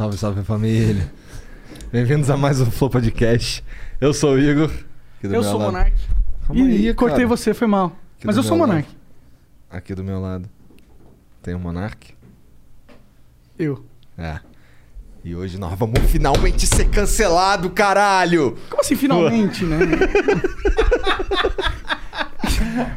Salve, salve família. Bem-vindos a mais um Flow Podcast. Eu sou o Igor. aqui do Eu meu sou o. Monark. Calma Ih, aí, cortei cara. você, foi mal. Aqui Mas do eu sou o meu Monark. Aqui do meu lado tem o Monark. Eu. É. E hoje nós vamos finalmente ser cancelado, caralho! Como assim, finalmente, né?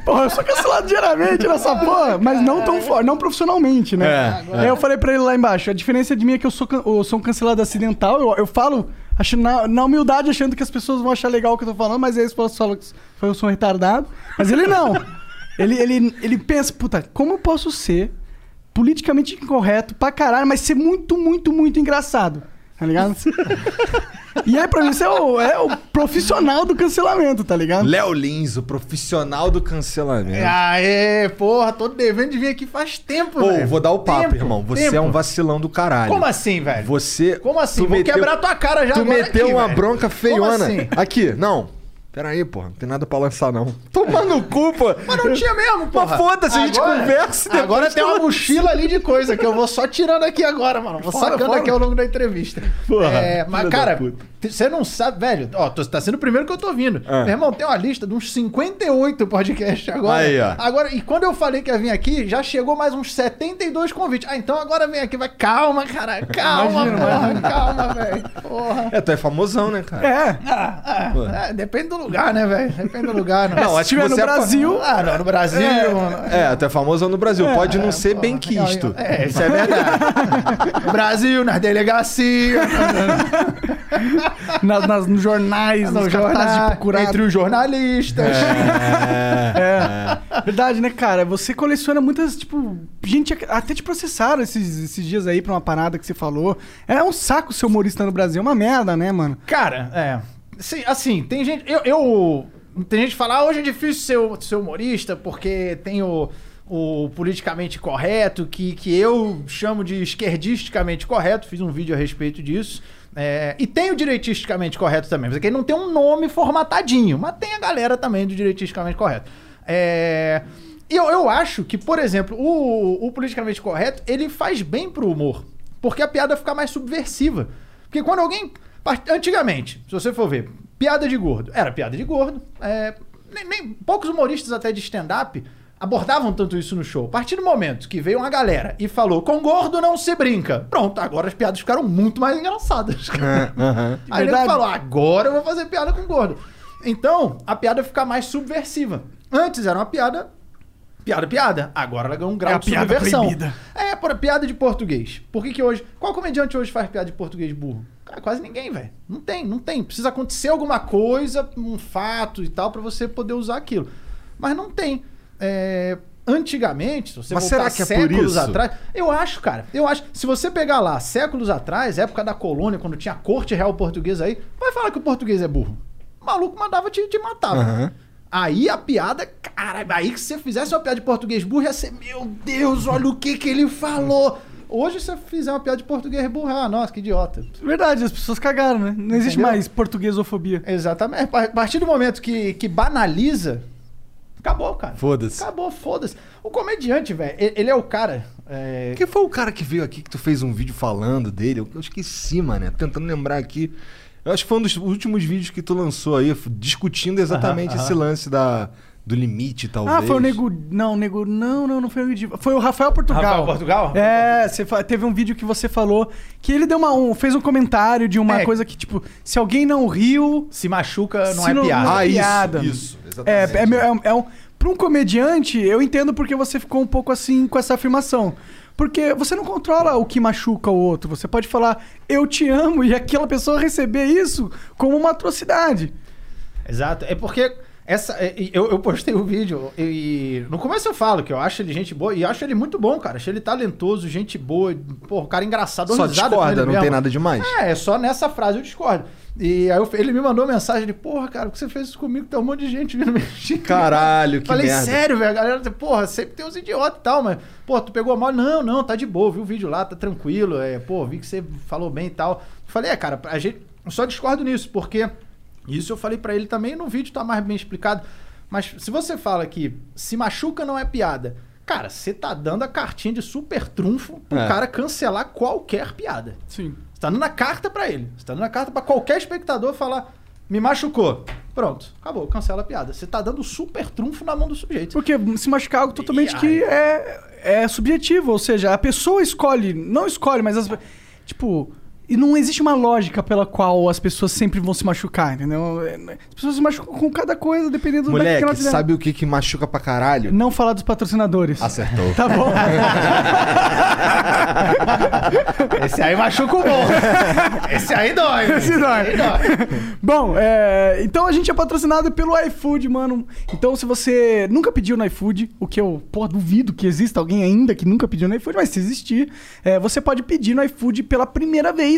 Porra, eu sou cancelado diariamente nessa porra, mas não tão forte, não profissionalmente, né? É, Aí eu falei pra ele lá embaixo, a diferença de mim é que eu sou, eu sou um cancelado acidental, eu, eu falo achando, na, na humildade achando que as pessoas vão achar legal o que eu tô falando, mas aí eles falam falam que eu sou um retardado. Mas ele não. ele, ele, ele pensa, puta, como eu posso ser politicamente incorreto pra caralho, mas ser muito, muito, muito engraçado. Tá ligado? e aí, pra mim, isso é o, é o profissional do cancelamento, tá ligado? Léo Lins, o profissional do cancelamento. Aê, porra, tô devendo de vir aqui faz tempo, Pô, velho. vou dar o papo, Tempo, irmão. Você tempo. é um vacilão do caralho. Como assim, velho? Você. Como assim? tu Vou meteu- quebrar tua cara já Tu agora meteu aqui, uma velho. bronca feiona. Como assim? Aqui, não. Pera aí, porra. Não tem nada pra lançar, não. Toma no cu, pô. Mas não tinha mesmo, porra. Mas foda-se, a gente Agora- conversa e Agora tem uma mochila ali de coisa que eu vou só tirando aqui agora, mano. Vou Fora, sacando fora. aqui ao longo da entrevista. Porra, É, mas, cara, você não sabe, velho. Ó, tô- tá sendo o primeiro que eu tô vindo. Ah. Meu irmão, tem uma lista de uns 58 podcasts agora. Aí, ó. Agora, e quando eu falei que ia vir aqui, já chegou mais uns 72 convites. Ah, então agora vem aqui, vai. Calma, cara. Calma, Imagina, porra. Calma, velho. Porra. É, tu é famosão, né, cara? É. Ah, ah, é, depende do lugar, né, velho? Depende do lugar. Não, Não, Se acho que no é Brasil, Ah, não, no Brasil. mano. É, tu é famosão no Brasil. Pode não ser bem quisto. É, isso é verdade. No Brasil, nas delegacias, nas, nas- nos jornais, nos, nos cartazes de jornais, procurado. entre os jornalistas. É. Verdade, né, cara? Você coleciona muitas, tipo, gente até te processaram esses, esses dias aí pra uma parada que você falou. É um saco ser humorista no Brasil, é uma merda, né, mano? Cara, é. Sim, assim, tem gente. Eu, eu- tem gente que fala, ah, hoje é difícil ser, ser humorista porque tem o, o politicamente correto, que, que eu chamo de esquerdisticamente correto. Fiz um vídeo a respeito disso. É, e tem o direitisticamente correto também. Mas aqui não tem um nome formatadinho, mas tem a galera também do direitisticamente correto. É. E eu, eu acho que, por exemplo, o, o politicamente correto, ele faz bem pro humor. Porque a piada fica mais subversiva. Porque quando alguém. Antigamente, se você for ver, piada de gordo. Era piada de gordo. é, nem, nem- poucos humoristas até de stand-up abordavam tanto isso no show. A partir do momento que veio uma galera e falou, com gordo não se brinca. Pronto, agora as piadas ficaram muito mais engraçadas. Aham. Aí ele falou, agora eu vou fazer piada com gordo. Então, a piada fica mais subversiva. Antes era uma piada, piada, piada. Agora ela ganhou um grau É de piada subversão. proibida. É, por piada de português. Por que que hoje... Qual comediante hoje faz piada de português burro? Cara, quase ninguém, velho. Não tem, não tem. Precisa acontecer alguma coisa, um fato e tal, pra você poder usar aquilo. Mas não tem. É, Antigamente, se você Mas voltar será que é séculos atrás, eu acho, cara. Eu acho. Se você pegar lá, séculos atrás, época da colônia, quando tinha corte real portuguesa aí, vai falar que o português é burro. O maluco mandava te, te matar. Aham. Aí a piada, cara, aí que você fizesse uma piada de português burro, ia ser, meu Deus, olha o que que ele falou. Hoje, se você fizer uma piada de português burro, ah, nossa, que idiota. Verdade, as pessoas cagaram, né? Não existe Entendeu? mais portuguesofobia. Exatamente. A partir do momento que, que banaliza, acabou, cara. Foda-se. Acabou, foda-se. O comediante, velho, ele ele é o cara. é, Quem foi o cara que veio aqui que tu fez um vídeo falando dele? Eu eu esqueci, mano. Tentando lembrar aqui. Eu acho que foi um dos últimos vídeos que tu lançou aí, f- discutindo exatamente Aham, esse lance da, do limite, talvez. Ah, foi o Nego. Não, Nego. Não, não, não foi o Nego Foi o Rafael Portugal. Rafael Portugal? É, você fa- teve um vídeo que você falou que ele deu uma, um, fez um comentário de uma É. coisa que, tipo, se alguém não riu. Se machuca, não Se é não- piada. não- Ah, isso, piada. isso. É, Exatamente. é, é, um- é um. Pra um comediante, eu entendo porque você ficou um pouco assim com essa afirmação. Porque você não controla o que machuca o outro. Você pode falar, eu te amo, e aquela pessoa receber isso como uma atrocidade. Exato. É porque essa, é, eu, eu postei o vídeo e no começo eu falo que eu acho ele gente boa e acho ele muito bom, cara. Acho ele talentoso, gente boa, o cara engraçado. Só discorda, não mesmo. tem nada demais. É, é só nessa frase eu discordo. E aí eu- ele me mandou mensagem de, porra, cara, o que você fez isso comigo? Tem um monte de gente vindo me xingar. Caralho, que Falei, merda. sério, velho, a galera, porra, sempre tem uns idiotas e tal, mas, pô, tu pegou mal? Não, não, tá de boa, vi o vídeo lá, tá tranquilo, é, pô, vi que você falou bem e tal. Falei, é, cara, a gente, eu só discordo nisso, porque isso eu falei pra ele também no vídeo, tá mais bem explicado, mas se você fala que se machuca não é piada, cara, você tá dando a cartinha de super trunfo pro É. cara cancelar qualquer piada. Sim. Você tá dando a carta pra ele. Você tá dando a carta pra qualquer espectador falar, me machucou. Pronto, acabou, cancela a piada. Você tá dando super trunfo na mão do sujeito. Porque se machucar é algo totalmente E que é, é subjetivo, ou seja, a pessoa escolhe, não escolhe, mas as, tipo, e não existe uma lógica pela qual as pessoas sempre vão se machucar, entendeu? As pessoas se machucam com cada coisa, dependendo do que Moleque, elas fizeram. sabe o que que machuca pra caralho? Não falar dos patrocinadores. Acertou. Tá bom. Esse aí machuca o bom. Esse aí dói. Esse dói. aí dói. Bom, é, então a gente é patrocinado pelo iFood, mano. Então, se você nunca pediu no iFood, o que eu, pô, duvido que exista alguém ainda que nunca pediu no iFood, mas se existir, é, você pode pedir no iFood pela primeira vez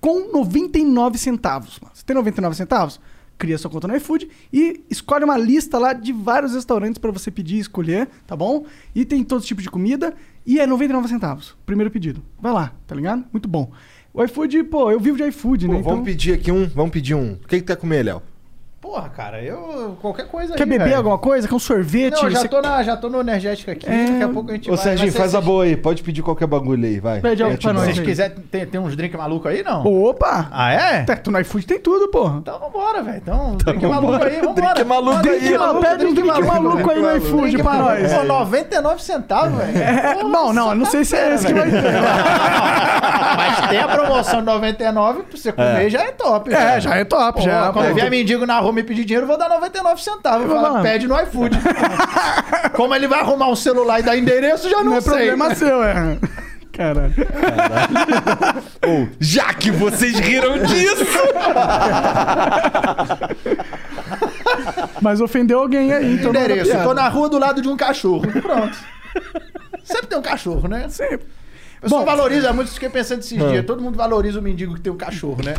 com 99 centavos. mano. Você tem 99 centavos? Cria sua conta no iFood e escolhe uma lista lá de vários restaurantes pra você pedir e escolher, tá bom? E tem todo tipo de comida e é 99 centavos. Primeiro pedido. Vai lá, tá ligado? Muito bom. O iFood, pô, eu vivo de iFood, Pô, né? vamos Então- pedir aqui um, vamos pedir um. O que que quer comer, Léo? Porra, cara, eu. Qualquer coisa Quer aí, beber velho. alguma coisa? Quer um sorvete? Não, já Você tô, na, já tô no energético aqui. É. Daqui a pouco a gente Ô, vai. Serginho, vai ser faz a boa aí. Pode pedir qualquer bagulho aí, vai. Pede algo te pra dou. nós Se vocês quiserem, tem, tem uns drinks malucos aí, não? Opa! Ah, é? Tá, Tu no iFood tem tudo, porra. Então vambora, velho. Então, drink maluco aí, vambora. Drink maluco Drink aí. maluco, pede um drink maluco aí no Drink iFood pra nós. Pô, 99 centavos, velho. É, não, não, não sei se é esse que vai ter. Mas tem a promoção de 99 pra você comer, já é top. É, já é top, já. Quando vier mendigo na rua me pedir dinheiro, eu vou dar 99 centavos. Fala, lá. pede no iFood. Como ele vai arrumar um celular e dar endereço, já não, Não é sei. problema seu, é. Caralho. Ou, já que vocês riram disso! Mas ofendeu alguém aí, então. endereço. Tô na rua do lado de um cachorro. Pronto. Sempre tem um cachorro, né? Sempre. O pessoal Bom. valoriza muito, fiquei pensando esses dias. Todo mundo valoriza o mendigo que tem um cachorro, né?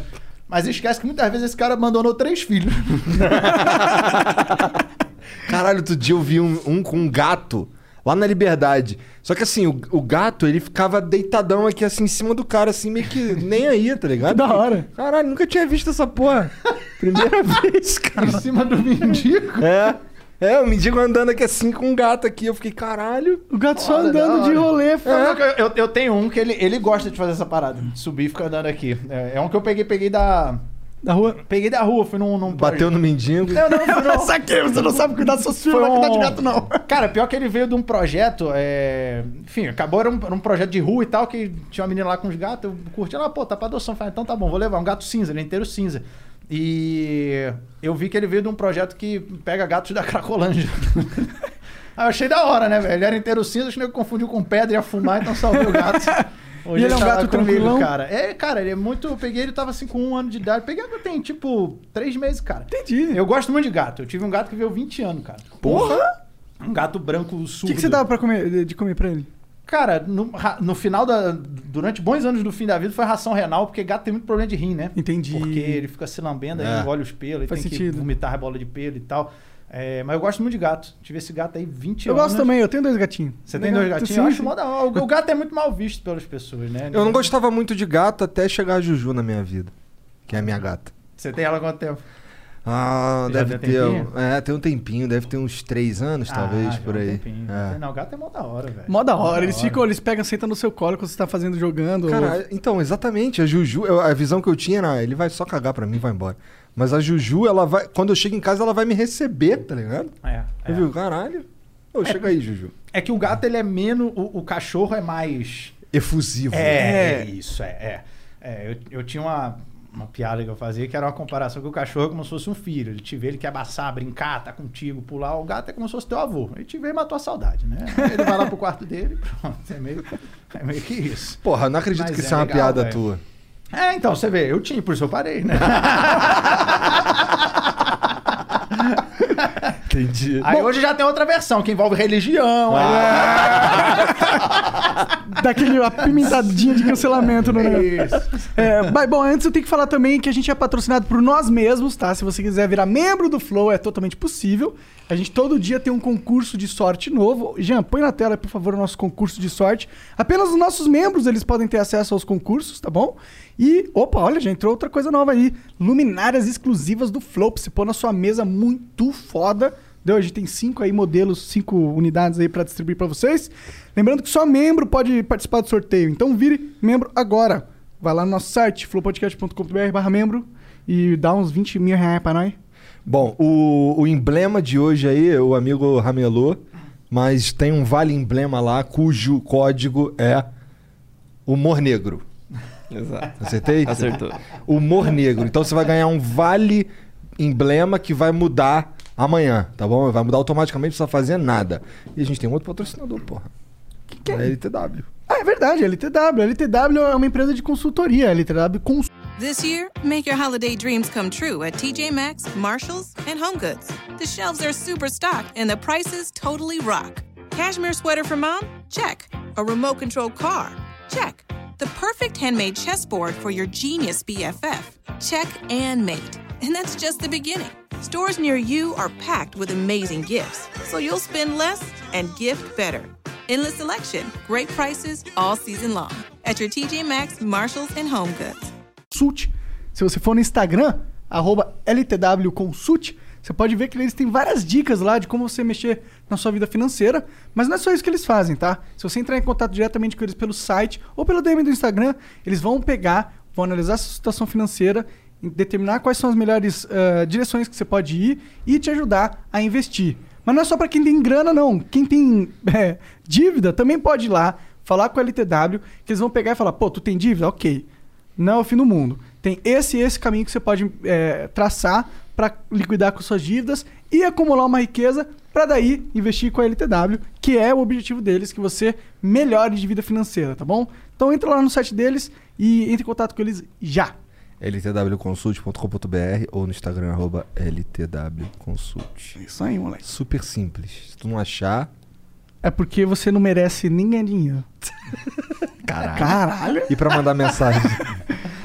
Mas esquece que muitas vezes esse cara abandonou três filhos. Caralho, outro dia eu vi um, um com um gato lá na Liberdade. Só que assim, o, o gato, ele ficava deitadão aqui assim em cima do cara, assim, meio que nem aí, tá ligado? Que da hora. Caralho, nunca tinha visto essa porra. Primeira vez, cara. em cima do mendigo. É. É, o mendigo andando aqui assim com um gato aqui. Eu fiquei, caralho. O gato só andando da de hora. rolê. Não, eu, eu tenho um que ele, ele gosta de fazer essa parada. Subir e ficar andando aqui. É, é um que eu peguei, peguei da. Da rua. Peguei da rua, fui num. num Bateu no mendigo. Não, não, fui num- Saquei, você não sabe cuidar seus filhos, Foi não vai cuidar de um- gato, não. Cara, pior que ele veio de um projeto, é... enfim, acabou, era um, era um projeto de rua e tal, que tinha uma menina lá com os gatos, eu curti ela, pô, tá pra adoção. Falei, então tá bom, vou levar um gato cinza, ele é inteiro cinza. E eu vi que ele veio de um projeto que pega gatos da Cracolândia. Aí eu achei da hora, né, velho? Ele era inteiro cinza, acho que ele confundiu com pedra e ia fumar, então salvei o gato. Hoje E ele é um tá gato comigo, tranquilão? cara. É, cara, ele é muito. Eu peguei, ele tava assim com um ano de idade. Peguei, eu tenho tipo três meses, cara. Entendi. Eu gosto muito de gato. Eu tive um gato que veio 20 anos, cara. Porra! Um gato branco O surdo. que, que você dava pra comer, de comer pra ele? Cara, no, no final da. Durante bons anos do fim da vida foi ração renal, porque gato tem muito problema de rim, né? Entendi. Porque ele fica se lambendo, aí É. engole os pelos, ele Faz tem que sentido. vomitar a bola de pelo e tal. É, mas eu gosto muito de gato. Tive esse gato aí 20 Eu anos. gosto também, eu tenho dois gatinhos. Você tem dois gatinhos? Sim, eu acho mó da hora. O o gato é muito mal visto pelas pessoas, né? Eu não gostava muito de gato até chegar a Juju na minha vida. Que é a minha gata. Você tem ela há quanto tempo? Ah, Já deve tem ter. É, tem um tempinho, deve ter uns três anos, talvez, Ah, já por há um aí. tempinho. É. Não, o gato é mó da hora, velho. Mó da hora, eles hora. ficam, eles pegam, sentam no seu colo quando você tá fazendo, jogando. Cara, então, exatamente. A Juju, eu- a visão que eu tinha era, ele vai só cagar pra mim e vai embora. Mas a Juju, ela vai. Quando eu chego em casa, ela vai me receber, tá ligado? É, Eu viu? Caralho. Ô, chega aí, Juju. É que o gato, ele é menos... O, o cachorro é mais... Efusivo. É, é isso, é. é. É, eu, eu tinha uma, uma piada que eu fazia que era uma comparação que o cachorro é como se fosse um filho. Ele te vê, ele quer abraçar, brincar, tá contigo, pular. O gato é como se fosse teu avô. Ele te vê e matou a saudade, né? Aí Ele vai lá pro quarto dele pronto. É meio, é meio que isso. Porra, eu não acredito Mas que é isso é uma legal, piada velho. tua. É, então, você vê, eu tinha, por isso eu parei, né? Entendi. Aí hoje já tem outra versão, que envolve religião. Daquele apimentadinha de cancelamento no aí... negócio. Isso. É, mas, bom, antes eu tenho que falar também que a gente é patrocinado por nós mesmos, tá? Se você quiser virar membro do Flow, é totalmente possível. A gente todo dia tem um concurso de sorte novo. Jean, põe na tela, por favor, o nosso concurso de sorte. Apenas os nossos membros, eles podem ter acesso aos concursos, tá bom? E, opa, olha, já entrou outra coisa nova aí. Luminárias exclusivas do Flow, pra você pôr na sua mesa muito foda. Deu, a gente tem cinco aí modelos, cinco unidades aí pra distribuir pra vocês. Lembrando que só membro pode participar do sorteio. Então vire membro agora. Vai lá no nosso site, flowpodcast.com.br membro e dá uns 20 mil reais pra nós. Bom, o, o emblema de hoje aí, o amigo ramelou, mas tem um vale emblema lá cujo código é humor negro. Exato. Acertei? Acertou. Humor negro. Então você vai ganhar um vale emblema que vai mudar amanhã, tá bom? Vai mudar automaticamente, não precisa fazer nada. E a gente tem um outro patrocinador, porra. que é? É LTW. Ah, é verdade, LTW. LTW é uma empresa de consultoria. LTW cons This year, make your holiday dreams come true at TJ Maxx, Marshalls, and HomeGoods. The shelves are super stocked and the prices totally rock. Cashmere sweater for mom? Check. A remote controlled car? Check. The perfect handmade chessboard for your genius BFF? Check and mate. And that's just the beginning. Stores near you are packed with amazing gifts, so you'll spend less and gift better. Endless selection, great prices all season long at your TJ Maxx, Marshalls, and HomeGoods. Consult. Se você for no Instagram, arroba LTW Consult, você pode ver que eles têm várias dicas lá de como você mexer na sua vida financeira. Mas não é só isso que eles fazem, tá? Se você entrar em contato diretamente com eles pelo site ou pelo DM do Instagram, eles vão pegar, vão analisar a sua situação financeira, determinar quais são as melhores eh, direções que você pode ir e te ajudar a investir. Mas não é só para quem tem grana, não. Quem tem eh, dívida também pode ir lá, falar com a LTW, que eles vão pegar e falar: pô, tu tem dívida? Ok. Não é o fim do mundo. Tem esse e esse caminho que você pode eh, traçar para liquidar com suas dívidas e acumular uma riqueza para daí investir com a LTW, que é o objetivo deles, que você melhore de vida financeira, tá bom? Então entra lá no site deles e entre em contato com eles já. ltwconsult.com.br ou no Instagram, arroba ltwconsult. Isso aí, moleque. Super simples. Se tu não achar, É porque você não merece nem ganhar dinheiro. caralho. Caralho! E pra mandar mensagem?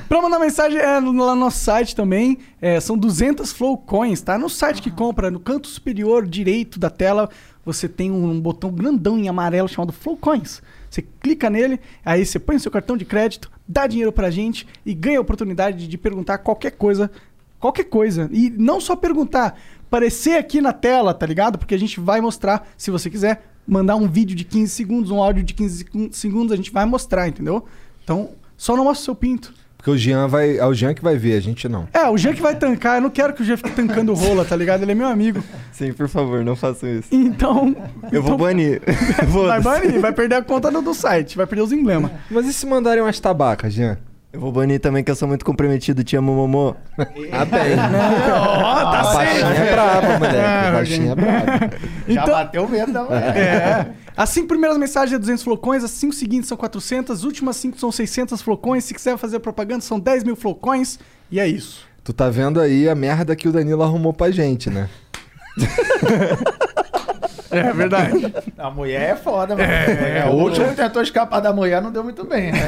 Pra mandar mensagem é lá no nosso site também. É, são 200 Flow Coins, tá? No site que compra, no canto superior direito da tela, você tem um botão grandão em amarelo chamado Flow Coins. Você clica nele, aí você põe o seu cartão de crédito, dá dinheiro pra gente e ganha a oportunidade de perguntar qualquer coisa. Qualquer coisa. E não só perguntar, aparecer aqui na tela, tá ligado? Porque a gente vai mostrar, se você quiser, mandar um vídeo de 15 segundos, um áudio de 15 segun- segundos, a gente vai mostrar, entendeu? Então, só não mostra o seu pinto. Porque o Jean vai. É o Jean que vai ver, a gente não. É, o Jean que vai tancar. Eu não quero que o Jean fique tancando rola, tá ligado? Ele é meu amigo. Sim, por favor, não façam isso. Então. Eu vou então, banir. Vai banir, vai perder a conta do, do site, vai perder os emblemas. Mas e se mandarem umas tabacas, Jean? Eu vou banir também que eu sou muito comprometido. Te amo, Momô. Ah, bem. tá a baixinha é braba, moleque. É, A baixinha é braba. Já Então- bateu o medo da mulher. É. As cinco primeiras mensagens é 200 flocões, as cinco seguintes são 400, as últimas cinco são 600 flocões. Se quiser fazer propaganda, são 10 mil flocões. E é isso. Tu tá vendo aí a merda que o Danilo arrumou pra gente, né? É verdade. A mulher é foda, mano. É, o último que tentou escapar da mulher não deu muito bem, né?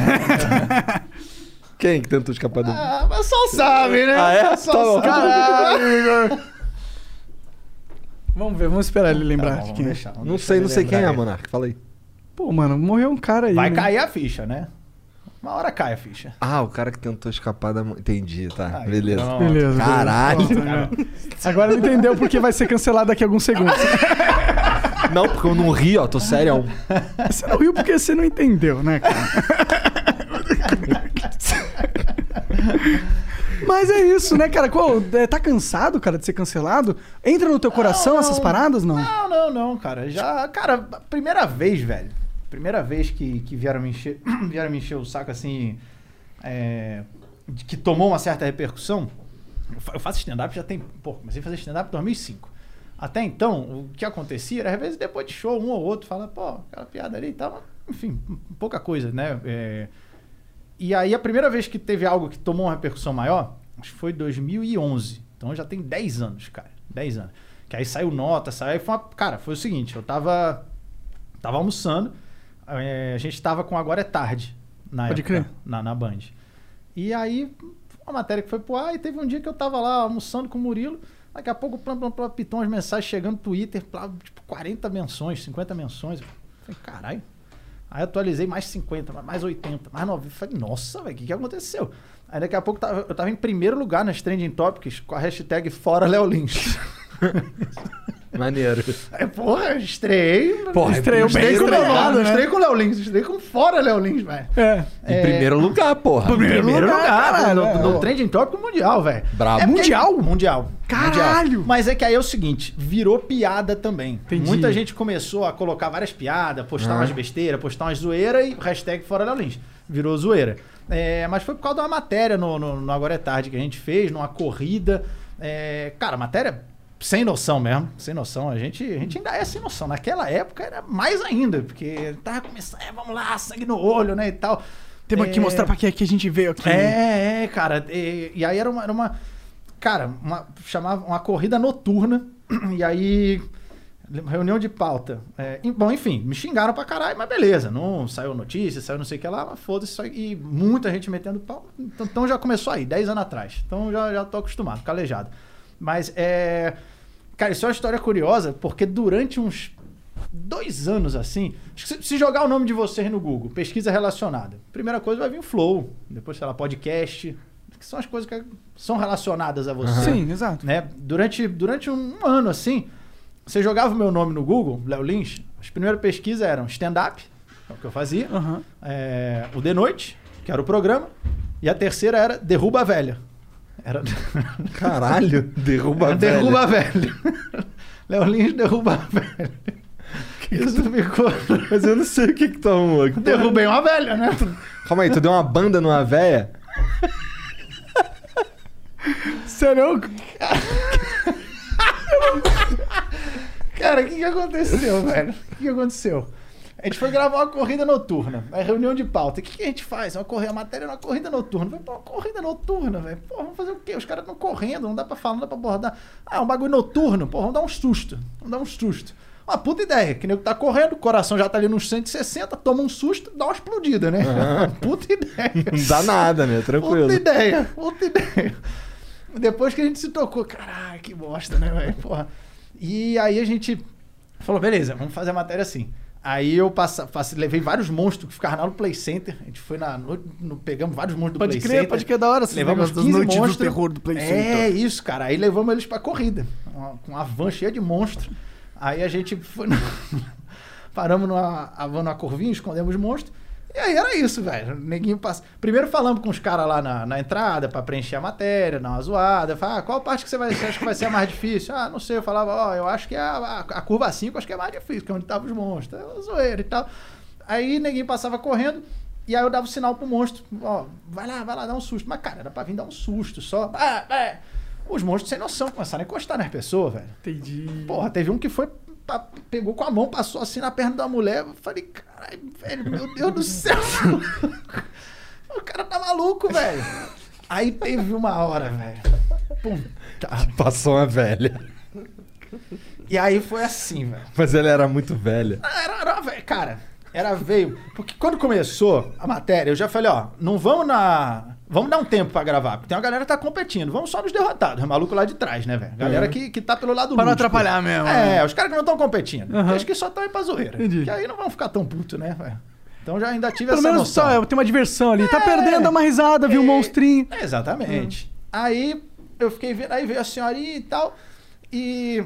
Quem que tentou escapar do. Ah, mas só sabe, né? Ah, é? Só Tá bom. sabe. Caralho, Igor. Vamos ver, vamos esperar ele lembrar Tá bom, quem deixar, Não sei, não sei quem é. Monark. Fala aí. Pô, mano, morreu um cara aí. Vai né? cair a ficha, né? Uma hora cai a ficha. Ah, o cara que tentou escapar da. Entendi, tá. Aí, Beleza. pronto. Beleza. beleza. Caralho. Pronto, né? Agora ele entendeu porque vai ser cancelado daqui a alguns segundos. Não, porque eu não ri, ó. Tô sério. Você não riu porque você não entendeu, né, cara? Mas é isso, né, cara? Qual, é, tá cansado, cara, de ser cancelado? Entra no teu coração Não, essas não. paradas, não? Não, não, não, cara. Já, cara, primeira vez, velho. Primeira vez que, que vieram, me encher, vieram me encher o saco assim. é, de que tomou uma certa repercussão. Eu faço stand-up já tem. Pô, comecei a fazer stand-up em 2005. Até então, o que acontecia era, às vezes, depois de show, um ou outro fala, pô, aquela piada ali e tal. Enfim, pouca coisa, né? É, e aí, a primeira vez que teve algo que tomou uma repercussão maior, acho que foi 2011. Então já tem 10 anos, cara. 10 anos. Que aí saiu nota, saiu. Foi uma, cara, foi o seguinte: eu tava. Tava almoçando. é, a gente tava com Agora é Tarde. Na Pode época, crer. Na, na Band. E aí, uma matéria que foi pro ar. E teve um dia que eu tava lá almoçando com o Murilo. Daqui a pouco, plam, plam, plam, pitou umas mensagens chegando no Twitter. plá, Tipo, 40 menções, 50 menções. Eu falei, caralho. Aí atualizei mais 50, mais 80, mais 90. Eu Falei, nossa, velho, o que, que aconteceu? Aí daqui a pouco eu tava em primeiro lugar nas Trending Topics com a hashtag Fora Léo Lins. Maneiro. Aí, porra, eu estreiei. Porra, Estreou estreiei bem com o Léo Lins, né? estreiei com o Léo Lins, estreiei com Fora Léo Lins, velho. É. Em primeiro lugar, porra. Primeiro Primeiro lugar, lugar, no, é. no Trending Topic mundial, velho. Brabo. É porque- Mundial? Mundial. Caralho! Mundial. Mas é que aí é o seguinte, virou piada também. Entendi. Muita gente começou a colocar várias piadas, postar umas besteiras, postar umas zoeiras e hashtag fora Léo Lins. Virou zoeira. É, mas foi por causa de uma matéria no, no, no Agora é Tarde que a gente fez, numa corrida. É, cara, matéria sem noção mesmo, sem noção. A gente, a gente ainda é sem noção. Naquela época era mais ainda, porque tava começando, é, vamos lá, sangue no olho, né, e tal. Temos que É, mostrar pra que, que a gente veio aqui. é, é, cara. E, e aí era uma, era uma. Cara, uma, chamava uma corrida noturna. E aí. Reunião de pauta. É, bom, enfim, me xingaram pra caralho, mas beleza. Não saiu notícia, saiu não sei o que lá, mas foda-se. E muita gente metendo pau. Então, então já começou aí, 10 anos atrás. Então já, já tô acostumado, calejado. Mas é. Cara, isso é uma história curiosa, porque durante uns dois anos assim. Se jogar o nome de vocês no Google, pesquisa relacionada, primeira coisa vai vir Flow, depois, sei lá, podcast, que são as coisas que são relacionadas a você. Sim, exato. Né? Durante, durante um, ano assim, você jogava o meu nome no Google, Léo Lins, as primeiras pesquisas eram stand-up, é o que eu fazia, Aham. é, o De Noite, que era o programa, e a terceira era Derruba a Velha. Era. Caralho, derruba a velha. derruba a velha. Léo Lins derruba a velha. Isso ficou. Mas eu não sei o que que tu. Que porra- Derrubei uma velha, né? Calma aí, tu deu uma banda numa véia? Sério? Cara, o que, que aconteceu, velho? O que, que aconteceu? A gente foi gravar uma corrida noturna, uma reunião de pauta. O que, que a gente faz? Uma, corrida, uma matéria é uma corrida noturna. Falei, pô, uma corrida noturna, velho. Pô, vamos fazer o quê? Os caras estão correndo, não dá pra falar, não dá pra abordar. Ah, é um bagulho noturno. Pô, vamos dar um susto. Vamos dar um susto. Uma puta ideia. Que nego tá correndo, o coração já tá ali nos 160, toma um susto, dá uma explodida, né? Puta ideia. Não dá nada, né? Tranquilo. Puta ideia, puta ideia. Depois que a gente se tocou, caralho, que bosta, né, velho? Porra. E aí a gente falou, beleza, vamos fazer a matéria assim. Aí eu passa, levei vários monstros que ficavam lá no Play Center. A gente foi na no, no- pegamos vários monstros do Pode Play crer, Center. pode crer, da hora. Levamos negócios das 15 noites do monstros. terror do Play É, Center. isso, cara. Aí levamos eles pra corrida. Uma- Com uma van cheia de monstros. Aí a gente foi. no- Paramos numa a van numa curvinha, escondemos os monstros. E aí era isso, velho. Neguinho passa. Primeiro falamos com os caras lá na, na entrada pra preencher a matéria, dar uma zoada. Fala, ah, qual parte que você, vai, você acha que vai ser a mais difícil? Ah, não sei. Eu falava, ó, eu acho que a, a, a curva 5 acho que é mais difícil, que é onde estavam os monstros. É zoeira e tal. Aí Neguinho passava correndo. E aí eu dava o sinal pro monstro, ó, vai lá, vai lá, dá um susto. Mas, cara, era pra vir dar um susto só. Ah, é. Os monstros sem noção começaram a encostar nas pessoas, velho. Entendi. Porra, teve um que foi, pegou com a mão, passou assim na perna da mulher. Eu falei, caralho, velho, meu Deus do céu. o cara tá maluco, velho. Aí teve uma hora, velho. Puta. Passou uma velha. E aí foi assim, velho. Mas ela era muito velha. Ah, Era, era, velho, cara, era veio. Porque quando começou a matéria, eu já falei, ó, não vamos na. Vamos dar um tempo pra gravar, porque tem uma galera que tá competindo. Vamos só nos derrotados, os malucos lá de trás, né, velho? Galera que, que tá pelo lado Pra não atrapalhar mesmo, É, né? os caras que não estão competindo. Aham. Acho que só estão aí pra zoeira. Entendi. Que aí não vão ficar tão puto, né, velho? Então já ainda tive Pelo essa menos noção. só, é, tem uma diversão ali. Tá É. perdendo, dá uma risada, viu um É, monstrinho. Exatamente. Aí eu fiquei vendo, aí veio a senhorinha e tal, e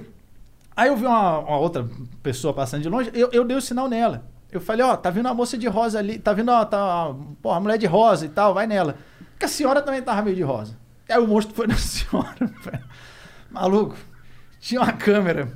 aí eu vi uma, uma outra pessoa passando de longe, eu, eu dei o sinal nela. Eu falei, ó, tá vindo uma moça de rosa ali, tá vindo, ó, tá, porra, a mulher de rosa e tal, vai nela. Porque a senhora também tava meio de rosa. Aí o monstro foi na senhora, velho. Maluco, tinha uma câmera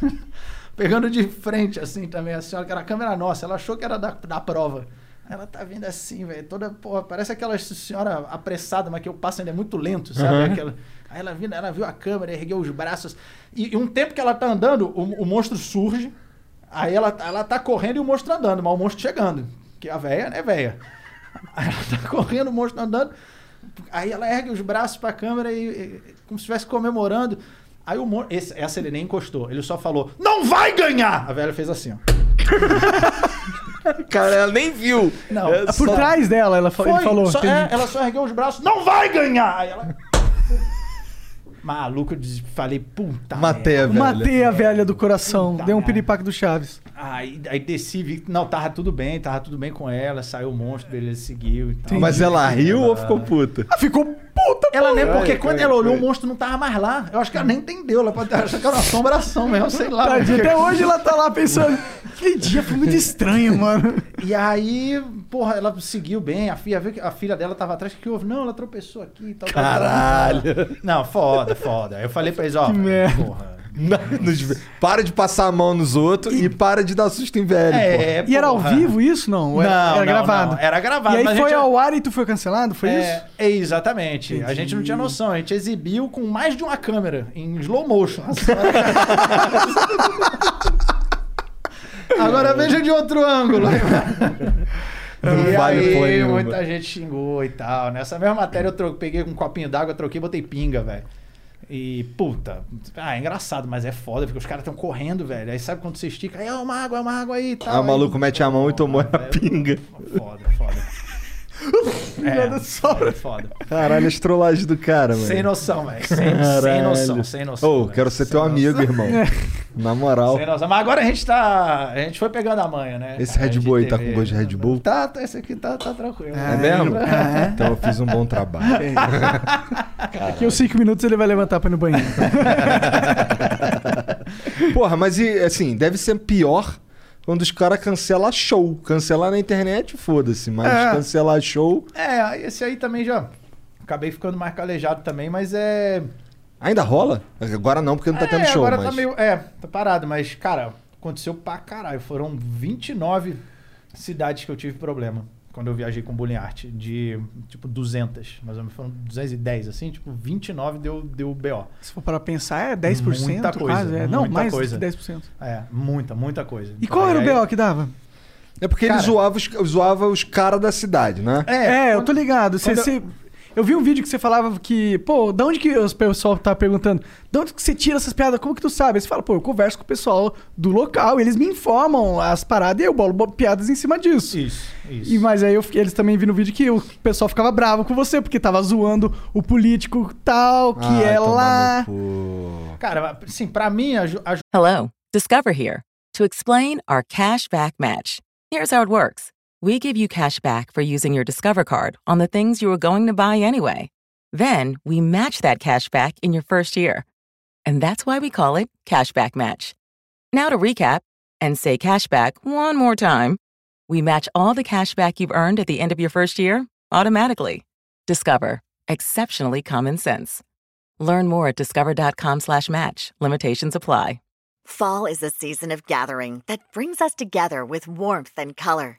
pegando de frente, assim, também, a senhora, que era a câmera nossa. Ela achou que era da, da prova. Ela tá vindo assim, velho, toda, porra, parece aquela senhora apressada, mas que o passo ainda é muito lento, sabe? Aquela- Aí ela, vindo, ela viu a câmera, ergueu os braços. E, e um tempo que ela tá andando, o, o monstro surge. Aí ela, ela tá correndo e o monstro andando, mas o monstro chegando. Que a véia, né, véia? Aí ela tá correndo, o monstro andando. Aí ela ergue os braços pra câmera e, e- como se estivesse comemorando. Aí o monstro. Esse, essa ele nem encostou. Ele só falou: Não vai ganhar! A velha fez assim, ó. Cara, ela nem viu. Não. É Por só- trás dela, ela, fa- Foi, falou. só- é, ela só ergueu os braços, não vai ganhar! Aí ela. Maluco, eu falei, puta. Matei a velha. Matei a velha do coração. Puta Deu um piripaque do Chaves. Aí, aí desci, vi que não, tava tudo bem, tava tudo bem com ela, saiu o monstro, beleza, seguiu e. Mas ela riu ou ficou puta? Ah, ficou puta, Ela nem, porque foi, quando ela olhou, o monstro não tava mais lá. Eu acho que ela nem entendeu. Ela pode achar que era uma assombração mesmo, sei lá. Tadinha, até hoje ela tá lá pensando. Aquele dia foi muito estranho, mano. E aí, porra, ela seguiu bem. A filha, viu que a filha dela tava atrás. O que houve? Não, ela tropeçou aqui e tal. tal, tal. Caralho. Não, foda, foda. Aí eu falei pra eles, ó, Que merda. porra. Nos- Para de passar a mão nos outros e, para de dar susto em velho. pô. É, E era ao vivo isso? Não, Não, era, era não, gravado. não, era gravado, E aí mas a foi gente- ao ar e tu foi cancelado? Foi É, isso? é, exatamente. A gente não tinha noção. A gente exibiu com mais de uma câmera, em slow motion. Agora veja de outro ângulo. Não e vale aí, muita gente xingou e tal. Nessa mesma matéria eu tro- peguei um copinho d'água, troquei e botei pinga, velho. E, puta, ah, é engraçado, mas é foda, porque os caras estão correndo, velho. Aí sabe quando você estica, aí é uma água, é uma água aí e tal. Ah, o maluco Aí, mete a mão e tomou a pinga. Foda, foda. É, foda, foda. Caralho, as trollagens do cara, mano. Sem noção, velho. Sem, sem noção, sem noção. Ô, velho. quero ser Sem teu noção. amigo, irmão. Na moral. Sem noção. Mas agora a gente tá. A gente foi pegando a manha, né? Esse A Red Bull aí tá com gosto de Red Bull? Tá, tá, esse aqui tá, tá tranquilo. É mesmo? Então eu fiz um bom trabalho. Daqui uns 5 minutos ele vai levantar pra ir no banheiro. Porra, mas e assim, deve ser pior quando os caras cancelam show. Cancelar na internet, foda-se. Mas É. cancelar show. É, esse aí também já. Acabei ficando mais calejado também, mas é. Ainda rola? Agora não, porque não tá é, tendo show. agora mas... tá meio. É, tá parado, mas, cara, aconteceu pra caralho. Foram 29 cidades que eu tive problema. Quando eu viajei com Bullying Art, de tipo 200, mais ou menos, foram 210, assim, tipo 29 deu, deu BO. Se for para pensar, é 10% Muita coisa, quase. É. Não, muita mais coisa. de 10%. É, muita, muita coisa. E qual era o Aí- BO que dava? É porque Cara- ele zoava os, zoava os caras da cidade, né? É, eu quando- tô ligado. Você, eu- você- eu vi um vídeo que você falava que, pô, da onde que o pessoal tá perguntando? De onde que você tira essas piadas? Como que tu sabe? Aí você fala, pô, eu converso com o pessoal do local, eles me informam as paradas e eu bolo bo- piadas em cima disso. Isso, isso. E, mas aí eu eles também vi no vídeo que o pessoal ficava bravo com você, porque tava zoando o político tal, que Ai, é lá. Cara, assim, pra mim, aju- aju- Hello, Discover here to explain our cash back match. Here's how it works we give you cash back for using your Discover card on the things you were going to buy anyway. Then we match that cash back in your first year. And that's why we call it Cashback Match. Now to recap and say cashback one more time. We match all the cash back you've earned at the end of your first year automatically. Discover. Exceptionally common sense. Learn more at discover.com slash match. Limitations apply. Fall is a season of gathering that brings us together with warmth and color.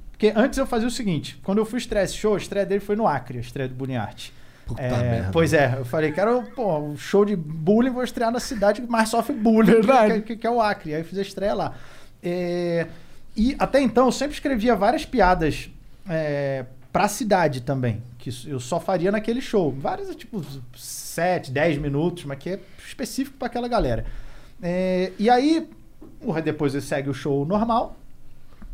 porque antes eu fazia o seguinte, quando eu fui estrear esse show, a estreia dele foi no Acre, a estreia do Art. Puta É, merda. Pois é, eu falei, cara, pô, um show de bullying, vou estrear na cidade que mais sofre bullying, Verdade. que, que- que é o Acre. Aí eu fiz a estreia lá. É, e até então eu sempre escrevia várias piadas é, pra cidade também, que eu só faria naquele show. Várias, tipo, 7, 10 minutos, mas que é específico pra aquela galera. É, e aí, depois eu segue o show normal.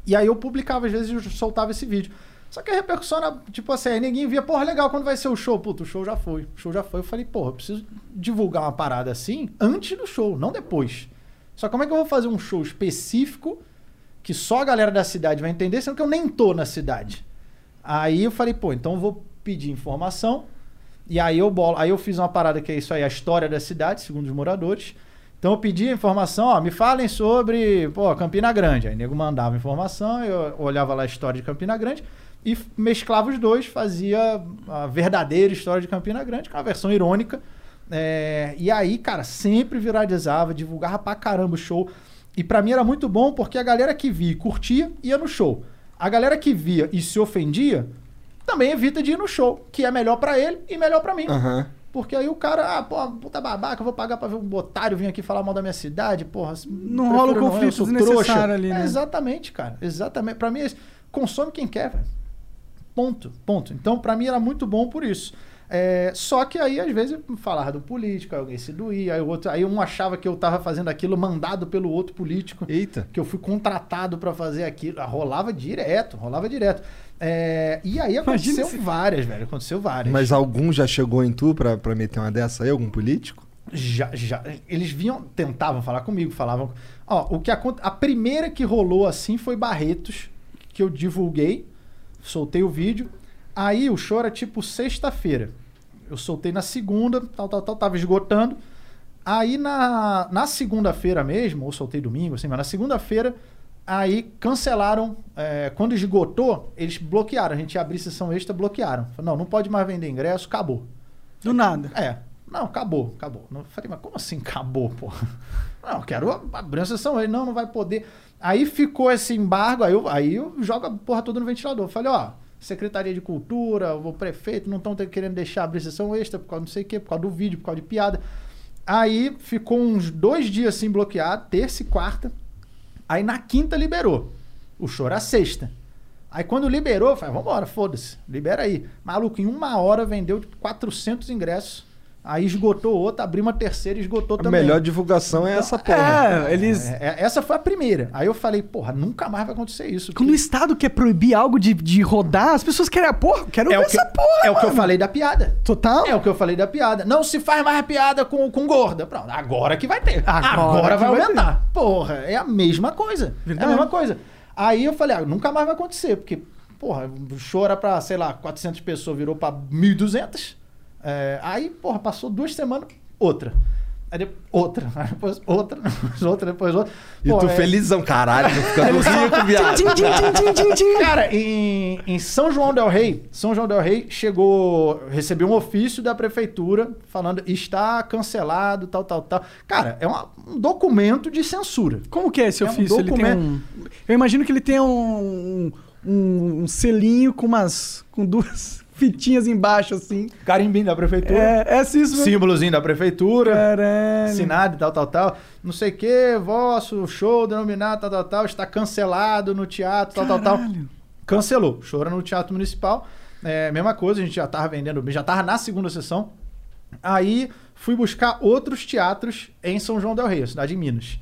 E aí eu publicava, às vezes eu soltava esse vídeo. Só que a repercussão era, tipo assim, aí ninguém via, porra, legal, quando vai ser o show? Puta, o show já foi. O show já foi. Eu falei, porra, eu preciso divulgar uma parada assim antes do show, não depois. Só como é que eu vou fazer um show específico que só a galera da cidade vai entender, sendo que eu nem tô na cidade? Aí eu falei, pô, então eu vou pedir informação. E aí eu bolo, aí eu fiz uma parada que é isso aí, a história da cidade, segundo os moradores. Então eu pedi informação, ó, me falem sobre, pô, Campina Grande. Aí o nego mandava informação, eu olhava lá a história de Campina Grande e mesclava os dois, fazia a verdadeira história de Campina Grande, com a versão irônica. É, e aí, cara, sempre viralizava, divulgava pra caramba o show. E pra mim era muito bom porque a galera que via e curtia ia no show. A galera que via e se ofendia também evita de ir no show, que é melhor pra ele e melhor pra mim. Aham. Porque aí o cara, ah, pô, puta babaca, eu vou pagar pra ver um otário vir aqui falar mal da minha cidade, porra. Não rola o conflito desnecessário ali, É, né? exatamente, cara. Exatamente. Pra mim, é isso. consome quem quer, velho. Ponto, ponto. Então, pra mim, era muito bom por isso. É, só que aí, às vezes, falava do político, aí alguém se doía, aí, o outro, aí um achava que eu tava fazendo aquilo mandado pelo outro político Eita. que eu fui contratado pra fazer aquilo. Ah, Rolava direto, rolava direto. É, e aí Imagina aconteceu se- várias, velho. Aconteceu várias. Mas algum já chegou em tu pra, pra meter uma dessa aí? Algum político? Já, já. Eles vinham, tentavam falar comigo, falavam. Ó, o que aconte... A primeira que rolou assim foi Barretos, que eu divulguei, soltei o vídeo. Aí o show era tipo sexta-feira. Eu soltei na segunda, tal, tal, tal, tava esgotando. Aí na, na segunda-feira mesmo, ou soltei domingo, assim, mas na segunda-feira, aí cancelaram. é, quando esgotou, eles bloquearam. A gente ia abrir sessão extra, bloquearam. Falaram, não, não pode mais vender ingresso, acabou. Do nada. É. Não, acabou, acabou. Não, falei, mas como assim acabou, porra? Não, eu quero abrir a sessão. Ele, não, não vai poder. Aí ficou esse embargo, aí eu, aí eu jogo a porra toda no ventilador. Falei, ó, Secretaria de Cultura, o prefeito não estão querendo deixar abrir sessão extra por causa não sei o quê, por causa do vídeo, por causa de piada. Aí ficou uns dois dias assim bloqueado, terça e quarta. Aí na quinta liberou. O show era sexta. Aí quando liberou, eu falei, vambora, foda-se, libera aí. Maluco, em uma hora vendeu tipo, 400 ingressos. Aí esgotou outra, abriu uma terceira e esgotou A também. melhor divulgação é essa porra. É, eles. É, é, essa foi a primeira. Aí eu falei, porra, nunca mais vai acontecer isso. Quando o Estado quer proibir algo de, de rodar, as pessoas querem, ah, porra, quero é ver o que, essa porra. é o que eu mano. falei da piada. Total? É o que eu falei da piada. Não se faz mais piada com, com gorda. Pronto, agora que vai ter. Agora Agora, vai vai aumentar. Porra, é a mesma coisa. Verdade. É a mesma coisa. Aí eu falei, ah, nunca mais vai acontecer, porque, porra, o show era pra, sei lá, 400 pessoas, virou pra 1.200. É, aí, porra, passou duas semanas, outra. Aí depois, outra, aí depois outra, depois outra, depois outra. E Pô, tu é- felizão, caralho, tô ficando rico, viado. Cara, em, em São João del Rei, São João del Rei chegou, recebeu um ofício da prefeitura falando está cancelado, tal, tal, tal. Cara, é uma- um documento de censura. Como que é esse É um ofício? ele tem documento. um. Eu imagino que ele tenha um. um, um selinho com umas. com duas fitinhas embaixo, assim. Carimbinho da prefeitura, É, é assim isso mesmo. símbolozinho da prefeitura, Caralho. assinado e tal, tal, tal. Não sei o que, vosso show denominado, tal, tal, tal, está cancelado no teatro, tal, tal, tal. Caralho. Cancelou. Show era no Teatro Municipal. É, mesma coisa, a gente já tava vendendo, já tava na segunda sessão. Aí fui buscar outros teatros em São João del Rei, cidade de Minas.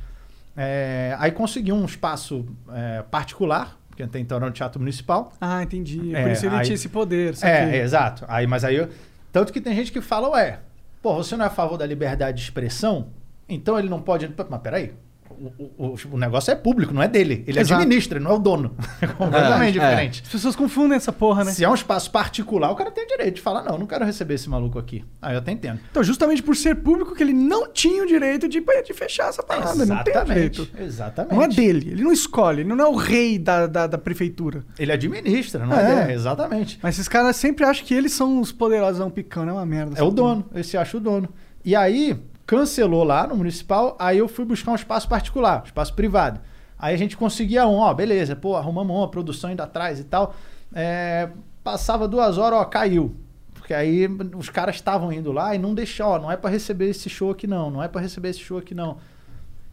É, aí consegui um espaço é, particular, porque até então era no Teatro Municipal. Ah, entendi. É, Por isso ele aí- tinha esse poder. É, é, exato. Aí, mas aí, eu- tanto que tem gente que fala, ué, pô, você não é a favor da liberdade de expressão? Então ele não pode. Mas peraí. O, o, o- negócio é público, não é dele. Ele Exato. administra, ele não é o dono. É completamente É, é. diferente. As pessoas confundem essa porra, né? Se é um espaço particular, o cara tem o direito de falar, não, não quero receber esse maluco aqui. Aí eu até entendo. Então, justamente por ser público, que ele não tinha o direito de, de fechar essa parada. Não tem direito. Exatamente. Não é dele. Ele não escolhe. Ele não é o rei da, da, da prefeitura. Ele administra, não É. é, dele. Exatamente. Mas esses caras sempre acham que eles são os poderosão picando. É uma merda. É o dono, ele se acha o dono. E aí, cancelou lá no municipal, aí eu fui buscar um espaço particular, um espaço privado. Aí a gente conseguia um, ó, beleza, pô, arrumamos uma, produção ainda atrás e tal. É, passava duas horas, ó, caiu. Porque aí os caras estavam indo lá e não deixou, ó, não é pra receber esse show aqui não, não é pra receber esse show aqui não.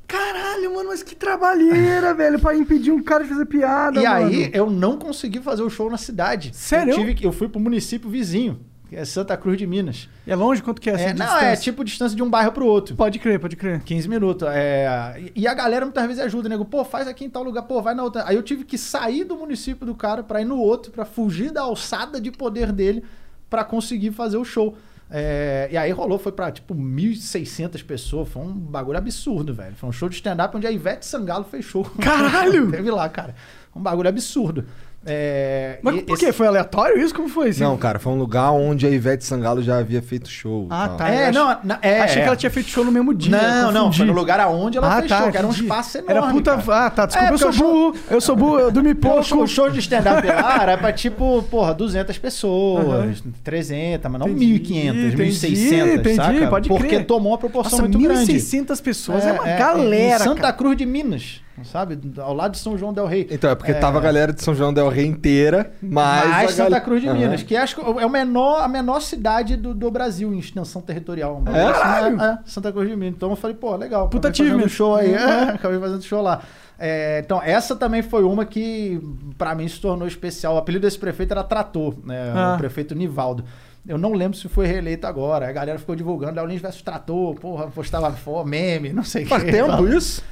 Caralho, mano, mas que trabalheira, velho, pra impedir um cara de fazer piada, E mano. aí eu não consegui fazer o show na cidade. Sério? Eu, tive que, eu fui pro município vizinho, que é Santa Cruz de Minas. É longe? Quanto que é essa É, não, distância? é tipo distância de um bairro pro outro. Pode crer, pode crer. 15 minutos. É, e- e a galera muitas vezes ajuda, nego. Pô, faz aqui em tal lugar, pô, vai na outra. Aí eu tive que sair do município do cara pra ir no outro, pra fugir da alçada de poder dele pra conseguir fazer o show. É, e aí rolou, foi pra tipo 1.600 pessoas. Foi um bagulho absurdo, velho. Foi um show de stand-up onde a Ivete Sangalo fechou. Caralho! Teve lá, cara. Um bagulho absurdo. É, Mas por esse- quê? Foi aleatório isso? Como foi? Não, cara, foi um lugar onde a Ivete Sangalo já havia feito show. Ah, tal. tá. eu É, ach- não, na- é, Achei é. que ela tinha feito show no mesmo dia. Não, não, foi no lugar aonde ela Ah, fechou, tá, que era um espaço enorme. Era puta. cara. Ah, tá. Desculpa, É, eu sou show- burro. Eu sou burro, eu dormi pouco. o show de stand-up lá era pra tipo, porra, 200 pessoas, 300, mas não Entendi, 1.500, entendi, 1.600, entendi, saca? pode Porque crer. tomou uma proporção Nossa, muito grande. 1.600 pessoas. É, uma galera, Em Santa cara. Cruz de Minas, sabe? Ao lado de São João del Rei. Então, é porque tava a galera de São João del Rey inteira, mas. Mais Santa gal- Cruz de Aham. Minas, que acho que é o menor, a menor cidade do, do Brasil em extensão territorial. É? assim, Caralho! é, Santa Cruz de Minas. Então eu falei, pô, legal. Puta acabei fazendo show aí. Uhum. É, acabei fazendo show lá. É, então, essa também foi uma que, pra mim, se tornou especial. O apelido desse prefeito era Trator, né? Ah. O prefeito Nivaldo. Eu não lembro se foi reeleito agora. A galera ficou divulgando Léo Lins versus Trator, porra, postava fo- meme, não sei o Faz que. tempo isso?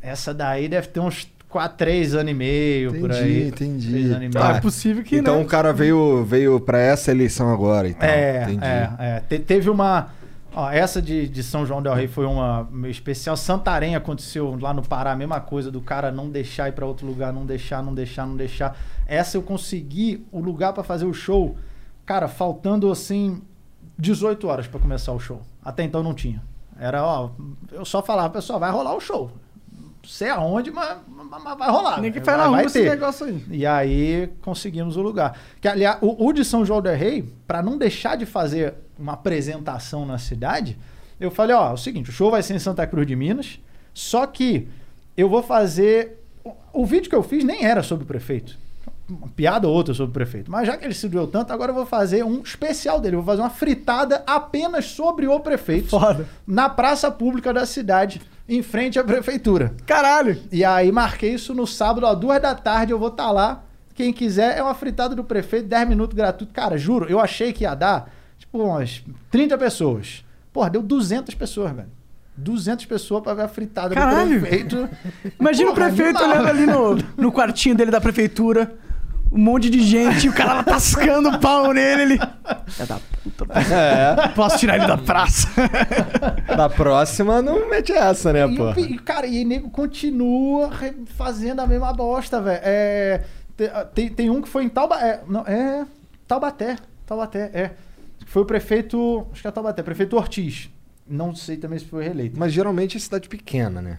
Essa daí deve ter uns 4, 3 anos e meio por Entendi, aí. entendi. E meio. Ah, é possível que, Então né? o cara veio, veio pra essa eleição agora. Então. É, Entendi. é, é. Te- teve uma. Ó, essa de, de São João Del Rei foi uma meio especial. Santarém aconteceu lá no Pará, a mesma coisa, do cara não deixar ir pra outro lugar, não deixar, não deixar, não deixar. Essa eu consegui o lugar pra fazer o show, cara, faltando assim 18 horas pra começar o show. Até então não tinha. Era, ó, eu só falava, pessoal, vai rolar o show. Não sei aonde, mas, mas- vai rolar. Nem que Vai- faz na rua vai esse ter. negócio aí. E aí conseguimos o lugar. Que, aliás, o, o de São João del Rei, para não deixar de fazer uma apresentação na cidade, eu falei, ó, é o seguinte, o show vai ser em Santa Cruz de Minas, só que eu vou fazer... O, o vídeo que eu fiz nem era sobre o prefeito. Uma piada ou outra sobre o prefeito. Mas já que ele se doeu tanto, agora eu vou fazer um especial dele. Eu vou fazer uma fritada apenas sobre o prefeito. Foda. Na praça pública da cidade, em frente à prefeitura. Caralho. E aí marquei isso no sábado, ó, duas da tarde, eu vou estar lá. Quem quiser, é uma fritada do prefeito, 10 minutos gratuito. Cara, juro, eu achei que ia dar, tipo, umas 30 pessoas. Porra, deu 200 pessoas, velho. 200 pessoas pra ver a fritada Caralho. do prefeito. Imagina Porra, o prefeito olhando ali no, no quartinho dele da prefeitura. Um monte de gente, e o cara lá tascando o pau nele. Ele. É da puta. É. Posso tirar ele da praça. Da próxima não mete essa, né, E, pô? e, cara, e o nego continua fazendo a mesma bosta, velho. É, te- tem, tem um que foi em Taubaté. Não, é. Taubaté. Taubaté, é. Foi o prefeito. Acho que é Taubaté, prefeito Ortiz. Não sei também se foi reeleito. Mas geralmente é cidade pequena, né?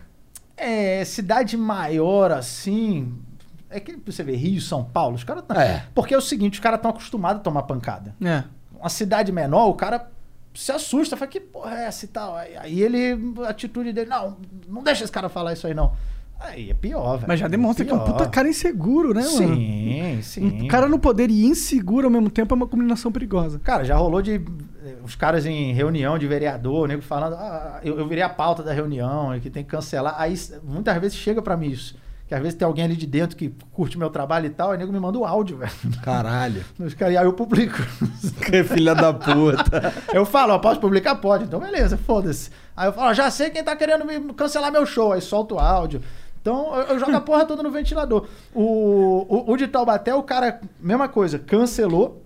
É, cidade maior assim. É que você vê Rio, São Paulo, os caras. tão- É. Porque é o seguinte, os caras estão acostumados a tomar pancada. É. Uma cidade menor, o cara se assusta, fala, que porra é essa e tal? Aí, ele, a atitude dele, não, não deixa esse cara falar isso aí, não. Aí é pior, velho. Mas já demonstra que é um puta cara inseguro, né, mano? Sim, sim. Um cara no poder e inseguro ao mesmo tempo é uma combinação perigosa. Cara, já rolou de eh, os caras em reunião de vereador, o nego falando, ah, eu, eu virei a pauta da reunião, que tem que cancelar. Aí muitas vezes chega pra mim isso. Que às vezes tem alguém ali de dentro que curte meu trabalho e tal, aí o nego me manda o áudio, velho. Caralho. E aí eu publico. Que filha da puta. Eu falo, ó, posso publicar? Pode. Então, beleza, foda-se. Aí eu falo, ó, já sei quem tá querendo me cancelar meu show. Aí solto o áudio. Então, eu, eu jogo a porra toda no ventilador. O, o, o de Taubaté, o cara, mesma coisa, cancelou.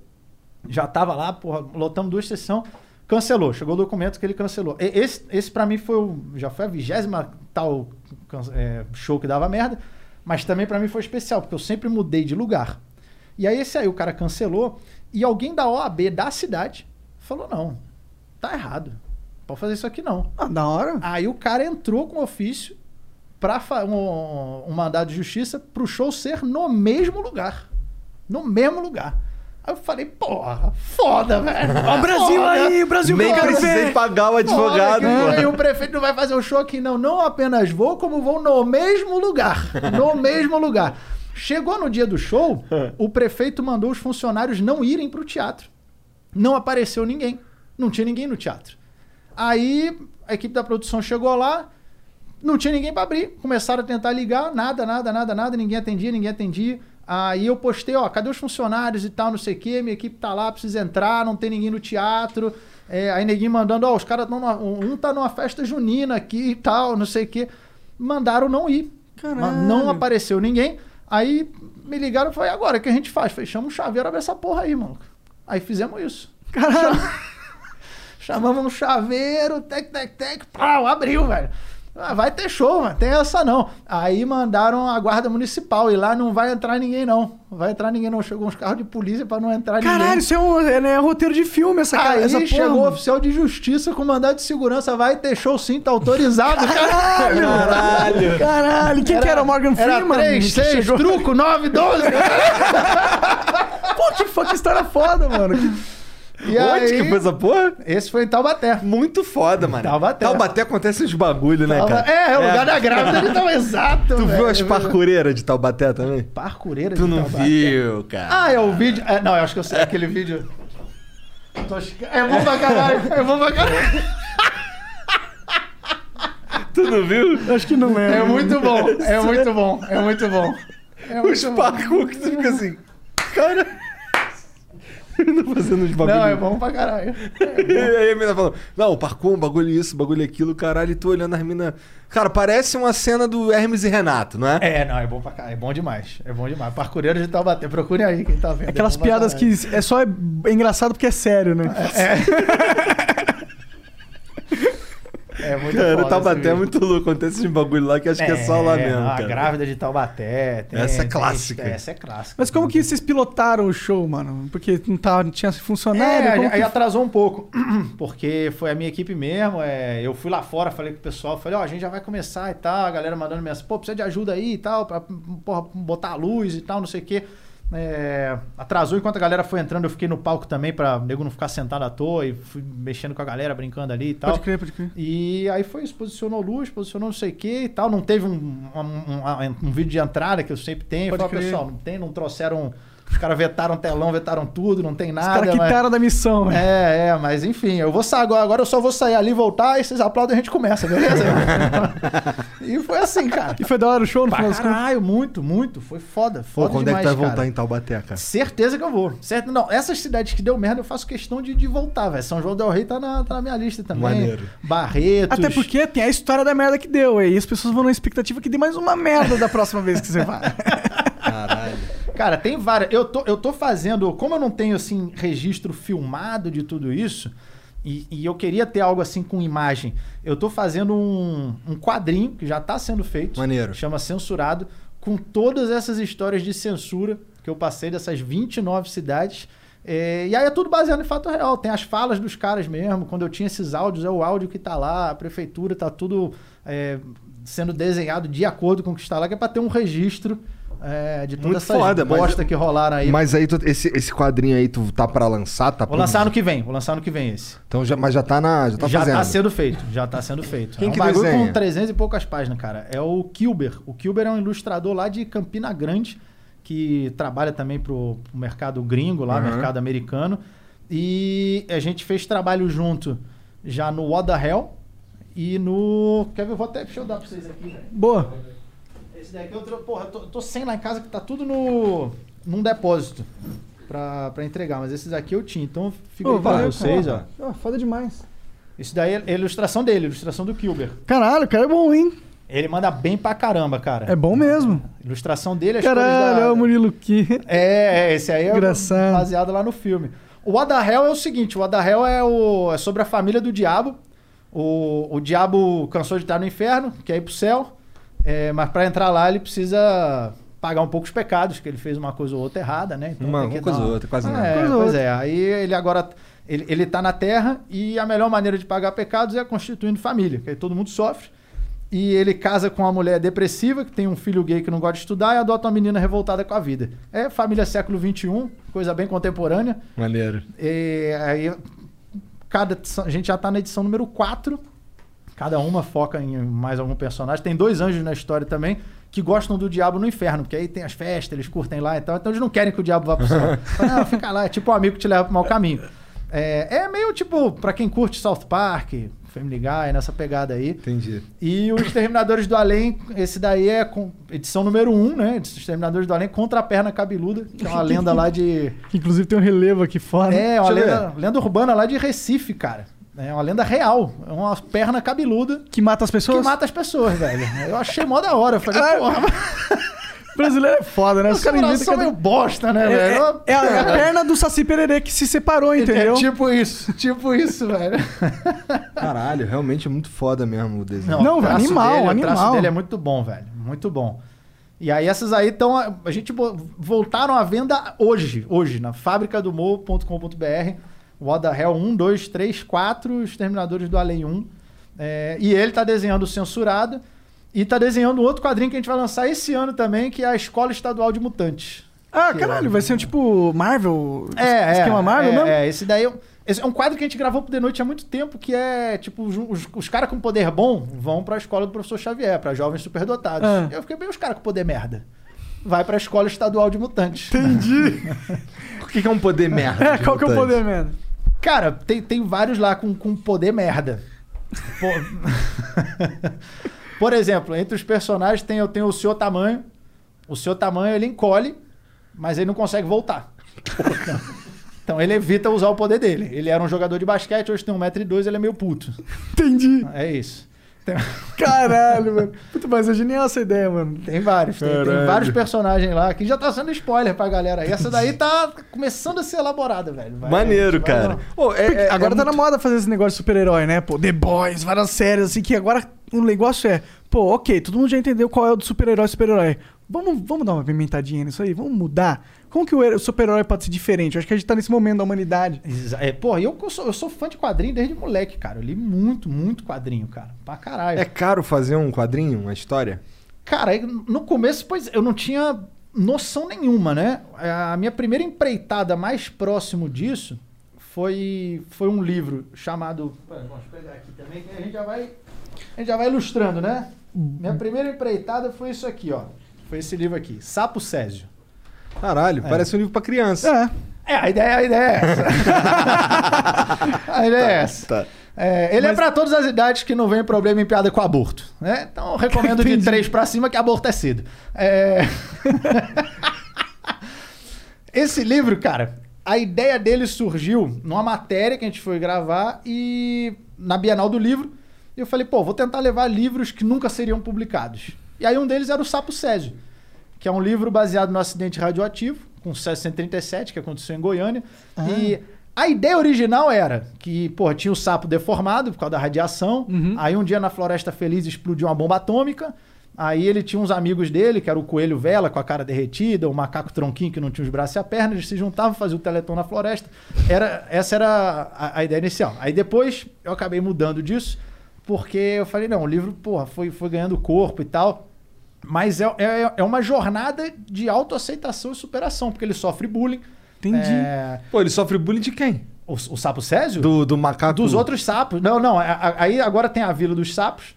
Já tava lá, porra, lotamos duas sessões. Cancelou. Chegou o documento que ele cancelou. E- Esse, esse pra mim foi o. Já foi a vigésima tal é, show que dava merda. Mas também pra mim foi especial, porque eu sempre mudei de lugar. E aí esse aí o cara cancelou. E alguém da OAB da cidade falou: não, tá errado. Pode fazer isso aqui não. Ah, da hora. Aí o cara entrou com ofício para um, um mandado de justiça pro show ser no mesmo lugar. No mesmo lugar. Aí eu falei, porra, foda, velho. Ó, o Brasil Foda. aí, o Brasil Nem precisei ver. pagar o advogado. E o prefeito não vai fazer o show aqui, não. Não apenas vou, como vou no mesmo lugar. No mesmo lugar. Chegou no dia do show, o prefeito mandou os funcionários não irem pro teatro. Não apareceu ninguém. Não tinha ninguém no teatro. Aí a equipe da produção chegou lá, não tinha ninguém pra abrir. Começaram a tentar ligar, nada, nada, nada, nada, ninguém atendia, ninguém atendia. Aí eu postei, ó, cadê os funcionários e tal, não sei o quê, minha equipe tá lá, precisa entrar, não tem ninguém no teatro. É, aí neguinho mandando, ó, os caras estão um tá numa festa junina aqui e tal, não sei o quê. Mandaram não ir. Caralho. Não apareceu ninguém. Aí me ligaram e falei, agora o que a gente faz? Falei, chama um chaveiro, abre essa porra aí, mano. Aí fizemos isso. Caralho. Chamamos um chaveiro, tec, tec, tec, pau, abriu, velho. Ah, vai ter show, mano. Tem essa não. Aí mandaram a guarda municipal e lá não vai entrar ninguém, não. Não vai entrar ninguém, não. Chegou uns carros de polícia pra não entrar Caralho, ninguém. isso é, um, é, né, roteiro de filme, essa cara. Aí essa porra, chegou o mano. oficial de justiça com mandado de segurança. Vai ter show sim, tá autorizado. Caralho! Caralho. Caralho, quem que era o Morgan Era Freeman? 3, que 6, chegou? truco, 9, 12. Pô, que, que história foda, mano. Que- E Onde aí, que foi essa porra? Esse foi em Taubaté. Muito foda, mano. Taubaté. Taubaté acontece uns bagulho, né, Tauba- cara? É, é o lugar da grávida de Taubaté. Exato. Tu viu velho. as parkureiras de Taubaté também? Parcureira Tu de não Taubaté. viu, cara. Ah, é o vídeo. é, não, eu acho que eu sei aquele vídeo. Chica- É bom pra caralho. É bom pra caralho. Tu não viu? Acho que não é. É muito bom. É muito bom. É muito bom. É Os muito bom. parkour que tu fica assim. Cara. Fazendo uns bagulho. Não, é bom pra caralho. E aí a mina falando, não, parkour, bagulho isso, bagulho aquilo, caralho, e tu olhando as minas. Cara, parece uma cena do Hermes e Renato, não é? É, não, é bom pra caralho. É bom demais. É bom demais. Parcureiro de Taubaté. Procure aí quem tá vendo. Aquelas É bom piadas que é só é engraçado porque é sério, né? É muito Cara, foda Taubaté esse é muito louco, acontece esses bagulho lá que acho que é só lá mesmo, A cara. grávida de Taubaté. tem- Essa é tem- clássica. Essa é clássica. Mas como que vocês pilotaram o show, mano? Porque não, tava, não tinha funcionário? É, aí que- atrasou um pouco, porque foi a minha equipe mesmo. é, eu fui lá fora, falei com o pessoal, falei, ó, a gente já vai começar e tal, a galera mandando mensagem, pô, precisa de ajuda aí e tal, pra porra, botar a luz e tal, não sei o quê. É, atrasou enquanto a galera foi entrando, eu fiquei no palco também pra nego não ficar sentado à toa e fui mexendo com a galera, brincando ali e tal. Pode crer, pode crer. E aí foi isso, posicionou luz, posicionou não sei o que e tal. Não teve um, um, um- um vídeo de entrada que eu sempre tenho. Pode Falei, crer. pessoal, não tem, não trouxeram. Os caras vetaram telão, vetaram tudo, não tem Os nada. caras mas- quitaram da missão, né? é, é, mas enfim, eu vou sair agora, agora eu só vou sair ali, voltar, e vocês aplaudem e a gente começa, beleza? e foi assim, cara. E foi da hora o show no final caralho, muito, muito. Foi foda, Pô, foda quando é que demais, tu vai voltar em Taubaté, cara? Certeza que eu vou. Certo? Não, essas cidades que deu merda, eu faço questão de, de voltar, velho. São João del Rei tá na, tá na minha lista também. Maneiro. Barretos. Até porque tem a história da merda que deu, e as pessoas vão na expectativa que dê mais uma merda da próxima vez que você vai. Caralho. Cara, tem várias. Eu tô, eu tô fazendo. Como eu não tenho, assim, registro filmado de tudo isso, e, e eu queria ter algo assim com imagem, eu tô fazendo um, um quadrinho que já tá sendo feito. Maneiro. Chama Censurado, com todas essas histórias de censura que eu passei dessas 29 cidades. É, e aí é tudo baseado em fato real. Tem as falas dos caras mesmo. Quando eu tinha esses áudios, é o áudio que tá lá, a prefeitura tá tudo é, sendo desenhado de acordo com o que está lá, que é pra ter um registro é, de toda essa foda, mas- bosta que rolaram aí. Mas aí, tu- esse, esse quadrinho aí, tu tá pra lançar? Tá Vou lançar produzindo? no que vem, vou lançar no que vem esse. Então, já, mas já tá na. Já tá já fazendo. tá sendo feito, já tá sendo feito. Quem é um que bagulho desenha? com 300 e poucas páginas, cara. É o Kilber. O Kilber é um ilustrador lá de Campina Grande, que trabalha também pro, pro mercado gringo lá, Uhum. mercado americano. E a gente fez trabalho junto já no What the Hell e no... Quer ver? Eu vou até... Deixa eu dar pra vocês aqui, velho. Boa. Daqui eu tô, porra, eu tô, tô sem lá em casa que tá tudo no num depósito pra, pra entregar, mas esses aqui eu tinha. Então pra valeu, vocês, ó. Ah, foda demais. Isso daí é a ilustração dele, a ilustração do Kilber. Caralho, o cara é bom, hein? Ele manda bem pra caramba, cara. É bom mesmo. Ilustração dele, as Caralho, é o Murilo Ki. É, é, esse aí é Engraçado. baseado lá no filme. O Adahel é o seguinte, o Adahel é, o, é sobre a família do diabo. O, o diabo cansou de estar no inferno, quer ir pro céu, é, mas pra entrar lá ele precisa pagar um pouco os pecados, que ele fez uma coisa ou outra errada, né? Então Uma- tem que uma coisa ou outra, quase É, nada. Coisa ou pois outra. é. Aí ele agora... Ele, ele tá na terra e a melhor maneira de pagar pecados é constituindo família, que aí todo mundo sofre. E ele casa com uma mulher depressiva, que tem um filho gay que não gosta de estudar, e adota uma menina revoltada com a vida. É família século XXI, coisa bem contemporânea. Maneiro. E aí, cada edição- a gente já tá na edição número 4. Cada uma foca em mais algum personagem. Tem dois anjos na história também que gostam do diabo no inferno, porque aí tem as festas, eles curtem lá e tal. Então eles não querem que o diabo vá pro céu. Fala, não, fica lá, é tipo um amigo que te leva pro mau caminho. É, é meio tipo, pra quem curte South Park, ligar, é nessa pegada aí. Entendi. E os Exterminadores do Além, esse daí é com edição número 1, um, né? Exterminadores do Além contra a perna cabeluda, que é uma lenda lá de. Inclusive tem um relevo aqui fora. É, uma lenda, lenda urbana lá de Recife, cara. É uma lenda real. É uma perna cabeluda Que mata as pessoas? que mata as pessoas, velho. Eu achei mó da hora. Eu falei, Ah, porra, Brasileiro é foda, né? Os caras inventam são cada... meio bosta, né, É, velho? é, é a, é a perna do Saci Pererê que se separou, entendeu? É tipo isso, tipo isso, velho. Caralho, realmente é muito foda mesmo o desenho. Não, o traço animal, dele, O animal. traço dele é muito bom, velho. Muito bom. E aí essas aí estão... A, gente voltaram à venda hoje, hoje, na fabricadomor.com.br. What the Hell 1, 2, 3, 4, Exterminadores do Além 1. É, e ele tá desenhando o Censurado. E tá desenhando outro quadrinho que a gente vai lançar esse ano também, que é a Escola Estadual de Mutantes. Ah, Que caralho, é- vai ser um tipo Marvel? É, esquema é, Marvel é, mesmo? É, esse daí é, um- esse é um quadro que a gente gravou pro The Noite há muito tempo, que é, tipo, os, os, os caras com poder bom vão pra escola do professor Xavier, pra jovens superdotados. Ah. Eu fiquei bem os caras com poder merda. Vai pra escola estadual de mutantes. Entendi. O que que é um poder merda? É, de qual que é o mutante? poder, mano? Cara, tem, tem vários lá com, com poder merda. Por... Por exemplo, entre os personagens tem, eu tenho o Senhor Tamanho. O Senhor Tamanho, ele encolhe, mas ele não consegue voltar. Então ele evita usar o poder dele. Ele era um jogador de basquete, hoje tem 1,2m, ele é meio puto. Entendi. É isso. Tem, Caralho, mano. Puta, mas é genial essa ideia, mano. tem vários. Tem, tem vários personagens lá que já tá sendo spoiler pra galera. aí. essa daí tá começando a ser elaborada, velho. Vai- Maneiro, vai- cara. É- é- agora é tá na muito- moda fazer esse negócio de super-herói, né? Pô, The Boys, várias séries, assim, que agora o negócio é, pô, ok, todo mundo já entendeu qual é o do super-herói super-herói. Vamos, vamos dar uma pimentadinha nisso aí, vamos mudar. Como que o her- o super-herói pode ser diferente? Eu acho que a gente tá nesse momento da humanidade. É, porra, eu, eu sou, eu sou fã de quadrinho desde moleque, cara. Eu li muito, muito quadrinho, cara. Pra caralho. É caro fazer um quadrinho, uma história? Cara, aí, no começo, pois eu não tinha noção nenhuma, né? A minha primeira empreitada mais próximo disso foi, foi um livro chamado. Vamos pegar aqui também, que a gente já vai. A gente já vai ilustrando, né? Minha primeira empreitada foi isso aqui, ó. Foi esse livro aqui, Sapo Césio. Caralho, parece um livro pra criança. É. É, a ideia, a ideia é essa. a ideia é essa. Tá. É, ele é pra todas as idades que não vem problema em piada com aborto. Né? Então eu recomendo de Entendi. três pra cima que aborto é cedo. É... Esse livro, cara, a ideia dele surgiu numa matéria que a gente foi gravar e na Bienal do Livro. E eu falei, pô, vou tentar levar livros que nunca seriam publicados. E aí um deles era o Sapo Césio, que é um livro baseado no acidente radioativo, com sucesso 137, que aconteceu em Goiânia. E a ideia original era que, pô, tinha o sapo deformado por causa da radiação. Aí um dia na Floresta Feliz explodiu uma bomba atômica. Aí ele tinha uns amigos dele, que era o coelho vela com a cara derretida, o macaco tronquinho que não tinha os braços e a perna, eles se juntavam, faziam o teleton na floresta. Era, essa era a, a ideia inicial. Aí depois eu acabei mudando disso, porque eu falei, não, o livro, porra, foi, foi ganhando corpo e tal. Mas é, é, é uma jornada de autoaceitação e superação, porque ele sofre bullying. Entendi. É, Pô, ele sofre bullying de quem? o, o sapo Césio? Do, do macaco. Dos outros sapos. Não, não. a- a- Aí agora tem a Vila dos Sapos.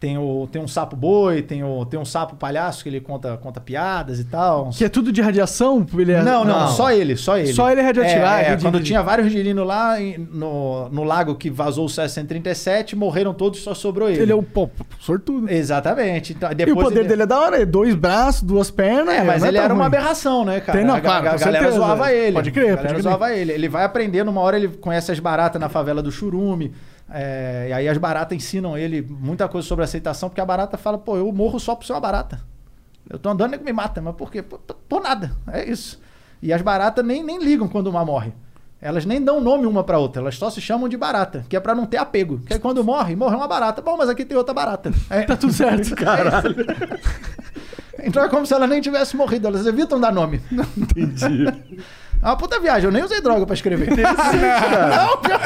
Tem, o, tem um sapo boi, tem, o, tem um sapo palhaço que ele conta, conta piadas e tal. Que é tudo de radiação? Ele é... Não, não, Não. só ele, só ele. Só ele é radioativo. É, Ah, é, entendi, quando entendi. tinha vários girinos lá no, no lago que vazou o CS-137, morreram todos, só sobrou ele. Ele é o pô, sortudo. Exatamente. Então, E depois o poder ele... dele é da hora, é dois braços, duas pernas. É, mas não ele era uma ruim. aberração, né, cara? Tem, não, a, claro, a com galera zoava ele. Pode crer, A galera pode crer. zoava ele. Ele vai aprendendo, uma hora ele conhece as baratas na favela do Churume. É, e aí as baratas ensinam ele muita coisa sobre aceitação, porque a barata fala, pô, eu morro só por ser uma barata. Eu tô andando e me mata, mas por quê? Por, por nada. É isso. E as baratas nem, nem ligam quando uma morre. Elas nem dão nome uma pra outra, elas só se chamam de barata, que é pra não ter apego. Que é quando morre, morre uma barata. Bom, mas aqui tem outra barata. É, Tá tudo certo. Caralho. Então é como se ela nem tivesse morrido, elas evitam dar nome. Entendi. É uma puta viagem, eu nem usei droga pra escrever. Não, pior-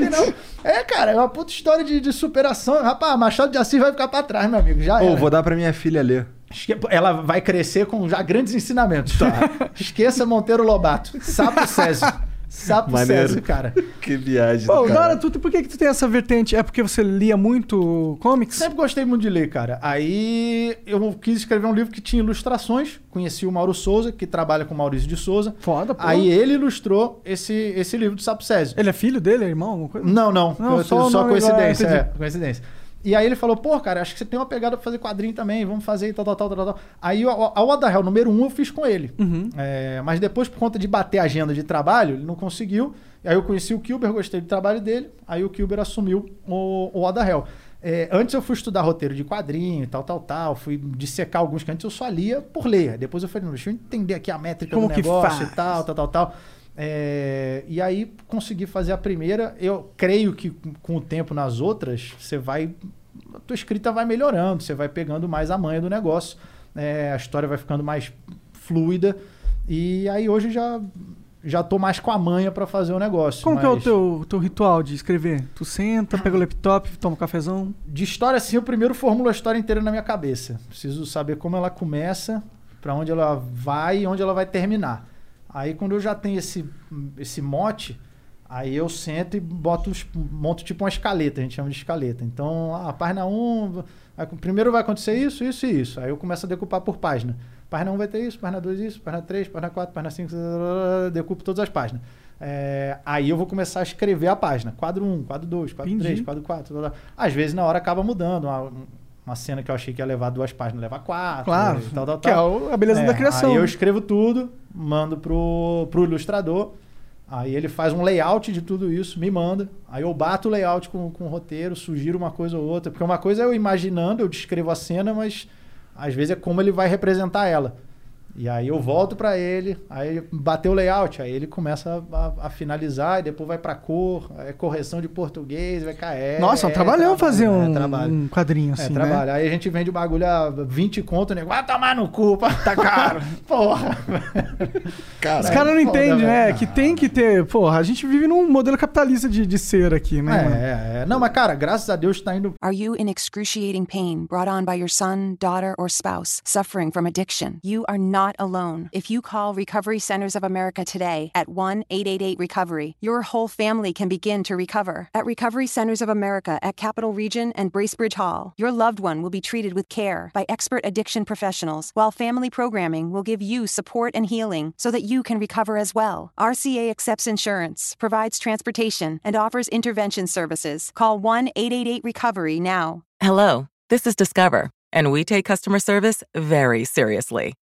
que não. É, cara, é uma puta história de, de superação. Rapaz, Machado de Assis vai ficar pra trás, meu amigo. Já Ô, era. vou dar pra minha filha ler. Ela vai crescer com já grandes ensinamentos. Esqueça Monteiro Lobato. Sapo Césio. Sapo Maneiro. Césio, cara. Que viagem. Pô, cara. Dora, tu, por que, que tu tem essa vertente? É porque você lia muito comics? Sempre gostei muito de ler, cara. Aí eu quis escrever um livro que tinha ilustrações. Conheci o Mauro Souza, que trabalha com o Maurício de Souza. Foda, pô. Aí ele ilustrou esse, esse livro do Sapo Césio. Ele é filho dele, é irmão, alguma coisa? Não, não. Não, Eu- só só coincidência. É, coincidência. E aí ele falou, pô, cara, acho que você tem uma pegada pra fazer quadrinho também, vamos fazer e tal, tal, tal, tal, tal. Aí a, What the Hell número um eu fiz com ele. Uhum. É, mas depois, por conta de bater a agenda de trabalho, ele não conseguiu. Aí eu conheci o Kilber, gostei do trabalho dele. Aí o Kilber assumiu o, o What the Hell. É, antes eu fui estudar roteiro de quadrinho e tal, tal, tal. Fui dissecar alguns que antes eu só lia por ler. Depois eu falei, não, deixa eu entender aqui a métrica Como do negócio faz? e tal, tal, tal, tal. É, e aí consegui fazer a primeira. Eu creio que com o tempo nas outras, você vai. A tua escrita vai melhorando, você vai pegando mais a manha do negócio. é, a história vai ficando mais fluida. E aí hoje já. Já tô mais com a manha pra fazer o negócio. Como que é o mas- teu, teu ritual de escrever? Tu senta, pega o laptop, toma um cafezão? De história, assim, eu primeiro formulo a história inteira na minha cabeça. Preciso saber como ela começa, pra onde ela vai e onde ela vai terminar. Aí, quando eu já tenho esse, esse mote, aí eu sento e boto, monto tipo uma escaleta, a gente chama de escaleta. Então, a página 1, vai- primeiro vai acontecer isso, isso e isso. Aí eu começo a decupar por página. Página 1 vai ter isso, página 2 isso, página 3, página 4, página 5, decupo todas as páginas. É, aí eu vou começar a escrever a página. Quadro 1, quadro 2, quadro Entendi. 3, quadro 4. blá, blá. Às vezes na hora acaba mudando. Uma, uma cena que eu achei que ia levar duas páginas, leva quatro. Claro, e tal, tal, que é tal. o- a beleza É, da criação. Aí eu escrevo tudo, mando pro, pro ilustrador. Aí ele faz um layout de tudo isso, me manda. Aí eu bato o layout com, com o roteiro, sugiro uma coisa ou outra. Porque uma coisa é eu imaginando, eu descrevo a cena, mas às vezes é como ele vai representar ela. E aí eu volto pra ele, aí bateu o layout, aí ele começa a, a finalizar e depois vai pra cor, é correção de português, vai cair. Nossa, é um trabalhão fazer um, um quadrinho assim, É, né? trabalho. Aí a gente vende o bagulho a 20 conto, nego. Vai tomar no cu, pá. tá caro. Porra. Os caras não entendem, né? velho. Que tem que ter. Porra, a gente vive num modelo capitalista de, de ser aqui, né? mano? É, é. Não, mas cara, graças a Deus tá indo. Are you in excruciating pain brought on by your son, daughter, or spouse suffering from addiction? You are not alone. If you call Recovery Centers of America today at 1 888 Recovery, your whole family can begin to recover. At Recovery Centers of America at Capital Region and Bracebridge Hall, your loved one will be treated with care by expert addiction professionals, while family programming will give you support and healing so that you can recover as well. RCA accepts insurance, provides transportation, and offers intervention services. Call 1 888 Recovery now. Hello, this is Discover, and we take customer service very seriously.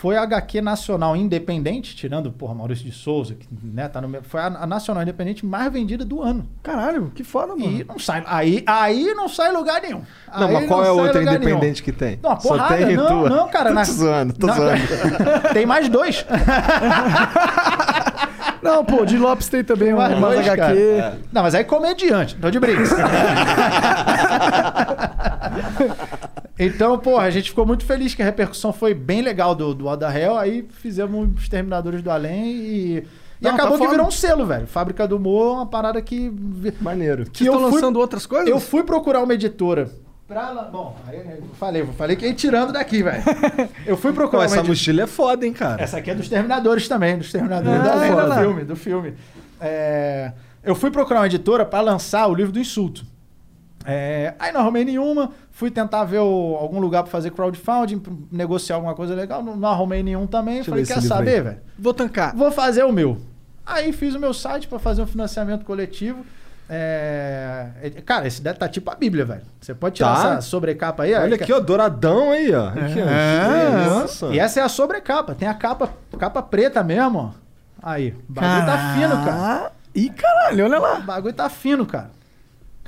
foi a HQ nacional independente, tirando, porra, Maurício de Souza, que né, tá no meu. Foi a, a nacional independente mais vendida do ano. Caralho, que foda, mano. E não sai. Aí, aí não sai lugar nenhum. Não, Aí mas qual é a outra lugar nenhum. independente que tem? Não, uma porrada, Só tem não, tua. não, cara. Tô na- zoando, tô na- zoando. tem mais dois. Não, pô, de Lopes tem também mais umas dois, HQ. cara. Não, mas aí comediante, tô de brinco. Então, porra, a gente ficou muito feliz que a repercussão foi bem legal do, do Oda Hell. Aí fizemos os Terminadores do Além e. E Não, acabou tá que virou um selo, velho. Fábrica do Humor, uma parada que. Maneiro. Que Vocês estão fui, lançando outras coisas? eu fui procurar uma editora. Pra, lan- bom, aí falei, falei que ia tirando daqui, velho. Eu fui Pô, procurar uma essa editora. mochila é foda, hein, cara? Essa aqui é dos Terminadores também, dos Terminadores Ah, da olha do lá. filme, do filme. É, eu fui procurar uma editora para lançar o livro do insulto. É, aí não arrumei nenhuma, fui tentar ver o- algum lugar para fazer crowdfunding, pra negociar alguma coisa legal, não, não arrumei nenhum também. Deixa Falei, quer saber, aí." velho? Vou tancar. Vou fazer o meu. Aí fiz o meu site para fazer um financiamento coletivo. É, é, Cara, esse deve tá tipo a Bíblia, velho. Você pode tirar Tá. essa sobrecapa aí. Olha aí, aqui, ó, douradão aí, ó. Aqui, ó. É, Nossa. e essa é a sobrecapa. Tem a capa, capa preta mesmo, ó. Aí, o bagulho tá fino, cara. Ih, caralho, olha lá. O bagulho tá fino, cara.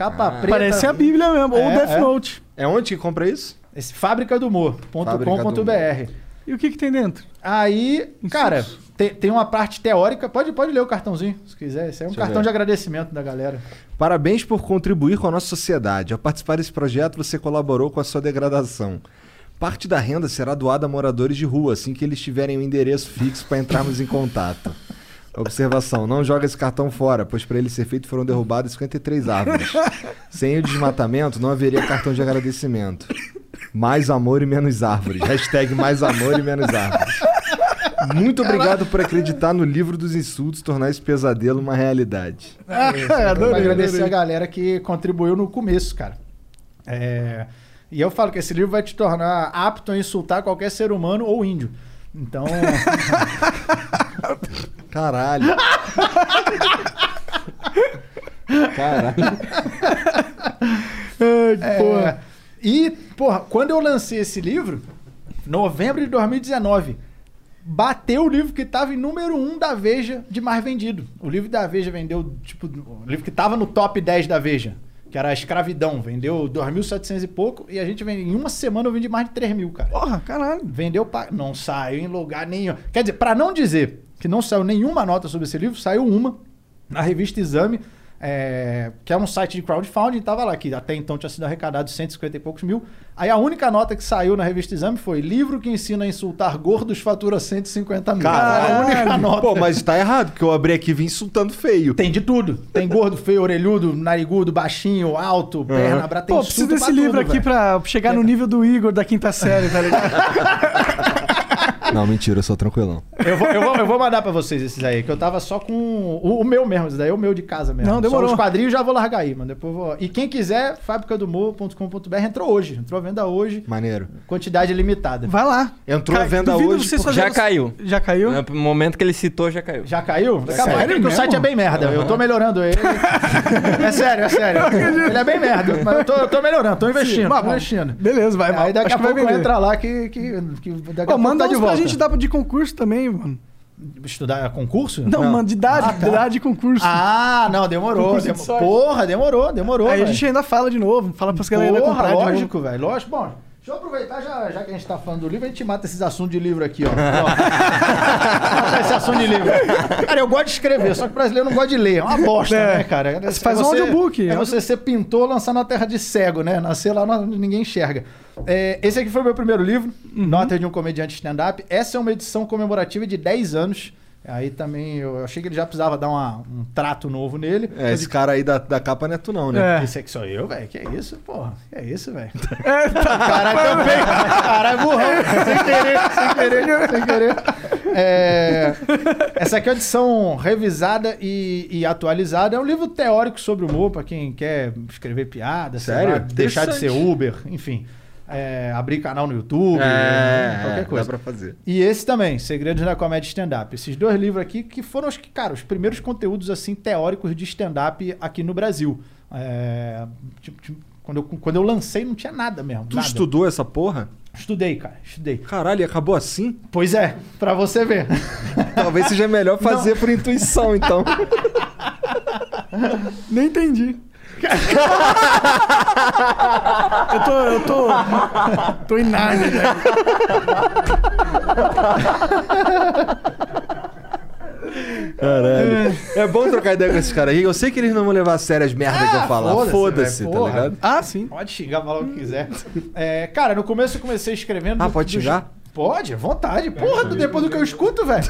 Capa preta. Parece a Bíblia mesmo, ou É, Death é. Note. É onde que compra isso? Esse fábrica do Fábrica do humor.com.br. E o que que tem dentro? Aí, cara, tem, tem uma parte teórica. Pode, pode ler o cartãozinho, se quiser. Esse é um Deixa cartão ver. de agradecimento da galera. Parabéns por contribuir com a nossa sociedade. Ao participar desse projeto, você colaborou com a sua degradação. Parte da renda será doada a moradores de rua, assim que eles tiverem um endereço fixo para entrarmos em contato. Observação: não joga esse cartão fora, pois para ele ser feito foram derrubadas 53 árvores. Sem o desmatamento, não haveria cartão de agradecimento. Mais amor e menos árvores. Hashtag mais amor e menos árvores. Muito obrigado por acreditar no livro dos insultos, tornar esse pesadelo uma realidade. Vou agradecer a galera que contribuiu no começo, cara. É, E eu falo que esse livro vai te tornar apto a insultar qualquer ser humano ou índio. Então. Caralho. Caralho. É, e, porra, quando eu lancei esse livro, novembro de 2019, bateu o livro que tava em número 1 da Veja de mais vendido. O livro da Veja vendeu, tipo, o livro que tava no top 10 da Veja, que era a Escravidão, vendeu 2.700 e pouco, e a gente vende, em uma semana eu vendi mais de 3 mil, cara. Porra, caralho. Vendeu pra... Não saiu em lugar nenhum. Quer dizer, pra não dizer que não saiu nenhuma nota sobre esse livro, saiu uma na revista Exame, é, que é um site de crowdfunding, tava lá, que até então tinha sido arrecadado 150 e poucos mil. Aí a única nota que saiu na revista Exame foi livro que ensina a insultar gordos fatura 150 mil. Caralho. A única nota. Pô, mas tá errado, porque eu abri aqui e vim insultando feio. Tem de tudo. Tem gordo, feio, orelhudo, narigudo, baixinho, alto, perna, brata, tem Pô, preciso desse pra livro tudo, aqui pra chegar no nível do Igor da quinta série, tá ligado? Não, mentira, eu sou tranquilão. Eu vou, eu, vou, eu vou mandar pra vocês esses aí, que eu tava só com o, o meu mesmo, esse daí é o meu de casa mesmo. Não, demorou. Só os quadrinhos já vou largar aí, mano. Depois vou... E quem quiser, fabricadomor.com.br entrou hoje. Entrou à venda hoje, Maneiro. quantidade limitada. Vai lá. Entrou Cara, à venda hoje. vocês porque- Já caiu. Já caiu? No momento que ele citou, já caiu. Já caiu? A pouco, Sério porque o site é bem merda. Eu tô melhorando ele. é sério, é sério. Ele é bem merda, mas eu tô, eu tô melhorando, tô investindo, Mas tô investindo. Beleza, vai. Aí daqui Acho a vai pouco vender. entra lá que, que, que daqui a pouco manda tá de volta. Gente dar de concurso também, mano. Estudar concurso? Não, mano, de idade, Ah, tá. de idade de concurso. Ah, não, demorou. Concurso de demo- sorte. Porra, demorou, demorou. Aí a velho. gente ainda fala de novo, fala pras galera Porra, comprar lógico, velho. Lógico. Bom, deixa eu aproveitar, já, já que a gente tá falando do livro, a gente mata esses assuntos de livro aqui, ó. Mata esse assunto de livro. Cara, eu gosto de escrever, só que o brasileiro não gosta de ler. É uma bosta, É. né, cara? É, Você faz um você- audiobook, É é você ser pintor, lançar na terra de cego, né? Nascer lá ninguém enxerga. É, esse aqui foi o meu primeiro livro, Uhum. Notas de um Comediante Stand-Up. Essa é uma edição comemorativa de 10 anos. Aí também eu achei que ele já precisava dar uma- um trato novo nele. É, esse cara aí da, da capa não é tu não, né? É. Esse aqui sou eu, velho? Que é isso, porra? Que é isso, velho? É, tá. Caralho, também. Caralho, burrão. sem querer, sem querer, sem querer. É, Essa aqui é a edição revisada e, e atualizada. É um livro teórico sobre humor, pra quem quer escrever piada, sei Sério? lá, deixar de ser. Uber, enfim. É, abrir canal no YouTube, É, qualquer coisa. dá pra fazer. E esse também, Segredos da Comédia Stand-Up. Esses dois livros aqui que foram, os, cara, os primeiros conteúdos assim teóricos de stand-up aqui no Brasil. É, tipo, tipo, quando, eu, quando eu lancei não tinha nada mesmo. Tu nada. estudou essa porra? Estudei, cara, estudei. Caralho, e acabou assim? Pois é, pra você ver. Talvez seja melhor fazer por intuição, então. Nem entendi. Eu tô. Eu tô. tô em Nárnia, né? Caralho. É bom trocar ideia com esses caras aí. Eu sei que eles não vão levar a sério as merdas que eu falar. foda-se, Foda-se, velho, tá porra. ligado? Ah, sim. Pode xingar, falar o que quiser. É, cara, no começo eu comecei escrevendo. Ah, do- pode do- xingar? Pode, à vontade. Porra, depois do que eu escuto, velho.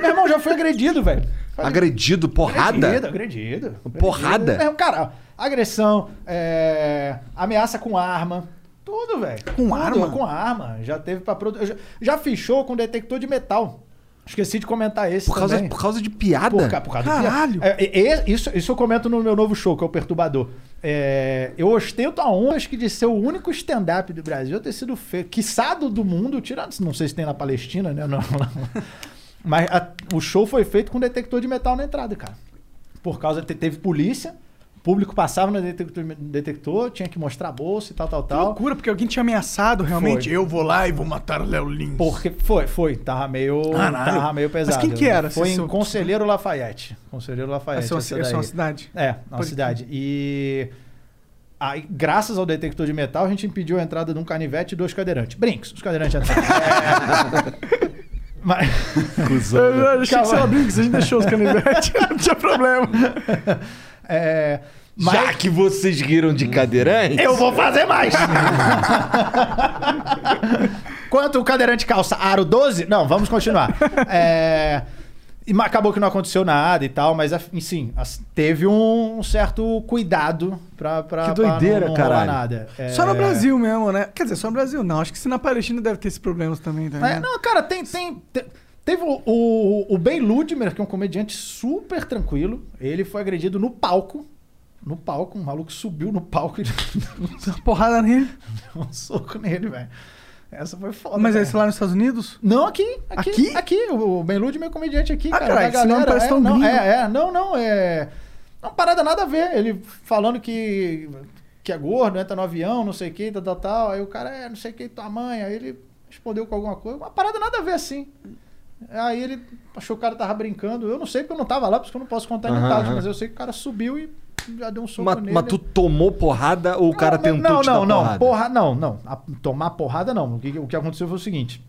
Meu irmão já foi agredido, velho. Agredido, porrada? Agredido, agredido. Porrada? Agredido. É, cara, agressão, é, ameaça com arma. Tudo, velho. Com Tudo, arma? Com arma. Já teve pra produzir. Já, já fiz show com detector de metal. Esqueci de comentar esse Por causa, por causa de piada? Por, por causa do Caralho. piada. É, é, isso, isso eu comento no meu novo show, que é o Perturbador. É, eu ostento a honra, acho que, de ser o único stand-up do Brasil a ter sido feito, quiçado do mundo, tirando, não sei se tem na Palestina, né? Não, não. Mas a- o show foi feito com detector de metal na entrada, cara. Por causa, te- teve polícia, público passava no detector, detector, tinha que mostrar a bolsa e tal, tal, Que tal. loucura, porque alguém tinha ameaçado realmente. Foi. Eu vou lá e vou matar Léo Lins. Porque foi, foi, tava meio, Caralho. tava meio Mas pesado. quem que era? Foi em são- Conselheiro Lafayette. Conselheiro Lafayette. Essa é uma, essa essa é uma cidade. É, Pode cidade. E aí, graças ao detector de metal, a gente impediu a entrada de um canivete e dois cadeirantes. Brinks, os cadeirantes entraram. É. Mas... Cusão, Eu, né? eu achei que você era brinco, a gente deixou os canivetes, não tinha problema. É, mas Já que vocês riram de cadeirante, eu vou fazer mais. Quanto o cadeirante calça aro 12? Não, vamos continuar. É, e acabou que não aconteceu nada e tal, mas sim, teve um certo cuidado pra, pra, Que pra doideira, não, não nada. É, Só no Brasil mesmo, né? Quer dizer, só no Brasil não. Acho que se na Palestina deve ter esses problemas também, tá É, ligado? não, cara, tem. tem te- teve o, o, o Ben Ludmer, que é um comediante super tranquilo. Ele foi agredido no palco. No palco, um maluco subiu no palco e deu Uma porrada nele. um soco nele, velho. Essa foi foda. Mas é isso lá nos Estados Unidos? Não, aqui. Aqui? Aqui? Aqui. O Ben Ludmer é comediante aqui, Ah, cara. esse nome galera. parece é, tão não, é, é, não, não, é. Não, parada nada a ver. Ele falando que, que é gordo, entra no avião, não sei o que, tal, tal, tal. Aí o cara é, não sei o que, tua mãe. Aí ele respondeu com alguma coisa. Uma parada nada a ver assim. Aí ele achou que o cara tava brincando. Eu não sei porque eu não tava lá, porque eu não posso contar em Aham, detalhes, mas eu sei que o cara subiu e já deu um soco mas, nele. mas tu tomou porrada ou o cara Não, tentou não, te não, dar não, porrada? Porra, não, não. A- tomar porrada não. O que, o que aconteceu foi o seguinte.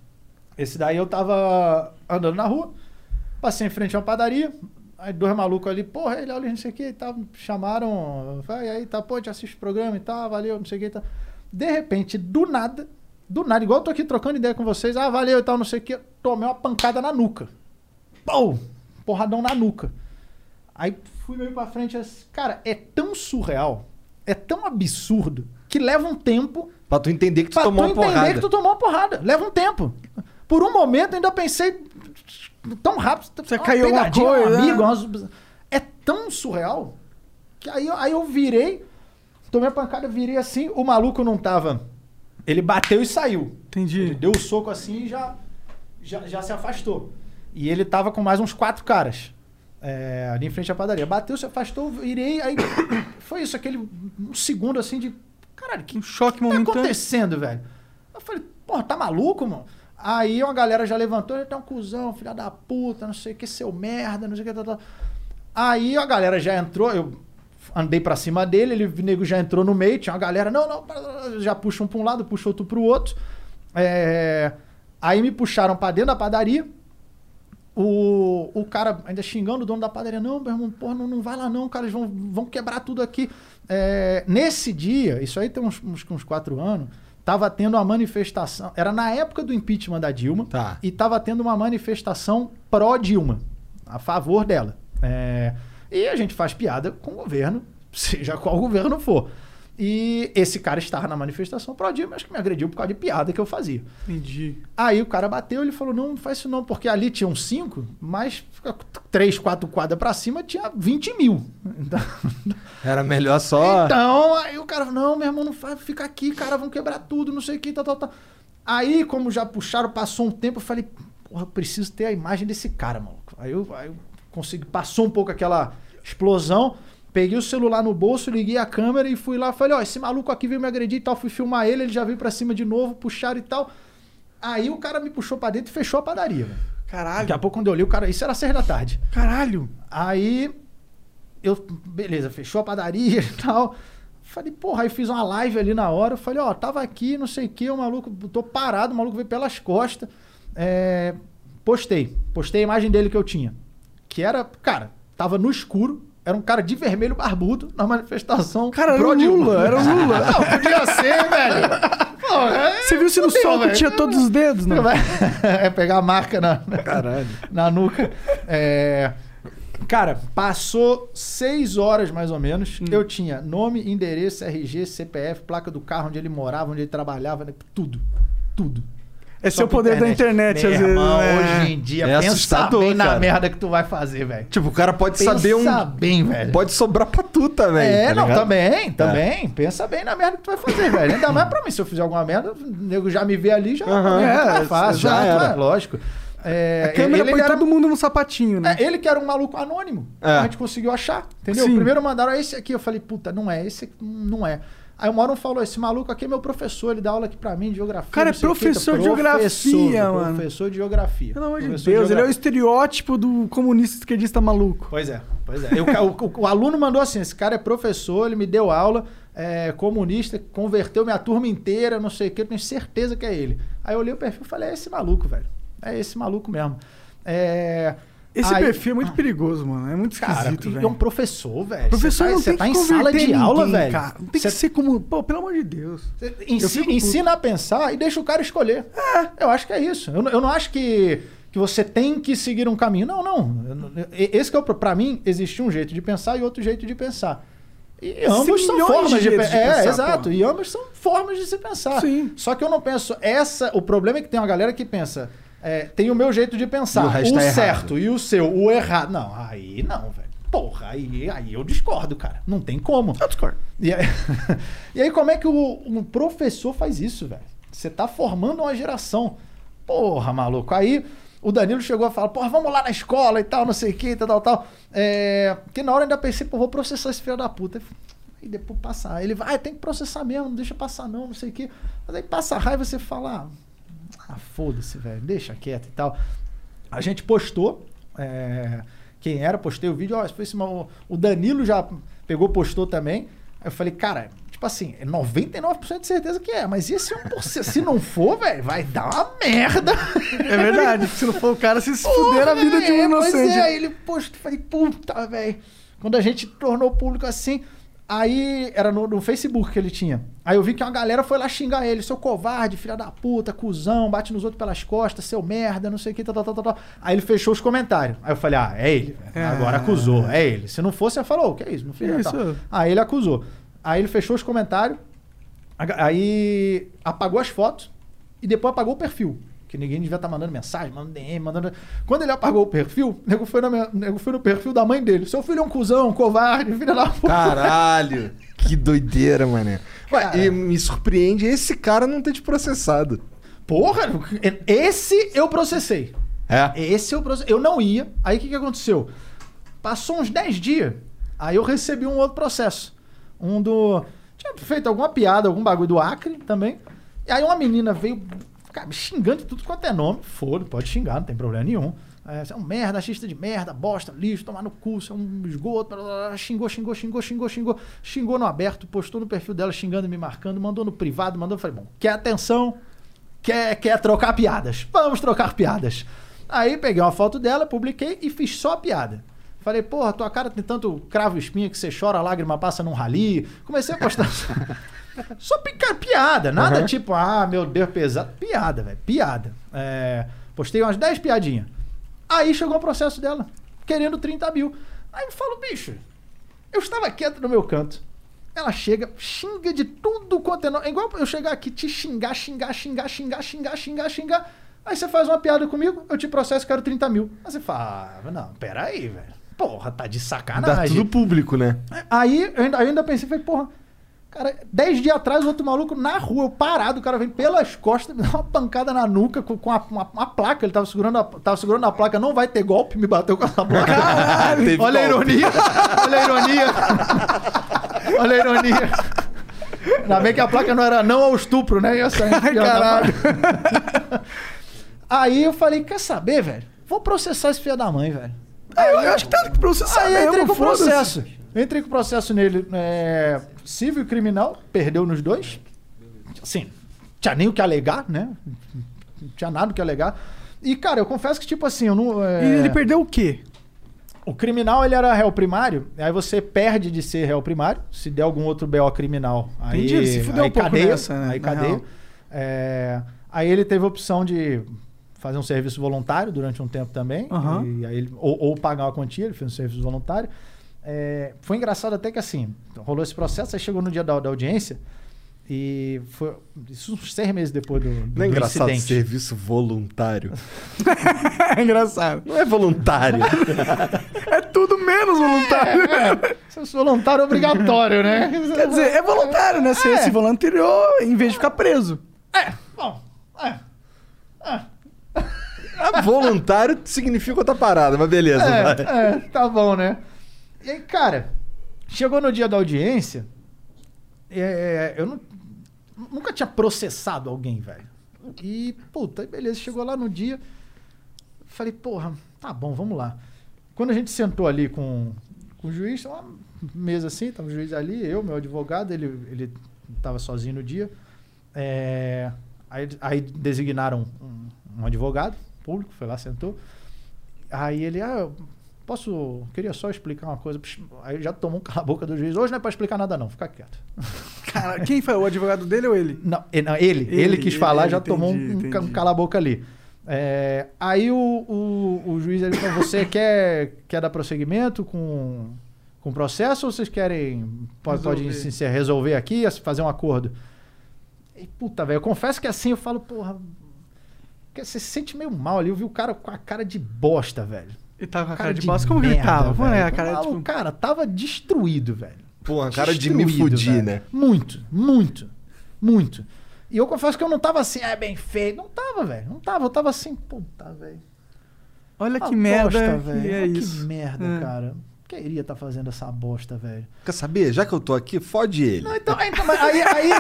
Esse daí eu tava andando na rua, passei em frente a uma padaria, aí dois malucos ali, porra, ele olha não sei o que e tal, chamaram, vai aí, tá, pô, te assiste o programa e tal, valeu, não sei o que tal. De repente, do nada, do nada, igual eu tô aqui trocando ideia com vocês, ah, valeu e tal, não sei o que, tomei uma pancada na nuca. Pô! Porradão na nuca. Aí fui meio pra frente, assim, cara, é tão surreal, é tão absurdo, que leva um tempo Pra tu entender que tu pra tomou tu uma entender porrada. que tu tomou uma porrada. Leva um tempo. Por um momento eu ainda pensei tão rápido. Você uma caiu pegadinha, coisa, Um né? amigo, umas- É tão surreal que aí, eu- aí eu virei, tomei a pancada, virei assim, o maluco não tava. Ele bateu e saiu. Ele Entendi. deu o soco assim e já, já, já se afastou. E ele tava com mais uns quatro caras. é, ali em frente à padaria. Bateu, se afastou, virei, aí foi isso, aquele um segundo assim de. Caralho, que Um choque que tá momentâneo. acontecendo, velho? Eu falei, porra, tá maluco, mano? Aí uma galera já levantou, ele tá um cuzão, filha da puta, não sei o que, seu merda, não sei o que, tal, tal. Aí a galera já entrou, eu andei pra cima dele, ele, o nego já entrou no meio, tinha uma galera, não, não, já puxa um pra um lado, puxa outro pro outro. É, Aí me puxaram pra dentro da padaria, o, o cara ainda xingando o dono da padaria, não, meu irmão, porra, não, não vai lá não, cara, eles vão, vão quebrar tudo aqui. É, nesse dia, isso aí tem uns, uns, uns quatro anos, tava tendo uma manifestação, era na época do impeachment da Dilma, Tá. e tava tendo uma manifestação pró-Dilma, a favor dela. É, e a gente faz piada com o governo, seja qual governo for. E esse cara estava na manifestação pró-Dilma, acho que me agrediu por causa de piada que eu fazia. Entendi. Aí o cara bateu, ele falou: não, não faz isso não, porque ali tinham cinco, mas três, quatro quadras pra cima tinha 20 mil. Então, Era melhor só. então, aí o cara falou: não, meu irmão, não faz, fica aqui, cara, vão quebrar tudo, não sei o que, tal, tal, tal. Aí, como já puxaram, passou um tempo, eu falei: porra, eu preciso ter a imagem desse cara, maluco. Aí eu, aí eu consegui, passou um pouco aquela explosão. Peguei o celular no bolso, liguei a câmera e fui lá. Falei, ó, esse maluco aqui veio me agredir e tal. Fui filmar ele, ele já veio pra cima de novo, puxaram e tal. Aí o cara me puxou pra dentro e fechou a padaria, velho. Daqui Caralho. a pouco, quando eu olhei, o cara. Isso era seis da tarde. Caralho. Aí eu, beleza, fechou a padaria e tal. Falei, porra, aí fiz uma live ali na hora. Eu falei, ó, tava aqui, não sei o que, o maluco, tô parado, o maluco veio pelas costas. É, postei, postei a imagem dele que eu tinha. Que era, cara, tava no escuro, era um cara de vermelho barbudo na manifestação. Cara, era. Lula, era o Lula. Não, podia ser, velho. Porra, é- Você viu se no soco velho. tinha todos os dedos, não? é pegar a marca na, na, Caralho. na nuca. É, cara, passou seis horas mais ou menos. Eu tinha nome, endereço, RG, CPF, placa do carro, onde ele morava, onde ele trabalhava, né? tudo. Tudo. Esse é o poder da internet, Meu às vezes. irmão, né? Hoje em dia, É pensa assustador, bem na cara. merda que tu vai fazer, velho. Tipo, o cara pode Pensa saber um. bem, velho. Pode sobrar pra tu também. É, tá não, ligado? também, também. Pensa bem na merda que tu vai fazer, velho. Ainda mais pra mim, se eu fizer alguma merda, o nego já me vê ali, já Aham. é, É, fácil. já Já, era. é, lógico. É, A câmera ele põe era- todo mundo no sapatinho, né? É, ele que era um maluco anônimo. É. A gente conseguiu achar, entendeu? Sim. Primeiro mandaram esse aqui, eu falei, puta, não é, esse aqui não é. Aí o Moron falou, esse maluco aqui é meu professor, ele dá aula aqui pra mim de geografia. Cara, é não sei o quê, professor de professor, geografia, mano. Professor de geografia. Pelo amor de Professor Deus, ele é o estereótipo do comunista esquerdista maluco. Pois é, pois é. E o, ca- o- o- o aluno mandou assim: esse cara é professor, ele me deu aula, é, comunista, converteu minha turma inteira, não sei o que, eu tenho certeza que é ele. Aí eu olhei o perfil e falei: é esse maluco, velho. É esse maluco mesmo. É, Esse aí- perfil é muito perigoso, mano. É muito esquisito, velho. é um professor, velho. Professor Você tá, não você tem tá que em sala de aula, ninguém, velho. Cara. Não tem Você que ser como... Pô, pelo amor de Deus. Ensi- ensina a pensar e deixa o cara escolher. É, eu acho que é isso. Eu, não- eu não acho que, que você tem que seguir um caminho. Não, não. Esse que é o pra mim, existe um jeito de pensar e outro jeito de pensar. E ambos são de formas de, jeitos pe- de É, pensar, exato. porra. E ambos são formas de se pensar. Sim. Só que eu não penso. Essa. O problema é que tem uma galera que pensa. É, tem o meu jeito de pensar. E o o errado. certo e o seu, o errado. Não, aí não, velho. Porra, aí, aí eu discordo, cara. Não tem como. Eu discordo. E aí, e aí, como é que o, um professor faz isso, velho? Você tá formando uma geração. Porra, maluco. Aí o Danilo chegou a falar, porra, vamos lá na escola e tal, não sei o que, tal, tal, tal. É, que na hora eu ainda pensei, pô, vou processar esse filho da puta. E depois passar. Aí ele vai, ah, tem que processar mesmo, não deixa passar não, não sei o que. Mas aí passa a raiva e você fala, ah, foda-se, velho, deixa quieto e tal. A gente postou, é, quem era, postei o vídeo, ó, foi esse mal- o Danilo já pegou, postou também. Aí eu falei, cara, tipo assim, é 99% de certeza que é, mas e esse 1%? Se não for, velho, vai dar uma merda. É verdade. Se não for o cara, se fuder a vida de um é, Pois inocente. é, aí ele postou, falei, puta, velho. Quando a gente tornou público assim, aí era no, no Facebook que ele tinha. Aí eu vi que uma galera foi lá xingar ele, seu covarde, filha da puta, cuzão, bate nos outros pelas costas, seu merda, não sei o que, tal, tal, tal, tal. Aí ele fechou os comentários. Aí eu falei, ah, é ele. velho. Agora acusou, é ele. Se não fosse, eu falou, o que é isso? Não fiz tal. isso? Aí ele acusou. Aí ele fechou os comentários, aí apagou as fotos e depois apagou o perfil. Que ninguém devia estar mandando mensagem, mandando DM, mandando. Quando ele apagou o perfil, o nego foi, na minha- nego foi no perfil da mãe dele. Seu filho é um cuzão, um covarde, filho da puta. Caralho! que doideira, mané. Ué, Cara. e me surpreende esse cara não ter te processado. Porra, esse eu processei. É? Esse eu processei. Eu não ia. Aí o que, que aconteceu? Passou uns 10 dias. Aí eu recebi um outro processo. Um do. Tinha feito alguma piada, algum bagulho do Acre também. E aí uma menina veio cara, xingando de tudo quanto é nome. Foda, pode xingar, não tem problema nenhum. É, você é um merda, achista de merda, bosta, lixo, tomar no cu, você é um esgoto. blá, blá, blá. Xingou, xingou, xingou, xingou, xingou. Xingou no aberto, postou no perfil dela xingando, me marcando, mandou no privado, mandou. Falei, bom, quer atenção? quer, quer trocar piadas. Vamos trocar piadas. Aí peguei uma foto dela, publiquei e fiz só a piada. Falei, porra, tua cara tem tanto cravo e espinha que você chora, a lágrima passa num rali. Comecei a postar só, só pica- piada, nada tipo, ah, meu Deus, pesado. Piada, velho, piada. É, postei umas 10 piadinhas. Aí chegou o processo dela, querendo 30 mil. Aí eu falo, bicho, eu estava quieto no meu canto. Ela chega, xinga de tudo quanto é nome. É igual eu chegar aqui, te xingar, xingar, xingar, xingar, xingar, xingar, xingar. Aí você faz uma piada comigo, eu te processo, quero 30 mil. Aí você fala, ah, não, peraí, velho. Porra, tá de Dá sacanagem. tudo público, né? Aí eu ainda, eu ainda pensei, falei, porra, cara, 10 dias atrás, outro maluco na rua, eu parado, o cara vem pelas costas, me dá uma pancada na nuca com, com a- uma, uma placa. Ele tava segurando, a, tava segurando a placa, não vai ter golpe, me bateu com essa placa. Teve Olha a ironia, olha a ironia. olha a ironia. Ainda bem que a placa não era não ao estupro, né? Ia sair. Caralho. Aí eu falei, quer saber, velho? Vou processar esse filho da mãe, velho. É, eu acho que tá que processar Aí eu mesmo, entrei com o processo. Entrei com o processo nele, é, civil e criminal, perdeu nos dois. Assim, tinha nem o que alegar, né? Não tinha nada o que alegar. E, cara, eu confesso que, tipo assim, eu não. é, E ele perdeu o quê? O criminal, ele era réu primário, aí você perde de ser réu primário, se der algum outro BO criminal. Aí, Entendi, se fudeu aí um pouco cadeia, nessa, né, Aí cadeia. É, aí ele teve a opção de fazer um serviço voluntário durante um tempo também, Aham. e aí ele- ou, ou pagar uma quantia, ele fez um serviço voluntário. É, foi engraçado até que assim, rolou esse processo, aí chegou no dia da, da audiência, e foi isso uns seis meses depois do, do, Não é do engraçado incidente. serviço voluntário? É engraçado. Não é voluntário. É tudo menos voluntário. Serviço voluntário obrigatório, né? Quer dizer, é voluntário, né? Você É. se voluntariou em vez de ficar preso. É, bom, é. Ah, voluntário significa outra parada, mas beleza. É, é, tá bom, né? E aí, cara, chegou no dia da audiência, é, eu não- nunca tinha processado alguém, velho. E, puta, beleza, chegou lá no dia, falei, porra, tá bom, vamos lá. Quando a gente sentou ali com, com o juiz, uma mesa assim, tava o juiz ali, eu, meu advogado, ele, ele tava sozinho no dia. É, aí, aí designaram um, um advogado público, foi lá, sentou. Aí ele, ah, posso, queria só explicar uma coisa. Aí já tomou um cala-boca do juiz. Hoje não é pra explicar nada não, fica quieto. Cara, quem foi? O advogado dele ou ele? Não, ele, ele, ele, quis ele, falar, ele, já tomou um, entendi, um ca- um entendi. cala-boca ali. É, aí o, o, o juiz ele falou: você quer, quer dar prosseguimento com, com o processo ou vocês querem. Pode, pode Resolver. assim, se resolver aqui, fazer um acordo? E, puta, velho, eu confesso que assim eu falo, porra. Você se sente meio mal ali. Eu vi o cara com a cara de bosta, velho. Ele tava com a Cara cara de bosta. Como que ele tava? Como é velho. a cara, Ah, tipo... O cara tava destruído, velho. Pô, a cara de me Destruído, fudir, velho. né? Muito, muito, muito. E eu confesso que eu não tava assim, é bem feito. Não tava, velho. Não tava. Eu tava assim, puta, velho. Olha que merda bosta, que velho. é Olha isso. Que merda, É. cara. Queria estar fazendo essa bosta, velho. Quer saber? Já que eu tô aqui, fode ele. Não, então, então, aí, aí.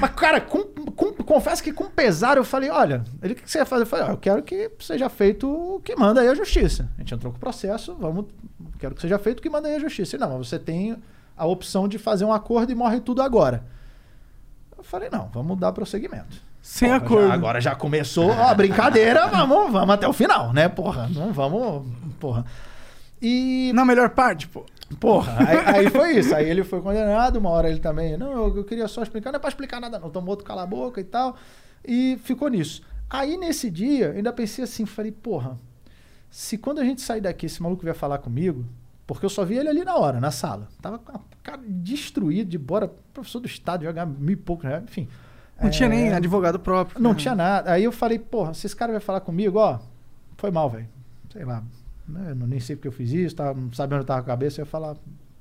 Mas, cara, com, com- confesso que com pesar eu falei: olha, ele o que você ia fazer? Eu falei: ó, eu quero que seja feito o que manda aí a justiça. A gente entrou com o processo, vamos. Quero que seja feito o que manda aí a justiça. Ele, não, mas você tem a opção de fazer um acordo e morre tudo agora. Eu falei: não, vamos dar prosseguimento. Sem Porra, acordo. já- agora já começou a brincadeira, vamos, vamos até o final, né, porra? Não vamos. Porra. E. Na melhor parte, pô. Porra, aí, aí foi isso. Aí ele foi condenado, uma hora ele também. Não, eu, eu queria só explicar, não é pra explicar nada, não. Tomou outro cala a boca e tal. E ficou nisso. Aí nesse dia, eu ainda pensei assim, falei, porra, se quando a gente sair daqui, esse maluco vier falar comigo, porque eu só vi ele ali na hora, na sala. Tava com a cara destruído, de bora, professor do estado, jogar mil e pouco, né? enfim. Não tinha É, nem advogado próprio. não né? tinha nada. Aí eu falei, porra, se esse cara vai falar comigo, ó, foi mal, velho. Sei lá. Né, Eu não- nem sei porque eu fiz isso, tava, não sabia onde eu tava com a cabeça. Eu ia falar,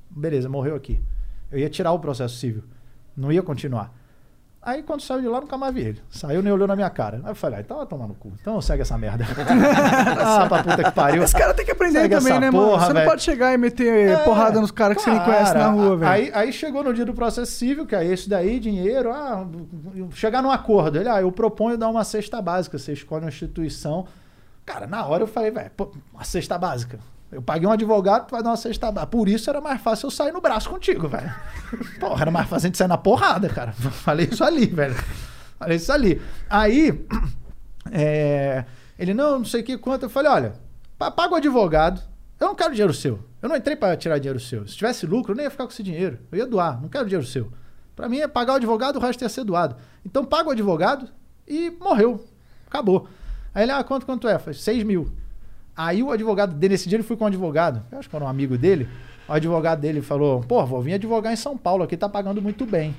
beleza, morreu aqui. Eu ia tirar o processo civil. Não ia continuar. Aí quando saiu de lá, nunca mais vi ele. Saiu nem olhou na minha cara. Aí eu falei, ah, então vai tomar no cu. Então segue essa merda. ah, pra puta que pariu. Esse cara tem que aprender Segue também, né, mano? porra, Você não velho. pode chegar e meter É, porrada nos caras que você nem conhece na Cara, rua, velho. Aí, aí chegou no dia do processo civil, que é esse daí, dinheiro, ah, chegar num acordo. Ele, ah, eu proponho dar uma cesta básica, você escolhe uma instituição. Cara, na hora eu falei, velho, uma cesta básica. Eu paguei um advogado, tu vai dar uma cesta básica. Por isso era mais fácil eu sair no braço contigo, velho. Porra, era mais fácil a gente sair na porrada, cara. Falei isso ali, velho. Falei isso ali. Aí, é, ele, não, não sei o que, quanto. Eu falei, olha, pa- paga o advogado. Eu não quero dinheiro seu. Eu não entrei para tirar dinheiro seu. Se tivesse lucro, eu nem ia ficar com esse dinheiro. Eu ia doar. Não quero dinheiro seu. Para mim é pagar o advogado, o resto ia ser doado. Então paga o advogado e morreu. Acabou. Aí ele, ah, quanto, quanto é? Eu falei, 6 mil. Aí o advogado dele, nesse dia ele foi com um advogado. Eu acho que era um amigo dele. O advogado dele falou, pô, vou vir advogar em São Paulo aqui, tá pagando muito bem.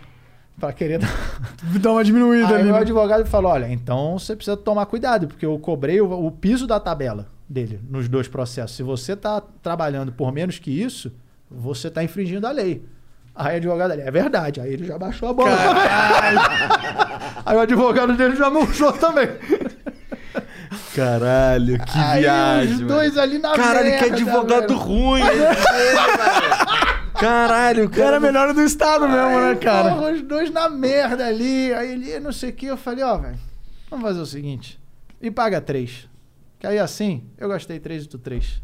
Pra querer dar... Dá uma diminuída Aí ali. o né? advogado falou: olha, então você precisa tomar cuidado, porque eu cobrei o, o piso da tabela dele nos dois processos. Se você está trabalhando por menos que isso, você está infringindo a lei. Aí o advogado dele, é verdade. Aí ele já baixou a bola. Aí o advogado dele já murchou também. Caralho, que Aí viagem. os mano. dois ali na Caralho, que merda, advogado velho. ruim. Caralho, O cara cara. é melhor do estado mesmo, né, cara? porra, os dois na merda ali. Aí ele, não sei o que. Eu falei, ó, velho, vamos fazer o seguinte. E paga três. Que aí assim, eu gastei três e tu três.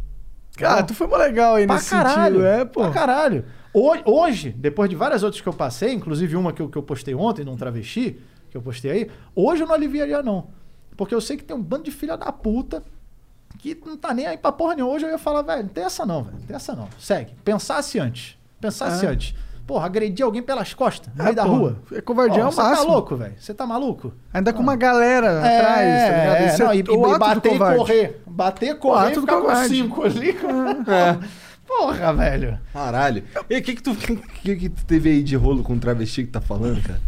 Cara, tu foi mó legal aí Pra nesse caralho. sentido. É, pô. Pra caralho. Hoje, hoje, depois de várias outras que eu passei, inclusive uma que eu, que eu postei ontem, num travesti, que eu postei aí, hoje eu não aliviaria, não. Porque eu sei que tem um bando de filha da puta que não tá nem aí pra porra nenhuma. Hoje eu ia falar, velho, não tem essa não, velho. Não tem essa não. Segue. Pensasse antes. Pensasse É. antes. Porra, agredir alguém pelas costas, no É, meio da pô. rua. É covardia Ó, ao Você tá máximo. louco, velho? Você tá maluco? Ainda com uma galera É, atrás, tá ligado? é, Isso não, é e, o e bater e correr. Bater, correr e do ficar com covarde. cinco ali. É. Porra, velho. Caralho. E o que que tu que, que tu teve aí de rolo com o travesti que tá falando, cara?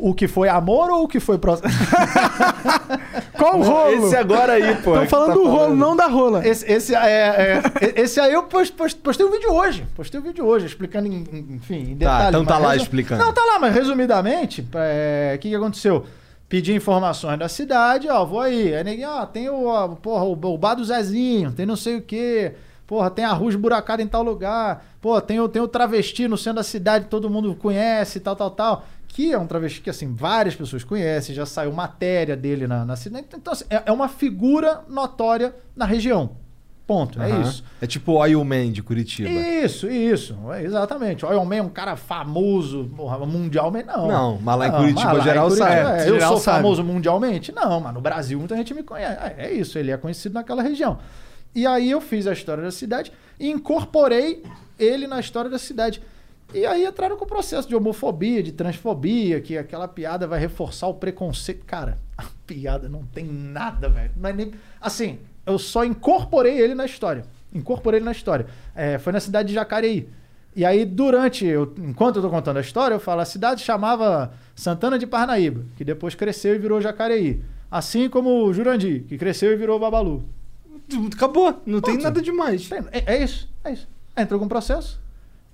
O que foi amor ou o que foi próximo? Qual o rolo? Esse agora aí, pô. Estão que falando tá do rolo, não da rola. Esse, esse, é, é, esse aí eu post, post- postei o vídeo hoje. Postei o vídeo hoje, explicando, em, enfim, em detalhes. então tá lá resu- explicando. Não, tá lá, mas resumidamente, é, o que, que aconteceu? Pedi informações da cidade, ó, vou aí. Aí ninguém, ó, tem o, ó, porra, o, o bar do Zezinho, tem não sei o quê. Porra, tem a rua esburacada em tal lugar. Pô, tem, o- tem o travesti no centro da cidade, todo mundo conhece, tal, tal, tal. Que é um travesti que, assim, várias pessoas conhecem, já saiu matéria dele na, na cidade. Então, assim, é, é uma figura notória na região. Ponto. É Aham. isso. É tipo o Oil Man de Curitiba. Isso, isso. É, exatamente. O Iron Man é um cara famoso, porra, mundialmente, não. Não, mas lá em Curitiba, mas lá em geral Curitiba, sabe. é, eu Geral sou sabe. famoso mundialmente? Não, mas no Brasil muita gente me conhece. É, é isso, ele é conhecido naquela região. E aí eu fiz a história da cidade e incorporei ele na história da cidade. E aí entraram com o processo de homofobia, de transfobia, que aquela piada vai reforçar o preconceito. Cara, a piada não tem nada, velho. Não é nem... Assim, eu só incorporei ele na história. Incorporei ele na história. É, foi na cidade de Jacareí. E aí, durante, eu, enquanto eu tô contando a história, eu falo, a cidade chamava Santana de Parnaíba, que depois cresceu e virou Jacareí. Assim como Jurandir, que cresceu e virou Babalu. Acabou, não tem Ponto. nada demais. Tem- É, é isso, é isso. Entrou com processo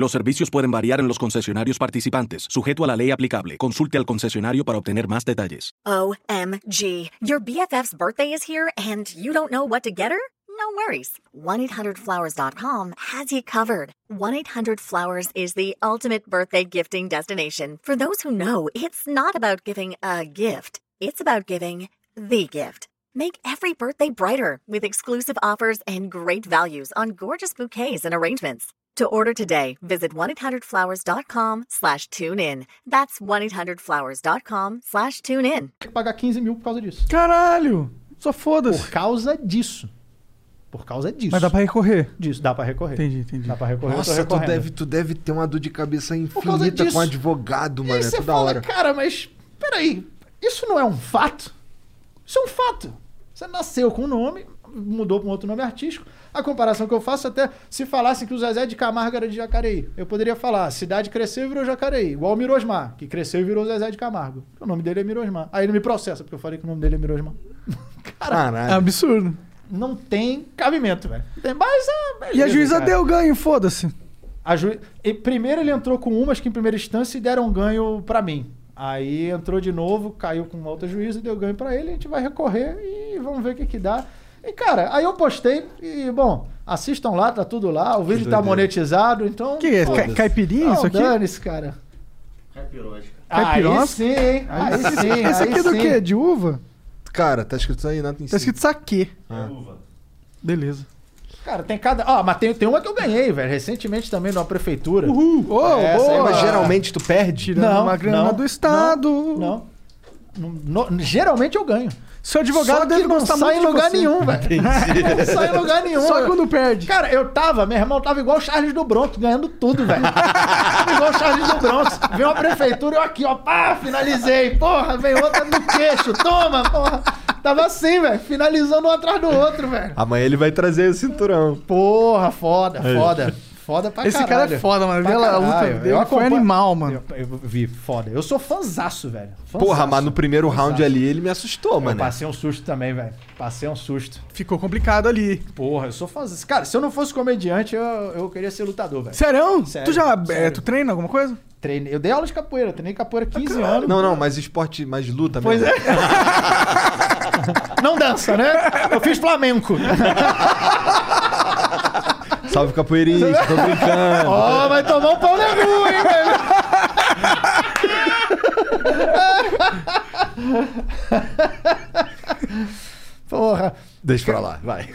Los servicios pueden variar en los concesionarios participantes, sujeto a la ley aplicable. Consulte al concesionario para obtener más detalles. OMG. Your BFF's birthday is here and you don't know what to get her? No worries. 1-800-Flowers.com has you covered. 1-800-Flowers is the ultimate birthday gifting destination. For those who know, it's not about giving a gift. It's about giving the gift. Make every birthday brighter with exclusive offers and great values on gorgeous bouquets and arrangements. To order today, visit 1-800-Flowers.com slash tune in. That's 1-800-Flowers.com slash tune in. Tem que pagar 15 mil por causa disso. Caralho! Só foda-se. Por causa disso. Por causa disso. Mas dá pra recorrer. Disso, dá pra recorrer. Entendi, entendi. Dá pra recorrer. Nossa, tu deve, tu deve ter uma dor de cabeça infinita com advogado, E mano. É você toda fala, hora. cara, mas peraí, isso não é um fato? Isso é um fato. Você nasceu com um nome, mudou para um outro nome artístico. A comparação que eu faço até se falassem que o Zezé de Camargo era de Jacareí. Eu poderia falar, a cidade cresceu e virou Jacareí. Igual o Mirosmar, que cresceu e virou Zezé de Camargo. O nome dele é Mirosmar. Aí ele me processa, porque eu falei que o nome dele é Mirosmar. É Caralho. absurdo. Não tem cabimento, velho. Tem mais a... E a juíza deu ganho, foda-se. A ju... e primeiro ele entrou com umas que em primeira instância deram ganho pra mim. Aí entrou de novo, caiu com outra juíza, deu ganho pra ele, a gente vai recorrer e vamos ver o que que dá. E cara, aí eu postei e, bom, assistam lá, tá tudo lá, o vídeo tá monetizado, então... Que é? Ca- Caipirinha Não, isso aqui? dane-se, cara. Aí Caipirosca? sim, hein? Aí sim, Esse aí aqui é do quê? De uva? Cara, tá escrito aí nada em Tá cima. escrito saquê. Ah. Beleza. Cara, tem cada... Ó, mas tem, tem uma que eu ganhei, velho, recentemente também numa prefeitura. Uhul! Ô, Essa aí! Mas geralmente tu perde? Tirando uma grana do Estado. Não. No- no- geralmente eu ganho. Seu advogado Só que deve não gostar sai muito em de lugar você. nenhum, velho. Não sai em lugar nenhum. Só quando perde. Cara, eu tava, meu irmão tava igual o Charles do Bronx, ganhando tudo, velho. Igual o Charles do Bronx. Veio uma prefeitura, eu aqui, ó, pá, finalizei. Porra, veio outra no queixo, toma, porra. Tava assim, velho, finalizando um atrás do outro, velho. Amanhã ele vai trazer o cinturão. Porra, foda, foda. Foda pra Esse caralho. cara é foda, mano. Pra Vê lá, a luta dele Eu foi acompanho- animal, mano. Eu, eu vi, foda. Eu sou fanzaço, velho. Fanzaço. Porra, mas no primeiro round Fanzaço. ali ele me assustou, Eu mano. passei um susto também, velho. Passei um susto. Ficou complicado ali. Porra, eu sou fãzão. Cara, se eu não fosse comediante, eu, eu queria ser lutador, velho. Sério? Sério, Tu já. sério. é, tu treina alguma coisa? Treinei, eu dei aula de capoeira, treinei capoeira 15 anos. Não, não, mas esporte, mais luta Pois mesmo. é. Não dança, né? Eu fiz flamenco. Salve capoeirista, tô brincando. Ó, vai tomar um pau na rua, hein, velho? Porra. Deixa pra lá, vai.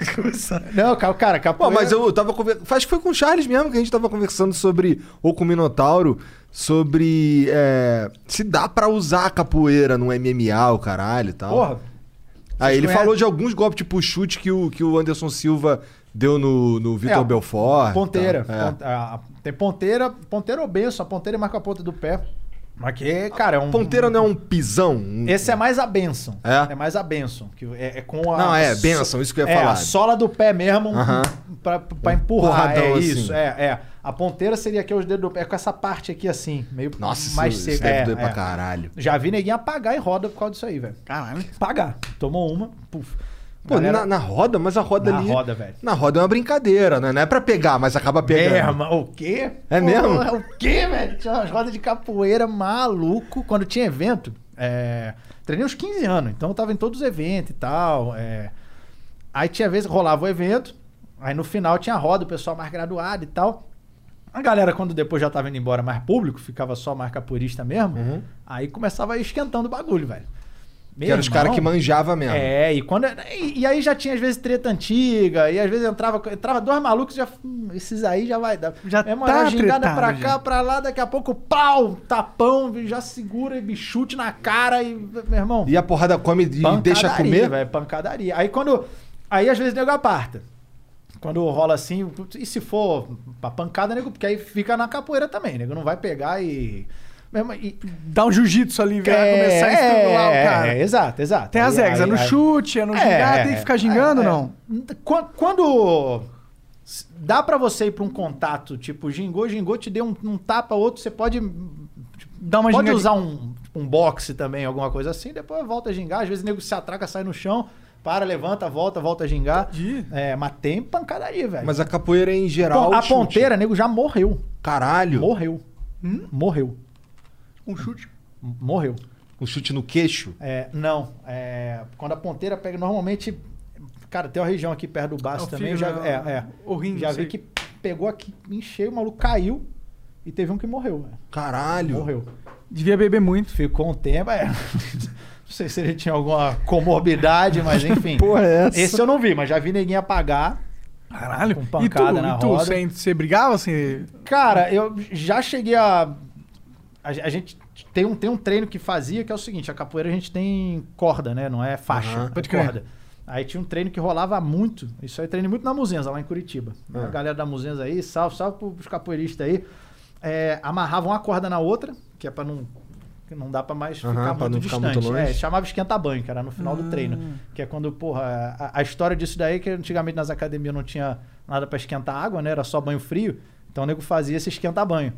Não, ca- cara, Pô, capoeira... mas eu tava conversando. Acho que foi com o Charles mesmo que a gente tava conversando sobre. Ou com o Minotauro. Sobre. é, se dá pra usar a capoeira no MMA, o caralho e tal. Porra. Aí ele conhecem? falou de alguns golpes, tipo o chute que o, que o Anderson Silva deu no, no Vitor É, Belfort. e Ponteira. tal. É. A- tem ponteira, ponteira ou benção. A ponteira marca a ponta do pé. Mas que, cara, é um. Ponteira não é um pisão? Um- Esse é mais a benção. É? mais a benção. Que é, é com a. Não, é, benção, isso que eu ia é, falar. a sola do pé mesmo Aham. pra, pra empurrar. porradão É assim. isso, é, é. A ponteira seria aqui os dedos do pé, com essa parte aqui assim, meio Nossa, isso, mais isso seco. deve É, doer pra é. caralho. Já vi neguinho apagar em roda por causa disso aí, velho. Caralho. Pagar. Tomou uma, puf. Pô, Galera- na, na roda, mas a roda Na ali. roda, velho. Na roda é uma brincadeira, né? Não é pra pegar, mas acaba pegando. É, mas o quê? É mesmo? O quê, velho? Tinha umas rodas de capoeira maluco. Quando tinha evento, é, treinei uns 15 anos, então eu tava em todos os eventos e tal. é. Aí tinha vezes rolava o evento, aí no final tinha a roda, o pessoal mais graduado e tal. A galera, quando depois já tava indo embora mais público, ficava só mais capoeirista mesmo, aí começava esquentando o bagulho, velho. Que eram os caras que manjava mesmo. É, e, quando, e, e aí já tinha às vezes treta antiga, e às vezes entrava, entrava dois malucos já. hum, esses aí já vai dar. Já é uma tá gingada pra já. cá, pra lá, daqui a pouco, pau, tapão, já segura e chute na cara e. Meu irmão. E a porrada come e deixa comer? velho, pancadaria. Aí quando. Aí às vezes nego aparta. Quando rola assim, e se for pra pancada, nego, porque aí fica na capoeira também, nego não vai pegar e. Mesmo, e Dá um jiu-jitsu ali, vai É, começar a estrangular é, o cara. é, exato, exato. Tem as regras, é no chute, é no gingar, tem que ficar gingando, é, é. não? Quan- Quando dá pra você ir pra um contato, tipo, gingou, gingou, te deu um, um tapa, outro, você pode Dá uma pode gingadinha. usar um, um boxe também, alguma coisa assim, depois volta a gingar, às vezes o nego se atraca, sai no chão, para, levanta, volta, volta a gingar. É, mas tem pancadaria, velho. Mas a capoeira em geral. Pô, a chute. ponteira, nego já morreu. Caralho. Morreu. Hum? Morreu. Um chute. Morreu. Um chute no queixo? É, não. É, quando a ponteira pega, normalmente. Cara, tem uma região aqui perto do baço É também. eu já, é, é. o rim, já vi que pegou aqui, encheu, o maluco caiu e teve um que morreu. velho. Caralho. Morreu. Devia beber muito. Ficou um tempo. É. Não sei se ele tinha alguma comorbidade, mas enfim. Porra, é essa? Esse eu não vi, mas já vi neguinho apagar. Caralho. Com e tu, pancada na e tu roda. você, você brigava assim? Cara, eu já cheguei a. A, a gente tem um, tem um treino que fazia que é o seguinte: a capoeira a gente tem corda, né? Não é faixa, Aham. é Pode crer. corda. Aí tinha um treino que rolava muito. Isso aí treinei muito na Muzenza, lá em Curitiba. Ah. A galera da Muzenza aí, salve, salve pros capoeiristas aí. É, amarravam uma corda na outra, que é pra não. Que não dá pra mais Aham, ficar pra muito não ficar distante. muito longe. É, chamava esquenta-banho, que era no final do treino. Que é quando, porra, a, a história disso daí é que antigamente nas academias não tinha nada pra esquentar água, né? Era só banho frio. Então o nego fazia esse esquenta-banho.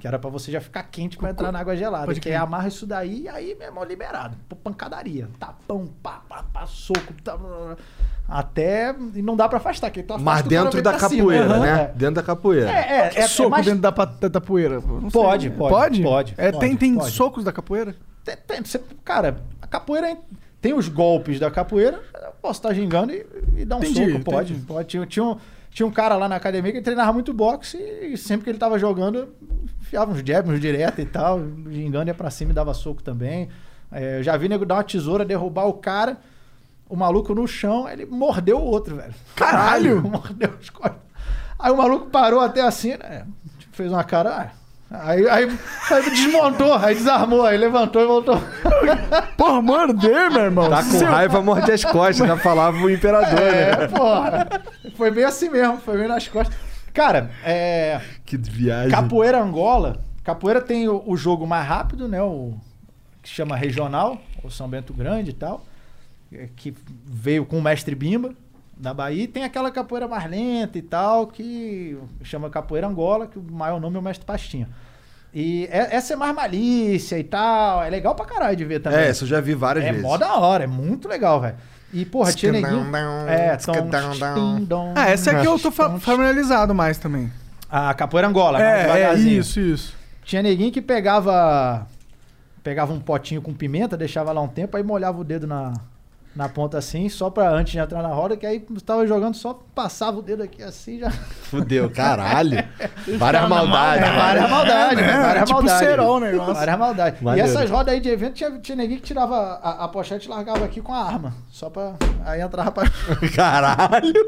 Que era pra você já ficar quente pra entrar na água gelada. Pode Que aí crer. amarra isso daí e aí, meu irmão, liberado. Pô, pancadaria. Tapão, pá, pá, pá, soco. tá, até. E não dá pra afastar. Que tu afasta, Mas dentro da cima. capoeira, Aham, né? é. Dentro da capoeira. É, é, é, é soco mais- dentro da, da, da poeira? Pode, pode, Pode? pode, É, tem pode, tem pode. socos da capoeira? Tem- tem- você- cara, a capoeira tem os golpes da capoeira. Eu posso estar gingando e, e dar um Entendi, soco. Pode, entendi. pode. Tinha, tinha um, tinha um cara lá na academia que treinava muito boxe e sempre que ele tava jogando, enfiava uns jabs, uns direto e tal. Gingando ia pra cima e dava soco também. É, eu já vi nego dar uma tesoura, derrubar o cara, o maluco no chão, ele mordeu o outro, velho. Caralho! mordeu os costas. Aí o maluco parou até assim, né? Fez uma cara. ah, Aí, aí, aí desmontou, aí desarmou, aí levantou e voltou. Porra, morder, meu irmão. Tá com Seu- raiva, morde as costas, já falava o imperador, É, né? porra. Foi bem assim mesmo, foi bem nas costas. Cara, é. Que viagem. Capoeira Angola. Capoeira tem o, o jogo mais rápido, né? O que chama regional, o São Bento Grande e tal. é, Que veio com o mestre Bimba da Bahia. E tem aquela capoeira mais lenta e tal, que chama Capoeira Angola, que o maior nome é o mestre Pastinha. E é- essa é mais malícia e tal. É legal pra caralho de ver também. É, isso eu já vi várias É vezes. mó da hora, é muito legal, velho. E, porra, tinha neguinho. É, tom. Ah, essa aqui eu tô fa- familiarizado mais também. A capoeira Angola, É, é, isso, isso. Tinha neguinho que pegava. Pegava um potinho com pimenta, deixava lá um tempo, aí molhava o dedo na, na ponta assim, só pra antes de entrar na roda, que aí tava jogando, só passava o dedo aqui assim já. Fudeu, caralho. Várias maldades. É, várias maldades, É, várias tipo maldades. cerol o negócio. Várias maldades. Maneiro. E essas rodas aí de evento, tinha, tinha neguinho que tirava a, a pochete e largava aqui com a arma. Só pra. Aí entrava pra. Caralho.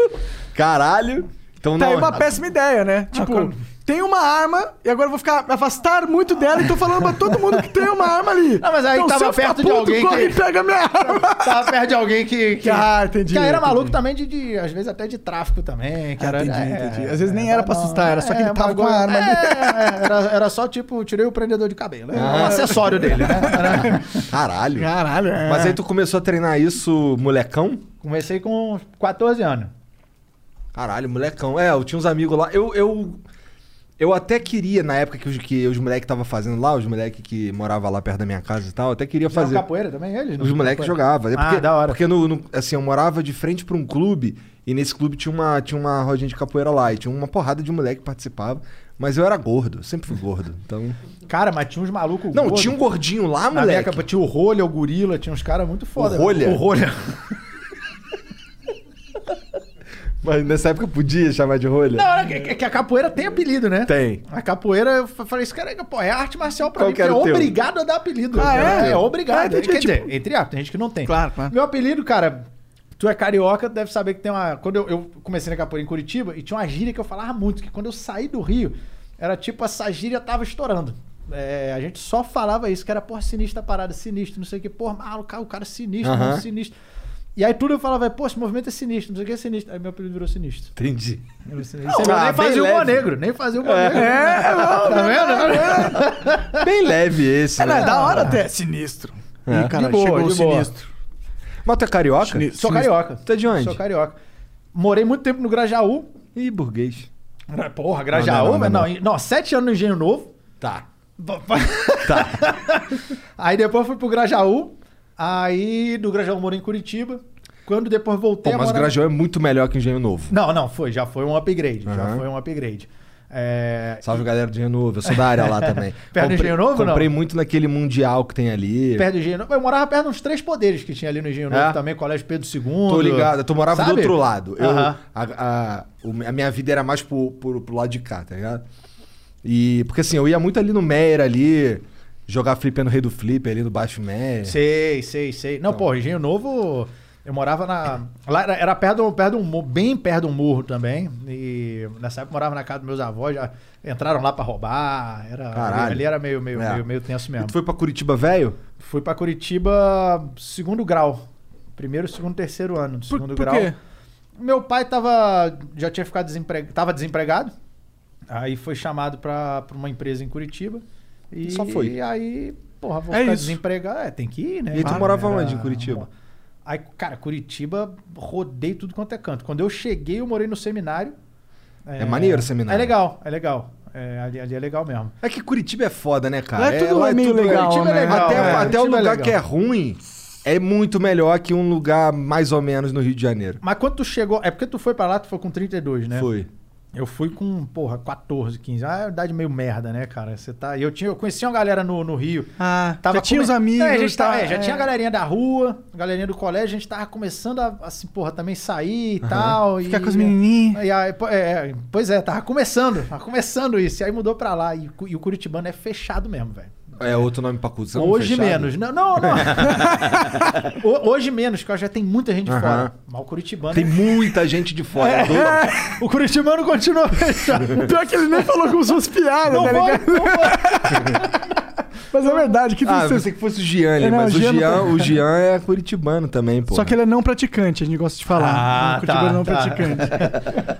Caralho. Então Tá aí não. uma péssima ideia, né? Tipo, como? Tem uma arma e agora eu vou ficar me afastar muito dela e tô falando pra todo mundo que tem uma arma ali. Não, mas aí então, tava se eu ficar perto de puto, alguém corre que- e pega minha arma. Tava perto de alguém que. que... Ah, entendi, Que aí era entendi. maluco também de, de, às vezes até de tráfico também. Que Ah, era, entendi, é, entendi. Às vezes nem era pra não, assustar, era só que ele tava com a agora- arma ali. é, era, era só tipo, tirei o prendedor de cabelo. É um acessório dele, né? Era- Caralho. Caralho, é. Mas aí tu começou a treinar isso, molecão? Comecei com 14 anos. Caralho, molecão. É, eu tinha uns amigos lá. Eu, eu, Eu até queria, na época que os, que os moleques estavam fazendo lá, os moleques que moravam lá perto da minha casa e tal, eu até queria Jogavam fazer. capoeira também, eles? Os moleques jogavam. É Ah, porque, da hora. Porque no, no- assim, eu morava de frente pra um clube e nesse clube tinha uma, tinha uma rodinha de capoeira lá e tinha uma porrada de moleque que participava. Mas eu era gordo, sempre fui gordo. Então. Cara, mas tinha uns malucos Não, gordos. tinha um gordinho lá, Na moleque. tinha o Rolha, o Gorila, tinha uns caras muito foda. O Rolha? O Rolha. Mas nessa época podia chamar de rolha? Não, era que, que a capoeira tem apelido, né? Tem. A capoeira, eu fa- falei, isso cara, pô, é arte marcial pra Qual mim, que é obrigado a dar apelido. Ah, é? É, obrigado. Ah, entendi, Quer tipo- dizer, entre aspas, tem gente que não tem. Claro, claro. Meu apelido, cara, tu é carioca, deve saber que tem uma... Quando eu, eu comecei na capoeira em Curitiba, e tinha uma gíria que eu falava muito, que quando eu saí do Rio, era tipo, essa gíria tava estourando. É, a gente só falava isso, que era, porra, sinistra parada, sinistro, não sei o que, porra, maluco, o cara, é sinistro, Aham. mano, sinistro. E aí tudo eu falava, pô, esse movimento é sinistro, não sei o que é sinistro. Aí meu apelido virou sinistro. Entendi. Virou sinistro. É ah, nem fazia o leve. negro, nem fazia o negro. É, tá vendo? Bem leve esse, É, não, né? é da hora até. Sinistro. É. Ih, cara, De boa, chegou de o boa. sinistro. Mas tu é carioca? Sou carioca. Tu é de onde? Sou carioca. Morei muito tempo no Grajaú. Ih, burguês. Porra, Grajaú, Não, não, mas não, não, não. não, sete anos no Engenho Novo. Tá. Tá. aí depois fui pro Grajaú. Aí do Grajaú morei em Curitiba. Quando depois voltei Pô, mas o morar... Grajaú é muito melhor que o Engenho Novo. Não, não, foi. Já foi um upgrade. Já Aham. foi um upgrade. É... Salve galera do Engenho Novo, eu sou da área lá também. Perto do Engenho Novo, não? Comprei muito naquele mundial que tem ali. Perto do Engenho Novo. Eu morava perto dos três poderes que tinha ali no Engenho Novo É? também, Colégio Pedro II. Tô ligado, tu morava Sabe? do outro lado. Eu, Aham. a, a- a minha vida era mais pro, pro, pro lado de cá, tá ligado? E porque assim, eu ia muito ali no Meyer ali, jogar flip no Rei do Flip ali no Baixo Meyer. Sei, sei, sei. Não, pô, Engenho Novo. Eu morava na. Lá era, era perto, do- perto de um morro, bem perto de um morro também. E nessa época eu morava na casa dos meus avós, já entraram lá pra roubar. Era, Caralho. Ali era meio, meio, É. meio, meio tenso E mesmo. tu foi pra Curitiba velho? Fui pra Curitiba segundo grau. Primeiro, segundo, terceiro ano. do Por, segundo por grau. quê? Meu pai tava. Já tinha ficado desempregado. Tava desempregado. Aí foi chamado pra uma empresa em Curitiba. E Só foi. E aí, porra, vou É ficar isso. desempregado. É, tem que ir, né? E tu morava era- onde em Curitiba? Aí, cara, Curitiba, rodei tudo quanto é canto. Quando eu cheguei, eu morei no seminário. É maneiro o seminário. É legal, é legal. É, ali, ali é legal mesmo. É que Curitiba é foda, né, cara? Lá é tudo meio legal, Curitiba é né? legal, Até, é, até o é lugar que é ruim é muito melhor que um lugar mais ou menos no Rio de Janeiro. Mas quando tu chegou. É porque tu foi pra lá, tu foi com 32, né? Foi. Eu fui com, porra, 14, 15. Ah, é uma idade meio merda, né, cara? Você tá. Eu, tinha, eu conheci uma galera no, no Rio. Ah, Tava já tinha come- os amigos. É, a gente tá, tava- é, já é. tinha a galerinha da rua, a galerinha do colégio, a gente tava começando a, assim, porra, também sair e tal. Ficar e, com as menininhas. E aí, pô, é, pois é, tava começando, tava começando isso. E aí mudou pra lá. E, o- e o Curitibano é fechado mesmo, velho. É outro nome pra cuzão? Hoje fechado? menos. Não, não. não. Ho- Hoje menos, porque já tem muita gente de Aham. fora. Mas o Curitibano. Tem muita gente de fora. É. do- O Curitibano continua fechado. Pior que ele nem falou com suas piadas, Não tá ligado? não. Mas é verdade, que Ah, tristeza. pensei que fosse o Jean ali, É, não, mas o tá- o Jean é curitibano também, pô. Só que ele é não praticante, a gente gosta de falar. Ah, Um curitibano tá, não tá. praticante.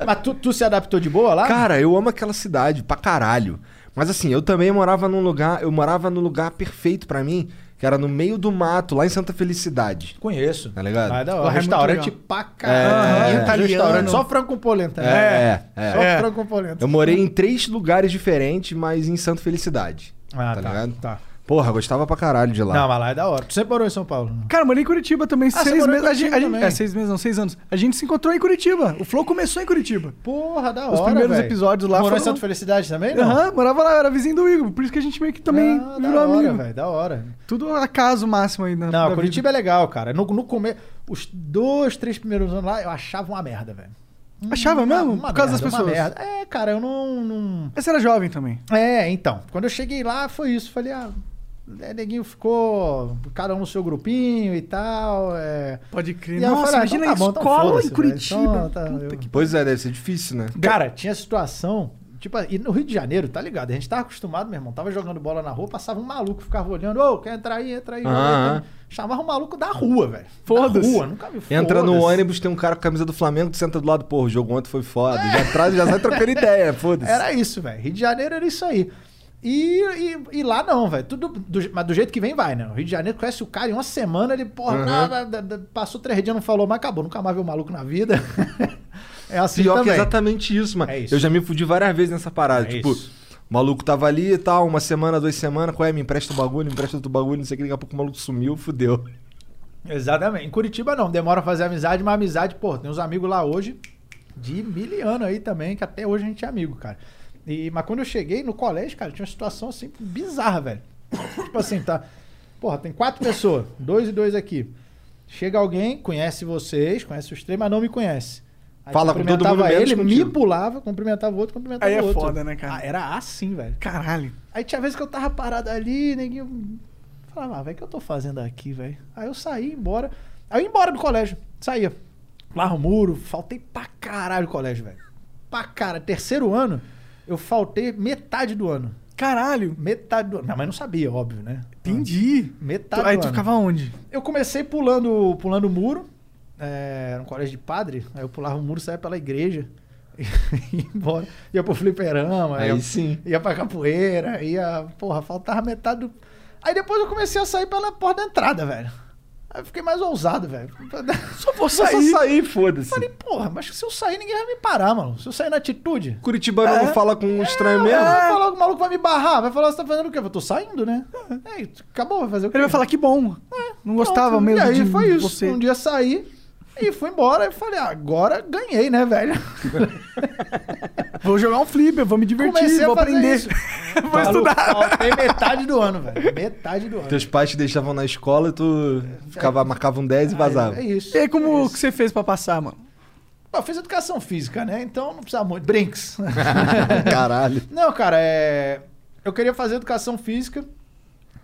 Mas tu, tu se adaptou de boa lá? Cara, eu amo aquela cidade pra caralho. Mas assim, eu também morava num lugar, eu morava no lugar perfeito pra mim, que era no meio do mato, lá em Santa Felicidade. Conheço. Tá ligado? Mas é da é hora. Restaurante legal. pra caralho. É, Restaurante só frango com polenta. né? É, é. Só É. frango com polenta. Eu morei em três lugares diferentes, mas em Santa Felicidade. Ah, tá tá, ligado? tá. Porra, gostava pra caralho de lá. Não, mas lá é da hora. Tu sempre morou em São Paulo? né? Cara, eu morei em Curitiba também, você seis em meses. a gente- a gente-? É, seis meses, não, seis anos. A gente se encontrou em Curitiba. O Flow começou em Curitiba. Porra, da hora. Os primeiros velho. episódios lá Morou em foram- Santa Felicidade também? Não. Aham, morava lá, eu era vizinho do Igor. Por isso que a gente meio que também Ah, virou da hora, amigo. velho. Da hora. Tudo acaso máximo aí na Não, da Curitiba é legal, cara. No, no começo, os dois, três primeiros anos lá, eu achava uma merda, velho. vida. Achava mesmo? Uma Por causa merda, das uma pessoas. merda. É, cara, eu não, não... Mas você era jovem também. É, então. Quando eu cheguei lá, foi isso. Falei, ah, é, neguinho ficou cada um no seu grupinho e tal. É... Pode crer. E Nossa, falei, ah, imagina então a tá bom, então escola foda-se, em Curitiba. Então, tá, Puta eu- que Pois é, deve ser difícil, né? Cara, tinha situação. Tipo, e no Rio de Janeiro, tá ligado? A gente tava acostumado, meu irmão. Tava jogando bola na rua, passava um maluco, ficava olhando, ô, quer entrar aí, entra aí. Aham. entra aí. Chamava um maluco da rua, velho. Foda-se. Da rua, nunca vi Entra no ônibus, tem um cara com a camisa do Flamengo, tu senta do lado, pô, o jogo ontem foi foda. Já traz, já sai trocando ideia, foda-se. Era isso, velho. Rio de Janeiro era isso aí. E, e, e lá não, velho. Tudo do- mas do jeito que vem, vai, né? O Rio de Janeiro conhece o cara em uma semana, ele, porra, Uhum. nada, da- da- passou três dias, não falou, mas acabou. Nunca mais viu o maluco na vida. É assim Pior que também. é exatamente isso, mano. É isso. Eu já me fudi várias vezes nessa parada. É tipo, isso. o maluco tava ali e tal, uma semana, duas semanas, qual é? Me empresta o bagulho, me empresta outro bagulho, não sei o que, daqui a pouco o maluco sumiu, fudeu. Exatamente. Em Curitiba não, demora a fazer amizade, mas amizade, pô, tem uns amigos lá hoje de mil anos aí também, que até hoje a gente é amigo, cara. E, mas quando eu cheguei no colégio, cara, tinha uma situação assim bizarra, velho. tipo assim, tá. Porra, tem quatro pessoas, dois e dois aqui. Chega alguém, conhece vocês, conhece os três, mas não me conhece. Aí Fala com todo cumprimentava mundo ele, me pulava, cumprimentava o outro, cumprimentava Aí é o outro. foda, né, cara? Ah, era assim, velho. Caralho. Aí tinha vezes que eu tava parado ali, neguinho. Falava, ah, velho, o que eu tô fazendo aqui, velho? Aí eu saí, embora. Aí eu ia embora do colégio. Saía. Lá o muro, faltei pra caralho do colégio, velho. Pra caralho. Terceiro ano, eu faltei metade do ano. Caralho. Metade do ano. Minha mãe não sabia, óbvio, né? Entendi. Metade Tu- aí do tu ano. ficava onde? Eu comecei pulando pulando o muro. É, era um colégio de padre. Aí eu pulava o muro, saía pela igreja. E ia embora. Ia pro fliperama. Aí ia, sim. Ia pra capoeira. Ia... Porra, faltava metade do... Aí depois eu comecei a sair pela porta da entrada, velho. Aí eu fiquei mais ousado, velho. Só vou Só sair. sair, foda-se. Falei, porra, mas se eu sair, ninguém vai me parar, mano. Se eu sair na atitude... Curitibano É. não fala com um estranho Não, mesmo? vai falar, o maluco vai me barrar. Vai falar, você tá fazendo o quê? Eu tô saindo, né? É, acabou, vai fazer o quê? Ele vai falar que bom. Não gostava Pronto. mesmo E aí de foi isso. você. Um dia saí e fui embora. E falei, ah, agora ganhei, né, velho? Vou jogar um flip, eu vou me divertir, Comecei vou aprender. isso. vou Maluco, estudar. Faltei metade do ano, velho. Metade do ano. Teus pais te deixavam na escola e tu ficava, marcava um 10 e vazava. É isso. E aí, como É que você fez pra passar, mano? Pô, eu fiz educação física, né? Então não precisava muito. Brinks. Caralho. Não, cara, é. Eu queria fazer educação física.